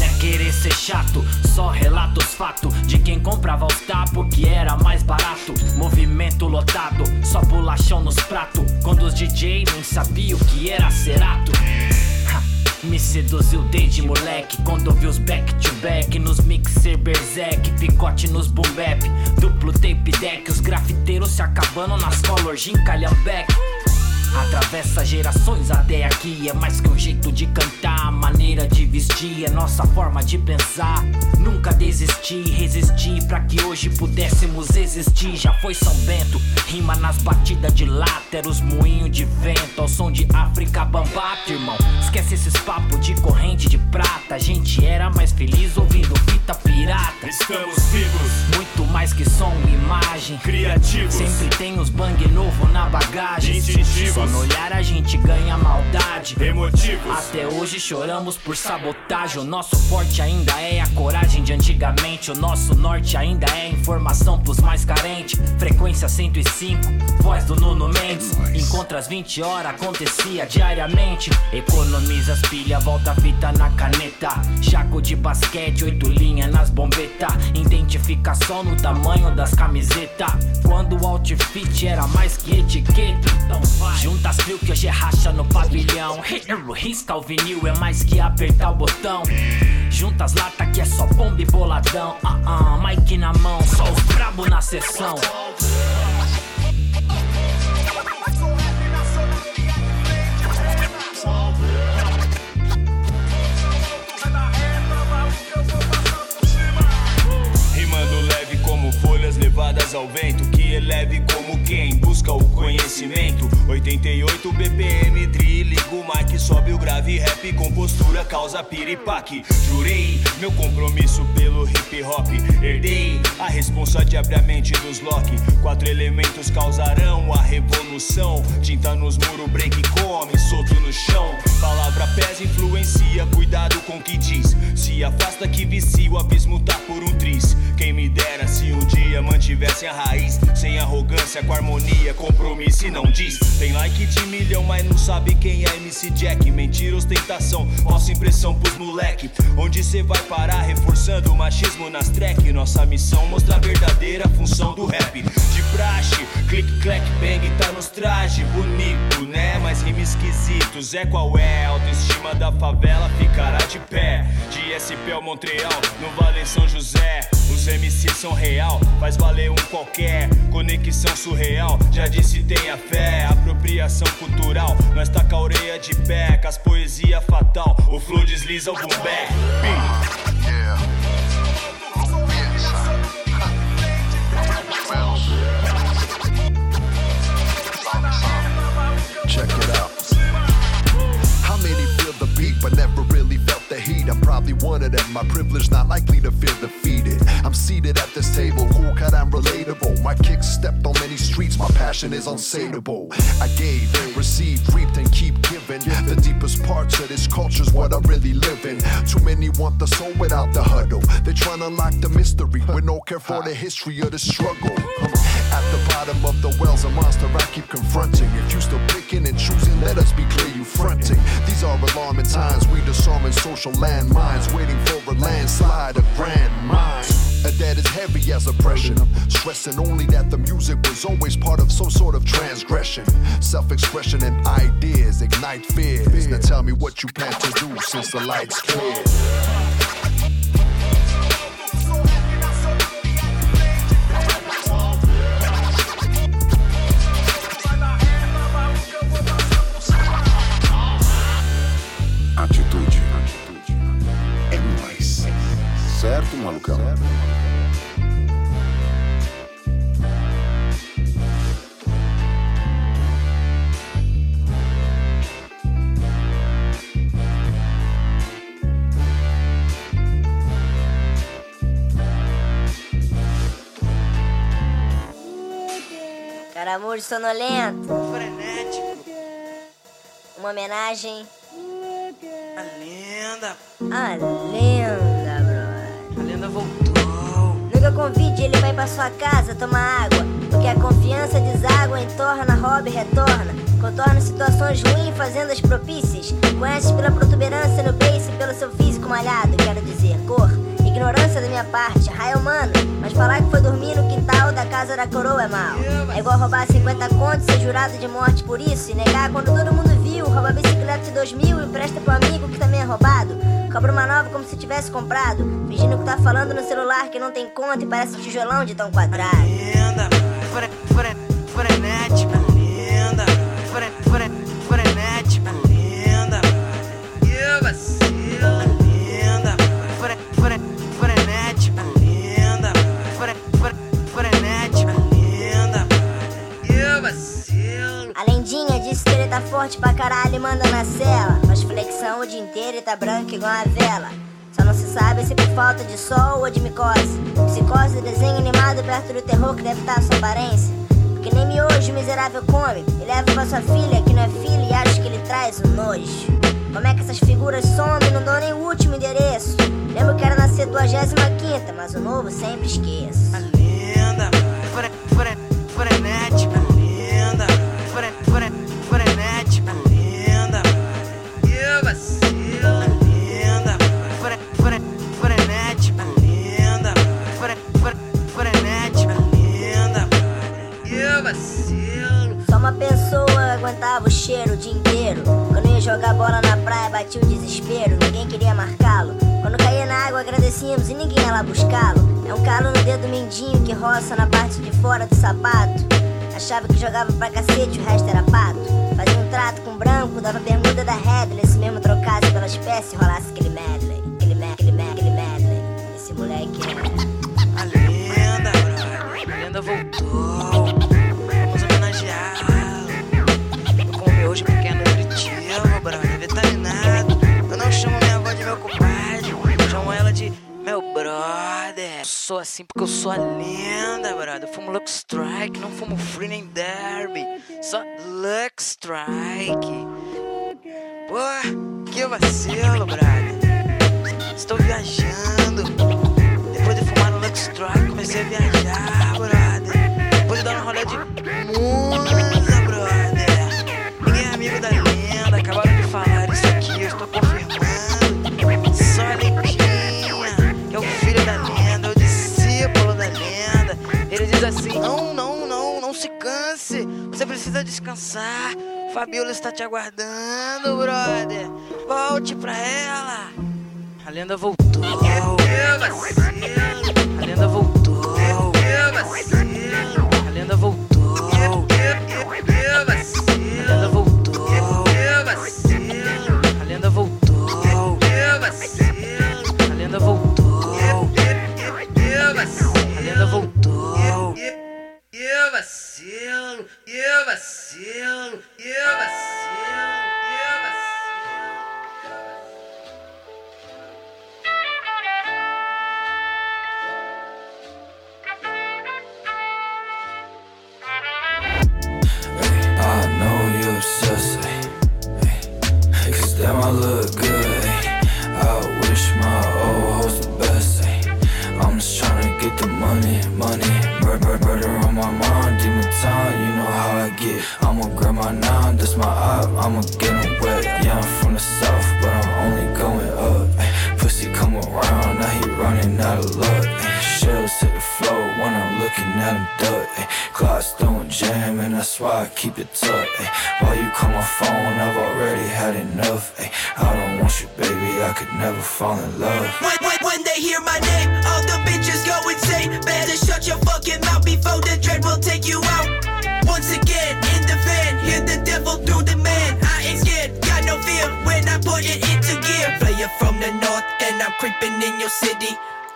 é querer ser chato, só relata os fatos de quem comprava os tapo que era mais barato. Movimento lotado, só bolachão nos pratos. Quando os DJ nem sabiam o que era serato. Me seduziu desde moleque quando ouvi os back to back nos mixer berserk, picote nos boom bap, duplo tape deck, os grafiteiros se acabando nas color gin calhambeque. Atravessa gerações até aqui. É mais que um jeito de cantar, maneira de vestir, é nossa forma de pensar. Nunca desisti, resisti pra que hoje pudéssemos existir. Já foi São Bento, rima nas batidas de lata, era os moinhos de vento, ao som de África Bambata, irmão. Esquece esses papos de corrente de prata. A gente era mais feliz ouvindo fita pirata. Estamos vivos, mais que som imagem. Criativos, sempre tem uns bang novo na bagagem. Instintivos, só no olhar a gente ganha maldade. Emotivos, até hoje choramos por sabotagem. O nosso forte ainda é a coragem de antigamente. O nosso norte ainda é informação pros mais carentes. Frequência 105, voz do Nuno Mendes. Encontra às 20 horas, acontecia diariamente. Economiza as pilhas, volta a fita na caneta. Chaco de basquete, oito linhas nas bombetas. Identificação no tamanho das camisetas. Quando o outfit era mais que etiqueta. Então vai. Frio que hoje é racha no pavilhão. Risca o vinil, é mais que apertar o botão. Junta as lata que é só bomba e boladão. Ah, ah, Mike na mão, só os brabo na sessão. Levadas ao vento Que eleve como quem busca o conhecimento. 88 BPM, tri, liga o mic Sobe o grave, rap com postura, causa piripaque. Jurei meu compromisso pelo hip hop. Herdei a responsa de abrir a mente dos Loki. Quatro elementos causarão a revolução. Tinta nos muros, break come, solto no chão. Palavra pesa, influencia, cuidado com o que diz. Se afasta que vicia, o abismo tá por um tris Quem me dera se um dia mantivessem a raiz Sem arrogância, com harmonia, compromisso e não diz. Tem like de milhão, mas não sabe quem é MC Jack. Mentira, ostentação, falsa impressão pros moleque. Onde cê vai parar, reforçando o machismo nas track. Nossa missão, mostrar a verdadeira função do rap. De praxe, click, clack, bang, tá nos trajes Bonito, né? Mas rima esquisito, Zé qual é? Autoestima da favela ficará de pé. De SP ao Montreal, no Vale São José. Os MCs são real, faz valer um qualquer Conexão surreal, já disse tenha fé Apropriação cultural, nós com a orelha de pé Com as poesia fatal, o flow desliza o back Check it out. How many feel the beat but never the heat? I'm probably one of them. My privilege not likely to feel defeated. I'm seated at this table, cool cut, I'm relatable. My kicks stepped on many streets, my passion is unsatiable. I gave, received, reaped, and keep giving. The deepest parts of this culture's what I really live in. Too many want the soul without the huddle. They trying to unlock the mystery with no care for the history of the struggle. At the bottom of the well's a monster I keep confronting. If you still picking and choosing, let us be clear you fronting. These are alarming times, we disarming social landmines, waiting for a landslide, a grand mind. A debt is heavy as oppression. Stressing only that the music was always part of some sort of transgression. Self expression and ideas ignite fears. Now tell me what you plan to do since the lights clear. Malucão? Caramujo sonolento. Frenético. Uma homenagem. A lenda. A lenda, brother. A lenda Nunca convide ele vai pra sua casa tomar água. Porque a confiança deságua, entorna, rouba e retorna. Contorna situações ruins, fazendas propícias. Conheces pela protuberância no beiço e pelo seu físico malhado. Quero dizer, cor. Ignorância da minha parte, raio humano. Mas falar que foi dormir no quintal da casa da coroa é mal. É igual roubar 50 contos, ser jurado de morte por isso. E negar quando todo mundo viu. Rouba bicicleta de 2000 e empresta pro amigo que também é roubado. Cobra uma nova como se tivesse comprado. Fingindo que tá falando no celular que não tem conta e parece tijolão de tão quadrado. Fre, tá forte pra caralho e manda na cela. Faz flexão o dia inteiro e tá branco igual a vela. Só não se sabe se por falta de sol ou de micose. Psicose, desenho animado perto do terror que deve estar a sua aparência. Porque nem miojo miserável come. E leva pra sua filha que não é filha e acha que ele traz o nojo. Como é que essas figuras somem não dão nem o último endereço? Lembro que era nascer 25, mas o novo sempre esqueço. Linda, fre, fre, frenética, jogar bola na praia, batia o desespero. Ninguém queria marcá-lo. Quando caía na água, agradecíamos e ninguém ia lá buscá-lo. É um calo no dedo mindinho que roça na parte de fora do sapato. Achava que jogava pra cacete, o resto era pato. Fazia um trato com branco, dava bermuda da Headley. Se mesmo trocasse pela espécie, rolasse. Aquele medley, sou assim porque eu sou a lenda, brother. Eu fumo Lux Strike, não fumo Free nem Derby. Só Lux Strike. Pô, que vacilo, brother. Estou viajando. Depois de fumar no Lux Strike, comecei a viajar, brother. Depois de dar um rolê de musa, diz assim: Não, não, não, não se canse. Você precisa descansar. Fabiola está te aguardando, brother. Volte pra ela. A lenda voltou. A lenda voltou. A lenda voltou. A lenda voltou. Vacilo, eu vacilo, eu vacilo. Damn I look good. I wish my old hoes the best. I'm just get the money, money. Murder, on my mind, demon time, you know how I get. I'ma grab my nine, that's my op, I'ma get 'em wet. Yeah, I'm from the south, but I'm only going up. Pussy come around, now he running out of luck. Hit the floor when I'm looking at him duck. ay. Clocks don't jam, and that's why I keep it tucked. ay. While you call my phone, I've already had enough. ay. I don't want you, baby, I could never fall in love. When, when, when they hear my name, all the bitches go insane. Better shut your fucking mouth before the dread will take you out. Once again, in the van, hear the devil through the man. I ain't scared, got no fear when I put it into gear. Player from the north, and I'm creeping in your city.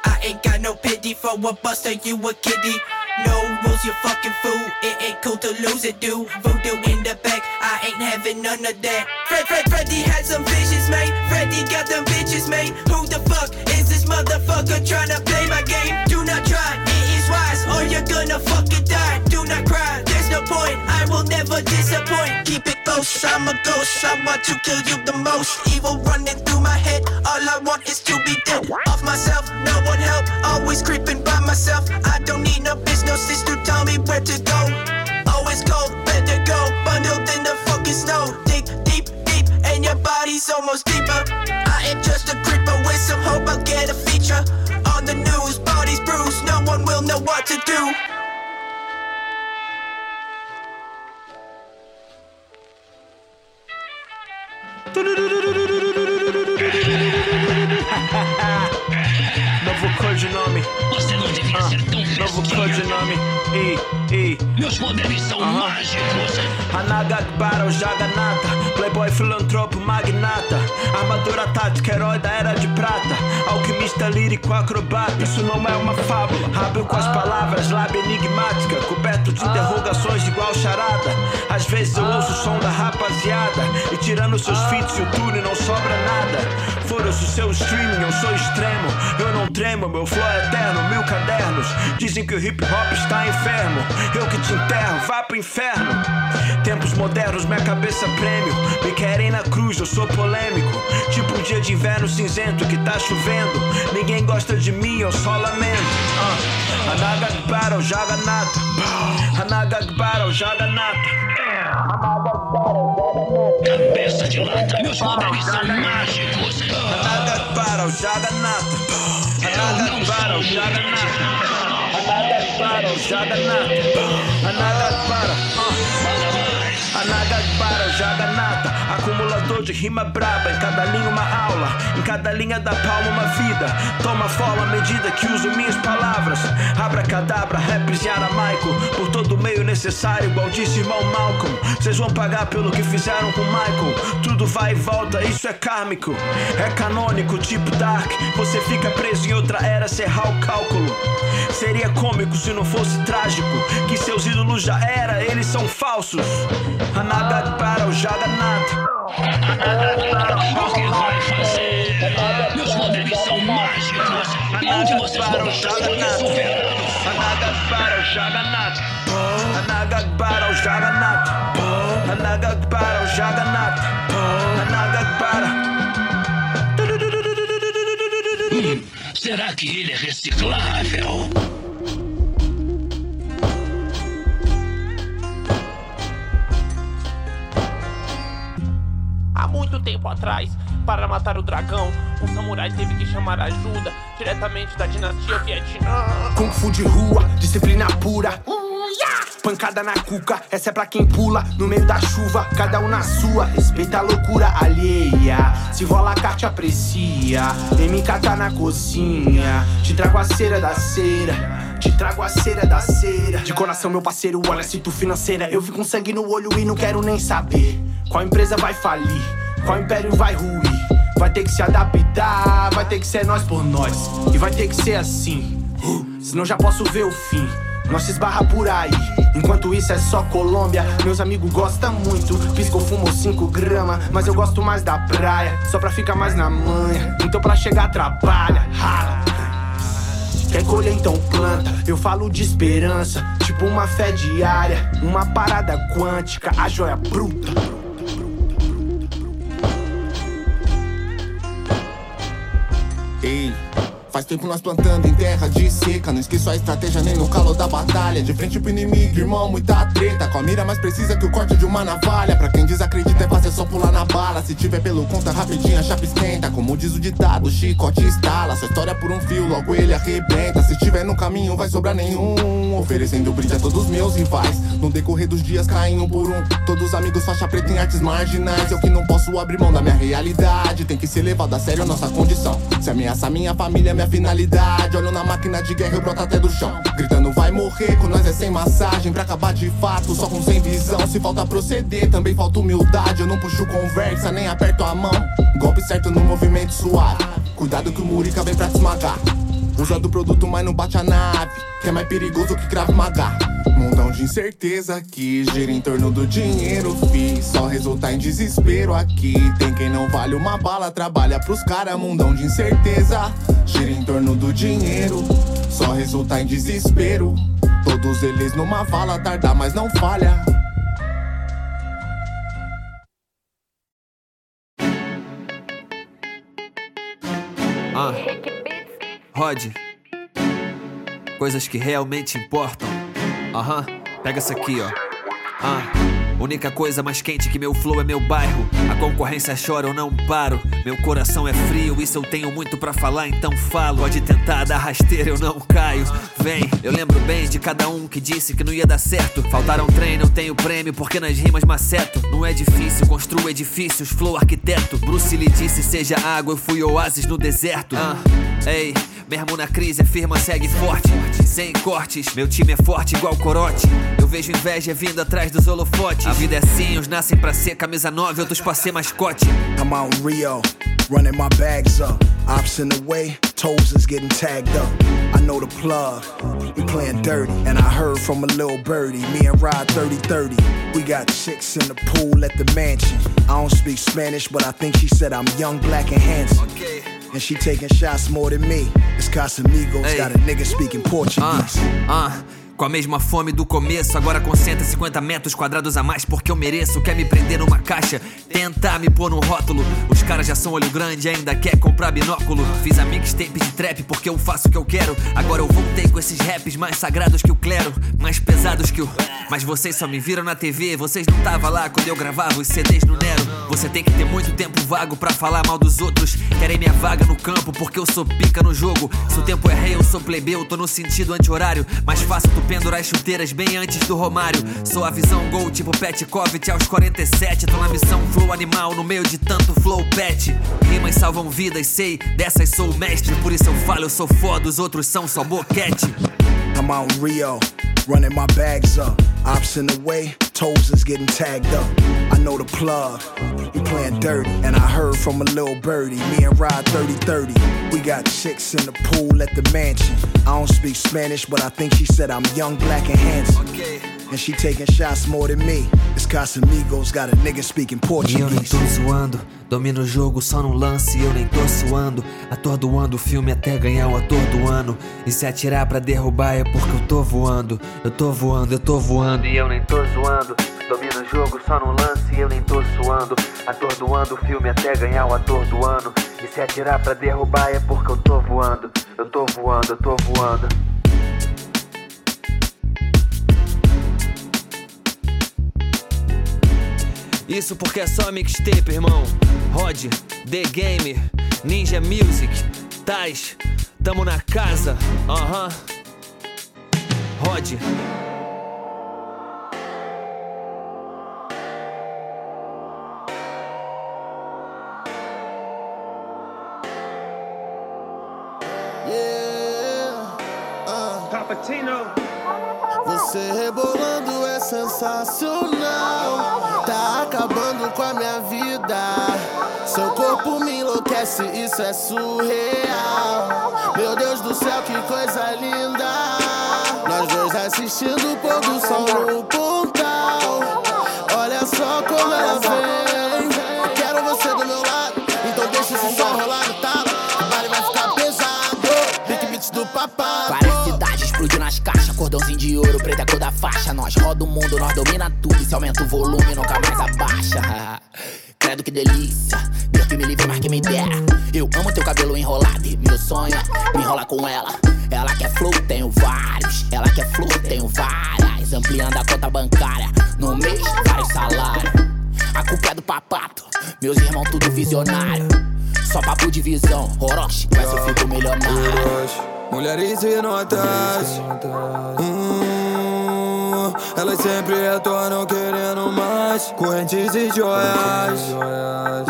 I ain't got no pity for a buster, you a kiddie. No rules, you fucking fool. It ain't cool to lose it, dude. Voodoo in the back, I ain't having none of that. Fred, Fred, Freddy had some visions, mate. Freddy got them bitches, mate. Who the fuck is this motherfucker trying to play my game? Do not try, it is wise, or you're gonna fucking die. Do not cry, no point. I will never disappoint. Keep it close, I'm a ghost. I want to kill you the most. Evil running through my head. All I want is to be dead. Off myself, no one help. Always creeping by myself. I don't need no bitch, no sis to tell me where to go. Always cold, better go. Bundled in the fucking snow. Dig deep, deep, and your body's almost deeper. I am just a creeper with some hope I'll get a feature. On the news, bodies bruised, no one will know what to do. Novo Novo codinome. E, e. Meus poderes são mágicos. Hanaga Battle, Jaganata. Playboy, filantropo, magnata. Armadura tática, herói da era de prata. Alquimista lírico, acrobata. Isso não é uma fábula. Hábil com as palavras, lábia enigmática. Coberto de interrogações igual charada. Às vezes eu ouço o som da rapaziada. Comprando seus feats, YouTube não sobra nada. Foda-se o seu streaming, eu sou extremo. Eu não tremo, meu flow é eterno, mil cadernos. Dizem que o hip hop está enfermo. Eu que te enterro, vá pro inferno. Tempos modernos, minha cabeça prêmio. Me querem na cruz, eu sou polêmico. Tipo um dia de inverno cinzento que tá chovendo. Ninguém gosta de mim, eu só lamento. Uh. Battle, joga nata. Anaga Battle, joga nata. Cabeça de lata, meus poderes são mágicos. Anaga Battle, joga nata. Anaga Battle, joga nata. Anaga Battle, joga nata. Anaga Battle. Anaga Battle, joga nata. Acumulador de rima braba. Em cada linha uma aula. Em cada linha da palma uma vida. Toma forma à medida que uso minhas palavras. Abracadabra, raps em aramaico. Por todo meio necessário, igual disse irmão Malcolm. Vocês vão pagar pelo que fizeram com Michael. Tudo vai e volta, isso é kármico. É canônico, tipo Dark. Você fica preso em outra era, serrar o cálculo. Seria cômico se não fosse trágico. Que seus ídolos já era, eles são falsos. Anaga Battle, joga nada. O que vai fazer? Meus poderes são mágicos. Onde vocês vão gastar os soberanos? Anaga Battle, joga nada. Anaga Battle, joga nada. Anaga Battle, joga nada. Anaga Battle. Hum, será que ele é reciclável? Muito tempo atrás, para matar o dragão, um samurai teve que chamar ajuda diretamente da dinastia Vietnã. Kung Fu de rua, disciplina pura. Pancada na cuca, essa é pra quem pula no meio da chuva, cada um na sua. Respeita a loucura alheia. Se rola a carte, aprecia. Vem me catar na cozinha. Te trago a cera da cera. Te trago a cera da cera. De coração, meu parceiro, olha se tu financeira. Eu vi com sangue no olho e não quero nem saber. Qual empresa vai falir? Qual império vai ruir? Vai ter que se adaptar, vai ter que ser nós por nós. E vai ter que ser assim. Senão já posso ver o fim. Nós se esbarra por aí. Enquanto isso é só Colômbia. Meus amigos gostam muito. Pisco fumo 5 gramas. Mas eu gosto mais da praia. Só pra ficar mais na manha. Então pra chegar trabalha. Rala. Quer colher então planta, eu falo de esperança, tipo uma fé diária, uma parada quântica, a joia bruta. Ei, faz tempo nós plantando em terra de seca. Não esqueço a estratégia nem no calor da batalha. De frente pro inimigo, irmão, muita treta. Com a mira mais precisa que o corte de uma navalha. Pra quem desacredita é fácil, é só pular na bala. Se tiver pelo conta, rapidinho a chapa esquenta. Como diz o ditado, o chicote estala. Sua história por um fio, logo ele arrebenta. Se tiver no caminho, vai sobrar nenhum. Oferecendo brinde a todos meus rivais. No decorrer dos dias, caem um por um. Todos amigos, faixa preta em artes marginais. Eu que não posso abrir mão da minha realidade. Tem que ser levado a sério a nossa condição. Se ameaça minha família, minha finalidade. Olho na máquina de guerra, eu broto até do chão. Gritando, vai morrer, com nós é sem massagem. Pra acabar de fato, só com sem visão. Se falta proceder, também falta humildade. Eu não puxo conversa, nem aperto a mão. Golpe certo no movimento suave. Cuidado que o Murica vem pra te esmagar. Usa do produto, mas não bate a nave. Que é mais perigoso que cravo magar. Mundão de incerteza que gira em torno do dinheiro, fi. Só resulta em desespero aqui. Tem quem não vale uma bala, trabalha pros cara. Mundão de incerteza gira em torno do dinheiro. Só resulta em desespero. Todos eles numa vala, tarda, mas não falha. Ah. Rod. Coisas que realmente importam. Aham. Pega essa aqui, ó. Ah. Única coisa mais quente que meu flow é meu bairro. A concorrência chora, eu não paro. Meu coração é frio, isso eu tenho muito pra falar, então falo. Pode tentar dar rasteira, eu não caio. Vem, eu lembro bem de cada um que disse que não ia dar certo. Faltaram treino, eu tenho prêmio, porque nas rimas maceto. Não é difícil, construo edifícios, flow arquiteto. Bruce Lee disse: seja água, eu fui oásis no deserto. Ah, ei. Mesmo na crise, a firma segue forte, sem cortes. Meu time é forte igual corote. Eu vejo inveja vindo atrás dos holofotes. A vida é assim, uns nascem pra ser camisa 9, outros pra ser mascote. I'm on Rio. running my bags up. Ops in the way, toes is getting tagged up. I know the plug, we playing dirty. And I heard from a little birdie, me and Rod 30 30. We got chicks in the pool at the mansion. I don't speak Spanish, but I think she said I'm young, black, and handsome. And she taking shots more than me. It's Casamigos, got a nigga speaking Portuguese. Ah, com a mesma fome do começo, agora com 150 metros quadrados a mais, porque eu mereço. Quer me prender numa caixa, tentar me pôr num rótulo. Os caras já são olho grande, ainda quer comprar binóculo. Fiz a mixtape de trap porque eu faço o que eu quero. Agora eu voltei com esses raps mais sagrados que o clero, mais pesados que o. Mas vocês só me viram na TV, vocês não tava lá quando eu gravava os CDs no Nero. Você tem que ter muito tempo vago pra falar mal dos outros. Querem minha vaga no campo porque eu sou pica no jogo. Se o tempo é rei, eu sou plebeu, tô no sentido anti-horário. Mais fácil tu pendurar as chuteiras bem antes do Romário. Sou a visão gol, tipo Pet Covit aos 47. Tô na missão flow animal no meio de tanto flow pet. Rimas salvam vidas, sei, dessas sou mestre. Por isso eu falo, eu sou foda, os outros são só boquete. I'm in Rio, running my bags up. Ops in the way, toes is getting tagged up. I know the plug, we playing dirty. And I heard from a little birdie, me and Rod 30 30. We got chicks in the pool at the mansion. I don't speak Spanish, but I think she said I'm young, black, and handsome. And she taking shots more than me. It's Casamigos, got a nigga speaking E eu Portuguese. tô zoando, domino o jogo só no lance, eu nem tô suando. Atordoando o filme até ganhar o ator do ano. E se atirar pra derrubar é porque eu tô voando. Eu tô voando, eu tô voando. E eu nem tô zoando, domino o jogo só no lance, eu nem tô suando. Atordoando o filme até ganhar o ator do ano. E se atirar pra derrubar é porque eu tô voando. Eu tô voando, eu tô voando. Isso porque é só mixtape, irmão. Rod, The Game, Ninja Music, Tais, tamo na casa, aham. Rod. Cappuccino. Você rebolando é sensacional. Tá acabando com a minha vida. Seu corpo me enlouquece, isso é surreal. Meu Deus do céu, que coisa linda. Dois assistindo o pôr do sol no pontal. Olha só como ela vem. Quero você do meu lado, então deixa esse som rolar no talo. O baile vai ficar pesado. Big beats do papai. Várias cidades explodindo as caixas, cordãozinho de ouro, preta é cor da faixa. Nós roda o mundo, nós domina tudo. E se aumenta o volume, nunca mais abaixa. Credo que delícia, Deus que me livre, mas que me dera. Eu amo teu cabelo enrolado e meu sonho é me enrolar com ela. Ela quer flow, tenho vários. Ela quer flow, tenho várias. Ampliando a conta bancária, no mês, vários salários. A culpa é do papato, meus irmãos tudo visionário. Só papo de visão, Orochi, ser eu fico milionário. Mulheres e notas. Hum, elas sempre retornam querendo mais. Correntes e joias.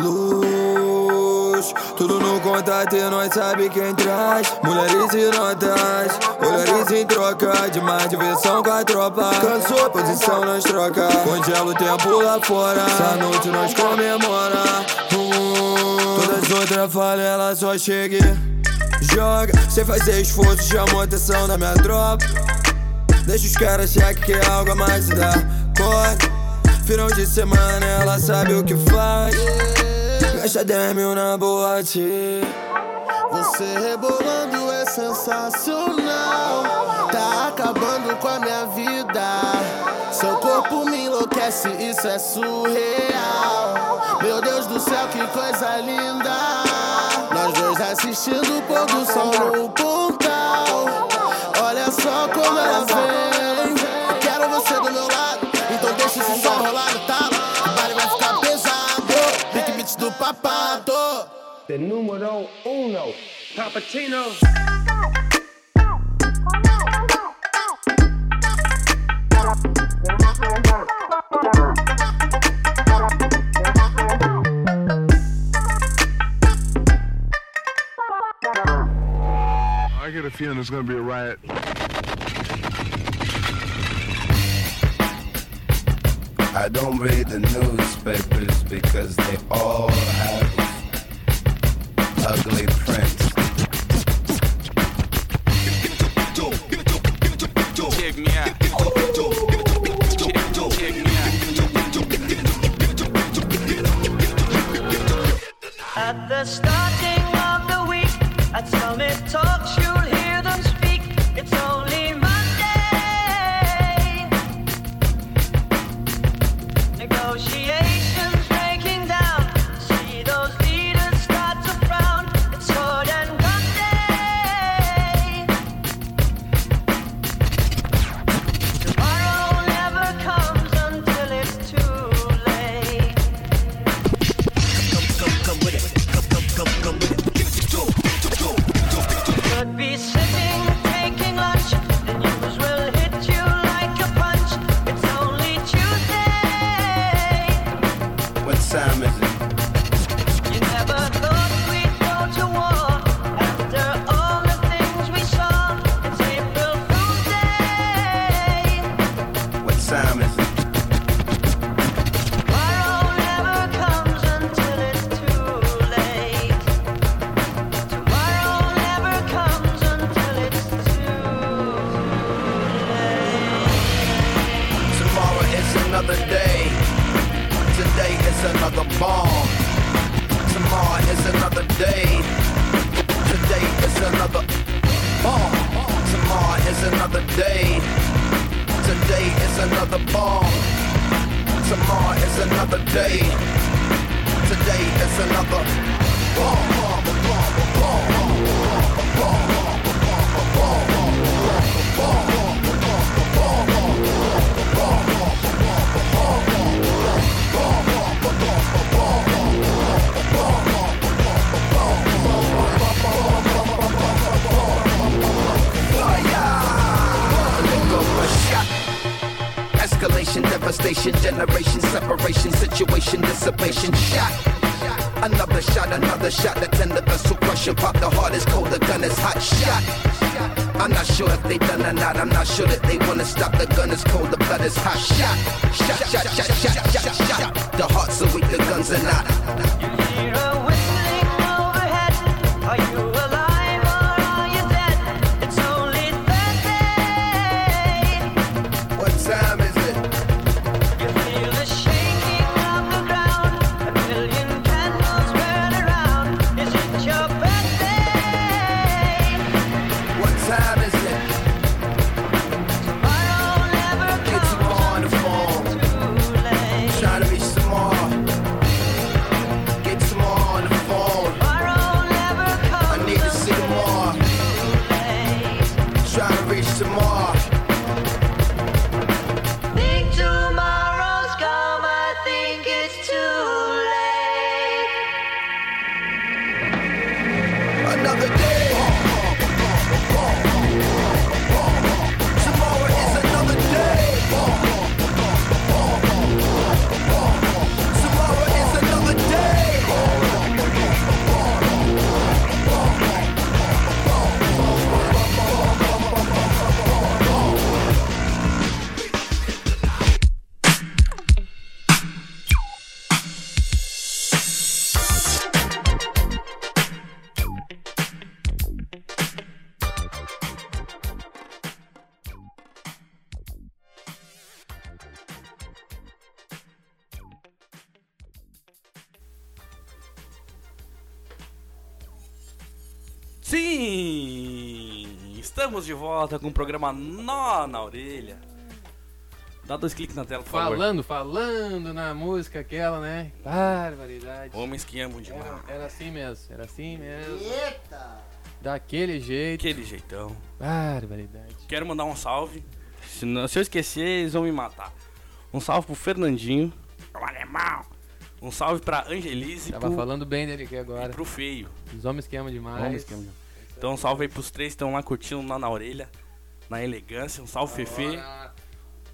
Luz, tudo no contato e nós sabe quem traz. Mulheres e notas. Mulheres em troca de mais diversão com a tropa. Cansou posição, nós troca. Congela o tempo lá fora. Essa noite nós comemora. Hum, todas as outras falam, ela só chega Joga, sem fazer esforço, chama a atenção da minha tropa. Deixa os caras achar que quer algo a mais se dá corte. Final de semana, ela sabe o que faz. Gasta 10 mil na boate. Você rebolando é sensacional. Tá acabando com a minha vida. Seu corpo me enlouquece, isso é surreal. Meu Deus do céu, que coisa linda. Nós dois assistindo o pôr do sol no pontal. Big beats papato. The numero uno, Cappuccino. I get a feeling there's gonna be a riot. I don't read the newspapers because they all have ugly prints. Check me out. Estamos de volta com o programa Nó na Orelha. Dá dois cliques na tela, por favor. Falando, falando na música aquela, né? Barbaridade. Homens que amam demais. Era, era assim mesmo, era assim mesmo. Eita! Daquele jeito. Aquele jeitão. Barbaridade. Quero mandar um salve. Se, não- se eu esquecer, eles vão me matar. Um salve pro Fernandinho. O alemão. Um salve pra Angelise. Tava pro- falando bem dele aqui agora. E pro feio. Os homens que amam demais. Homens que amam demais. Então um salve aí pros três que estão lá curtindo lá na orelha. Na elegância. Um salve, Fefe.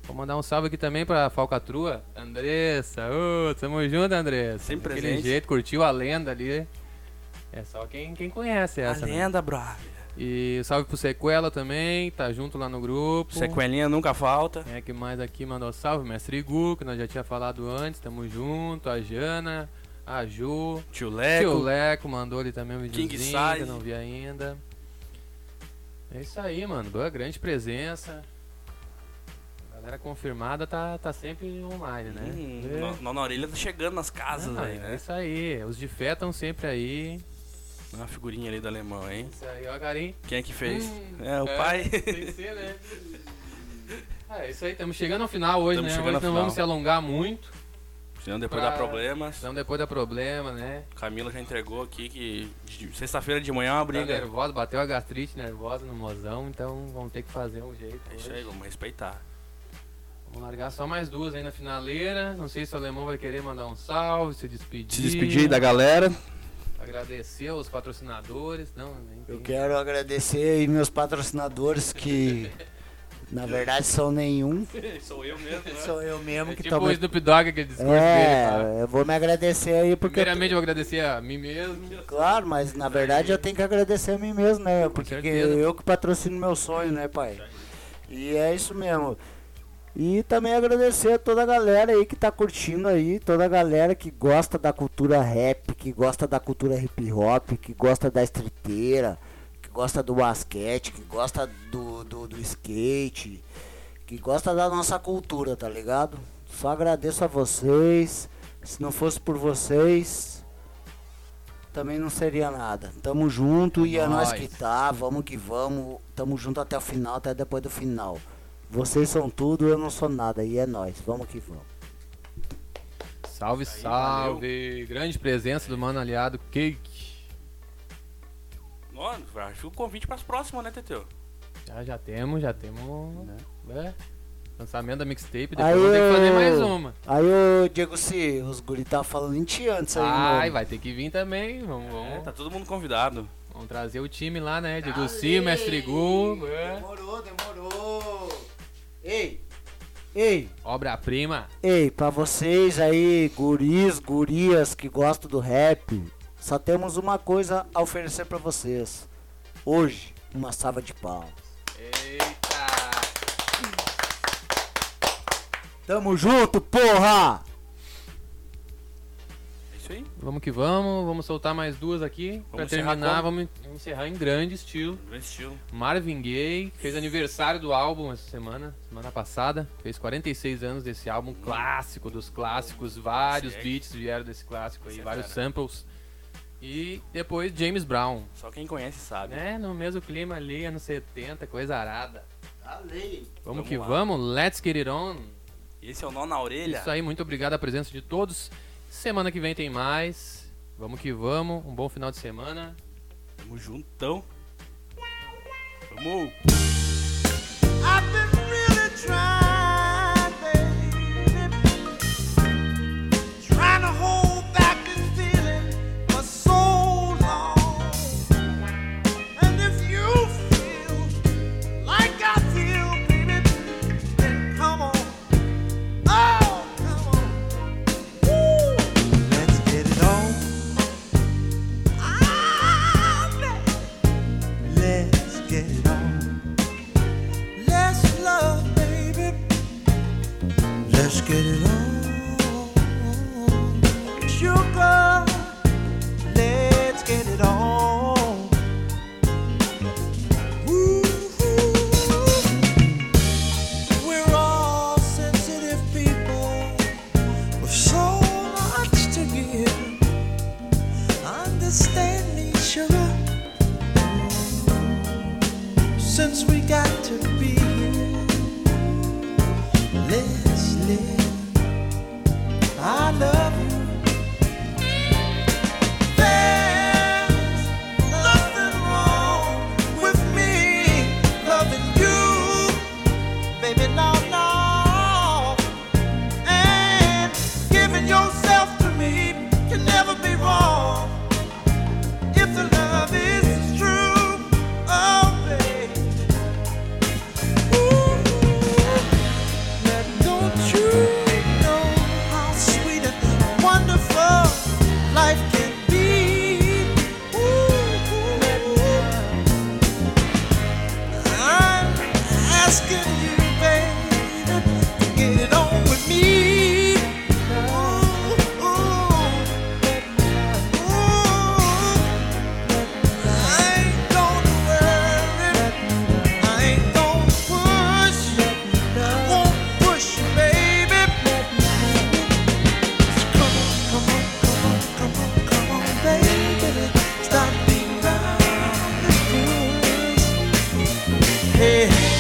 Vou mandar um salve aqui também pra Falcatrua. Andressa, ô, tamo junto, Andressa. Sempre Daquele presente. jeito, curtiu a lenda ali. É só quem, quem conhece essa, A né? lenda, brother. E salve pro Sequela também, tá junto lá no grupo. Sequelinha nunca falta. É que mais aqui mandou salve, mestre Gu, que nós já tinha falado antes, tamo junto, a Jana, A Ju. Tio Leco. Tio Leco mandou ali também um King videozinho que Size. eu não vi ainda. É isso aí, mano. Boa grande presença. A galera confirmada tá, tá sempre online, né? Hum, É. nó- na orelha tá chegando nas casas aí, É né? isso aí. Os de fé estão sempre aí. Uma figurinha ali do alemão, hein? Isso aí, ó, carinho. Quem é que fez? Hum, é, o pai. Tem que ser, né? É isso aí, estamos chegando ao final hoje, Tamo né? Hoje não final. vamos se alongar muito. Senão depois Pra- dá problemas. Senão depois dá problema, né? Camila já entregou aqui que sexta-feira de manhã é uma Tá briga. nervosa, bateu a gastrite nervosa no mozão, então vamos ter que fazer um jeito. É isso aí, vamos respeitar. Vamos largar só mais duas aí na finaleira. Não sei se o alemão vai querer mandar um salve, se despedir. Se despedir da galera. Agradecer aos patrocinadores. Não, nem Eu quero agradecer aí meus patrocinadores que na verdade são nenhum. Sou eu mesmo, né? Sou eu mesmo É que tipo tô o Snoop Dogg, aquele discurso dele. É, tá? eu vou me agradecer aí porque eu- Primeiramente eu vou agradecer a mim mesmo. Claro, mas na verdade eu tenho que agradecer a mim mesmo, né? Porque eu que patrocino meu sonho, né, pai? E é isso mesmo. E também agradecer a toda a galera aí que tá curtindo aí, toda a galera que gosta da cultura rap, que gosta da cultura hip hop, que gosta da streeteira, que gosta do basquete, que gosta do, do, do skate, que gosta da nossa cultura, tá ligado? Só agradeço a vocês. Se não fosse por vocês, também não seria nada. Tamo junto e é nós Nós. que tá, vamos que vamos. Tamo junto até o final, até depois do final. Vocês são tudo, eu não sou nada. E é nós, vamos que vamos. Salve, salve. Grande presença do mano aliado Cake. Mano, acho o convite pras próximas, né, Teteu? Já, já temos, já temos. É. Lançamento da mixtape, depois Aí vamos ter que fazer mais uma. Aí o Diego C, os guri tava falando em ti antes aí, Ai, mano. vai ter que vir também. Vamos, vamos. Tá todo mundo convidado. Vamos trazer o time lá, né? Diego C, Mestre Gu. é. Demorou, demorou. Ei, ei, Obra-prima. ei, pra vocês aí, guris, gurias que gostam do rap, só temos uma coisa a oferecer pra vocês. Hoje, uma salva de palmas. Eita! Tamo junto, porra! É isso aí. Vamos que vamos, vamos soltar mais duas aqui. pra encerrar terminar, vamos encerrar em grande estilo. Grande estilo. Marvin Gaye fez aniversário do álbum essa semana, semana passada. Fez 46 anos desse álbum clássico dos clássicos. Vários Segue. beats vieram desse clássico aí, é vários samples. E depois James Brown. Só quem conhece sabe. Né? No mesmo clima ali, anos 70, coisa arada. Valeu. Vamos, Vamos que lá. vamos, let's get it on. Esse é o nó na orelha. Isso aí, muito obrigado a presença de todos. Semana que vem tem mais. Vamos que vamos, um bom final de semana. Tamo juntão. Vamos. I've been really trying, get it on. Sugar, let's get it on. Ooh, we're all sensitive people with so much to give. Understand each other since we got to Hey.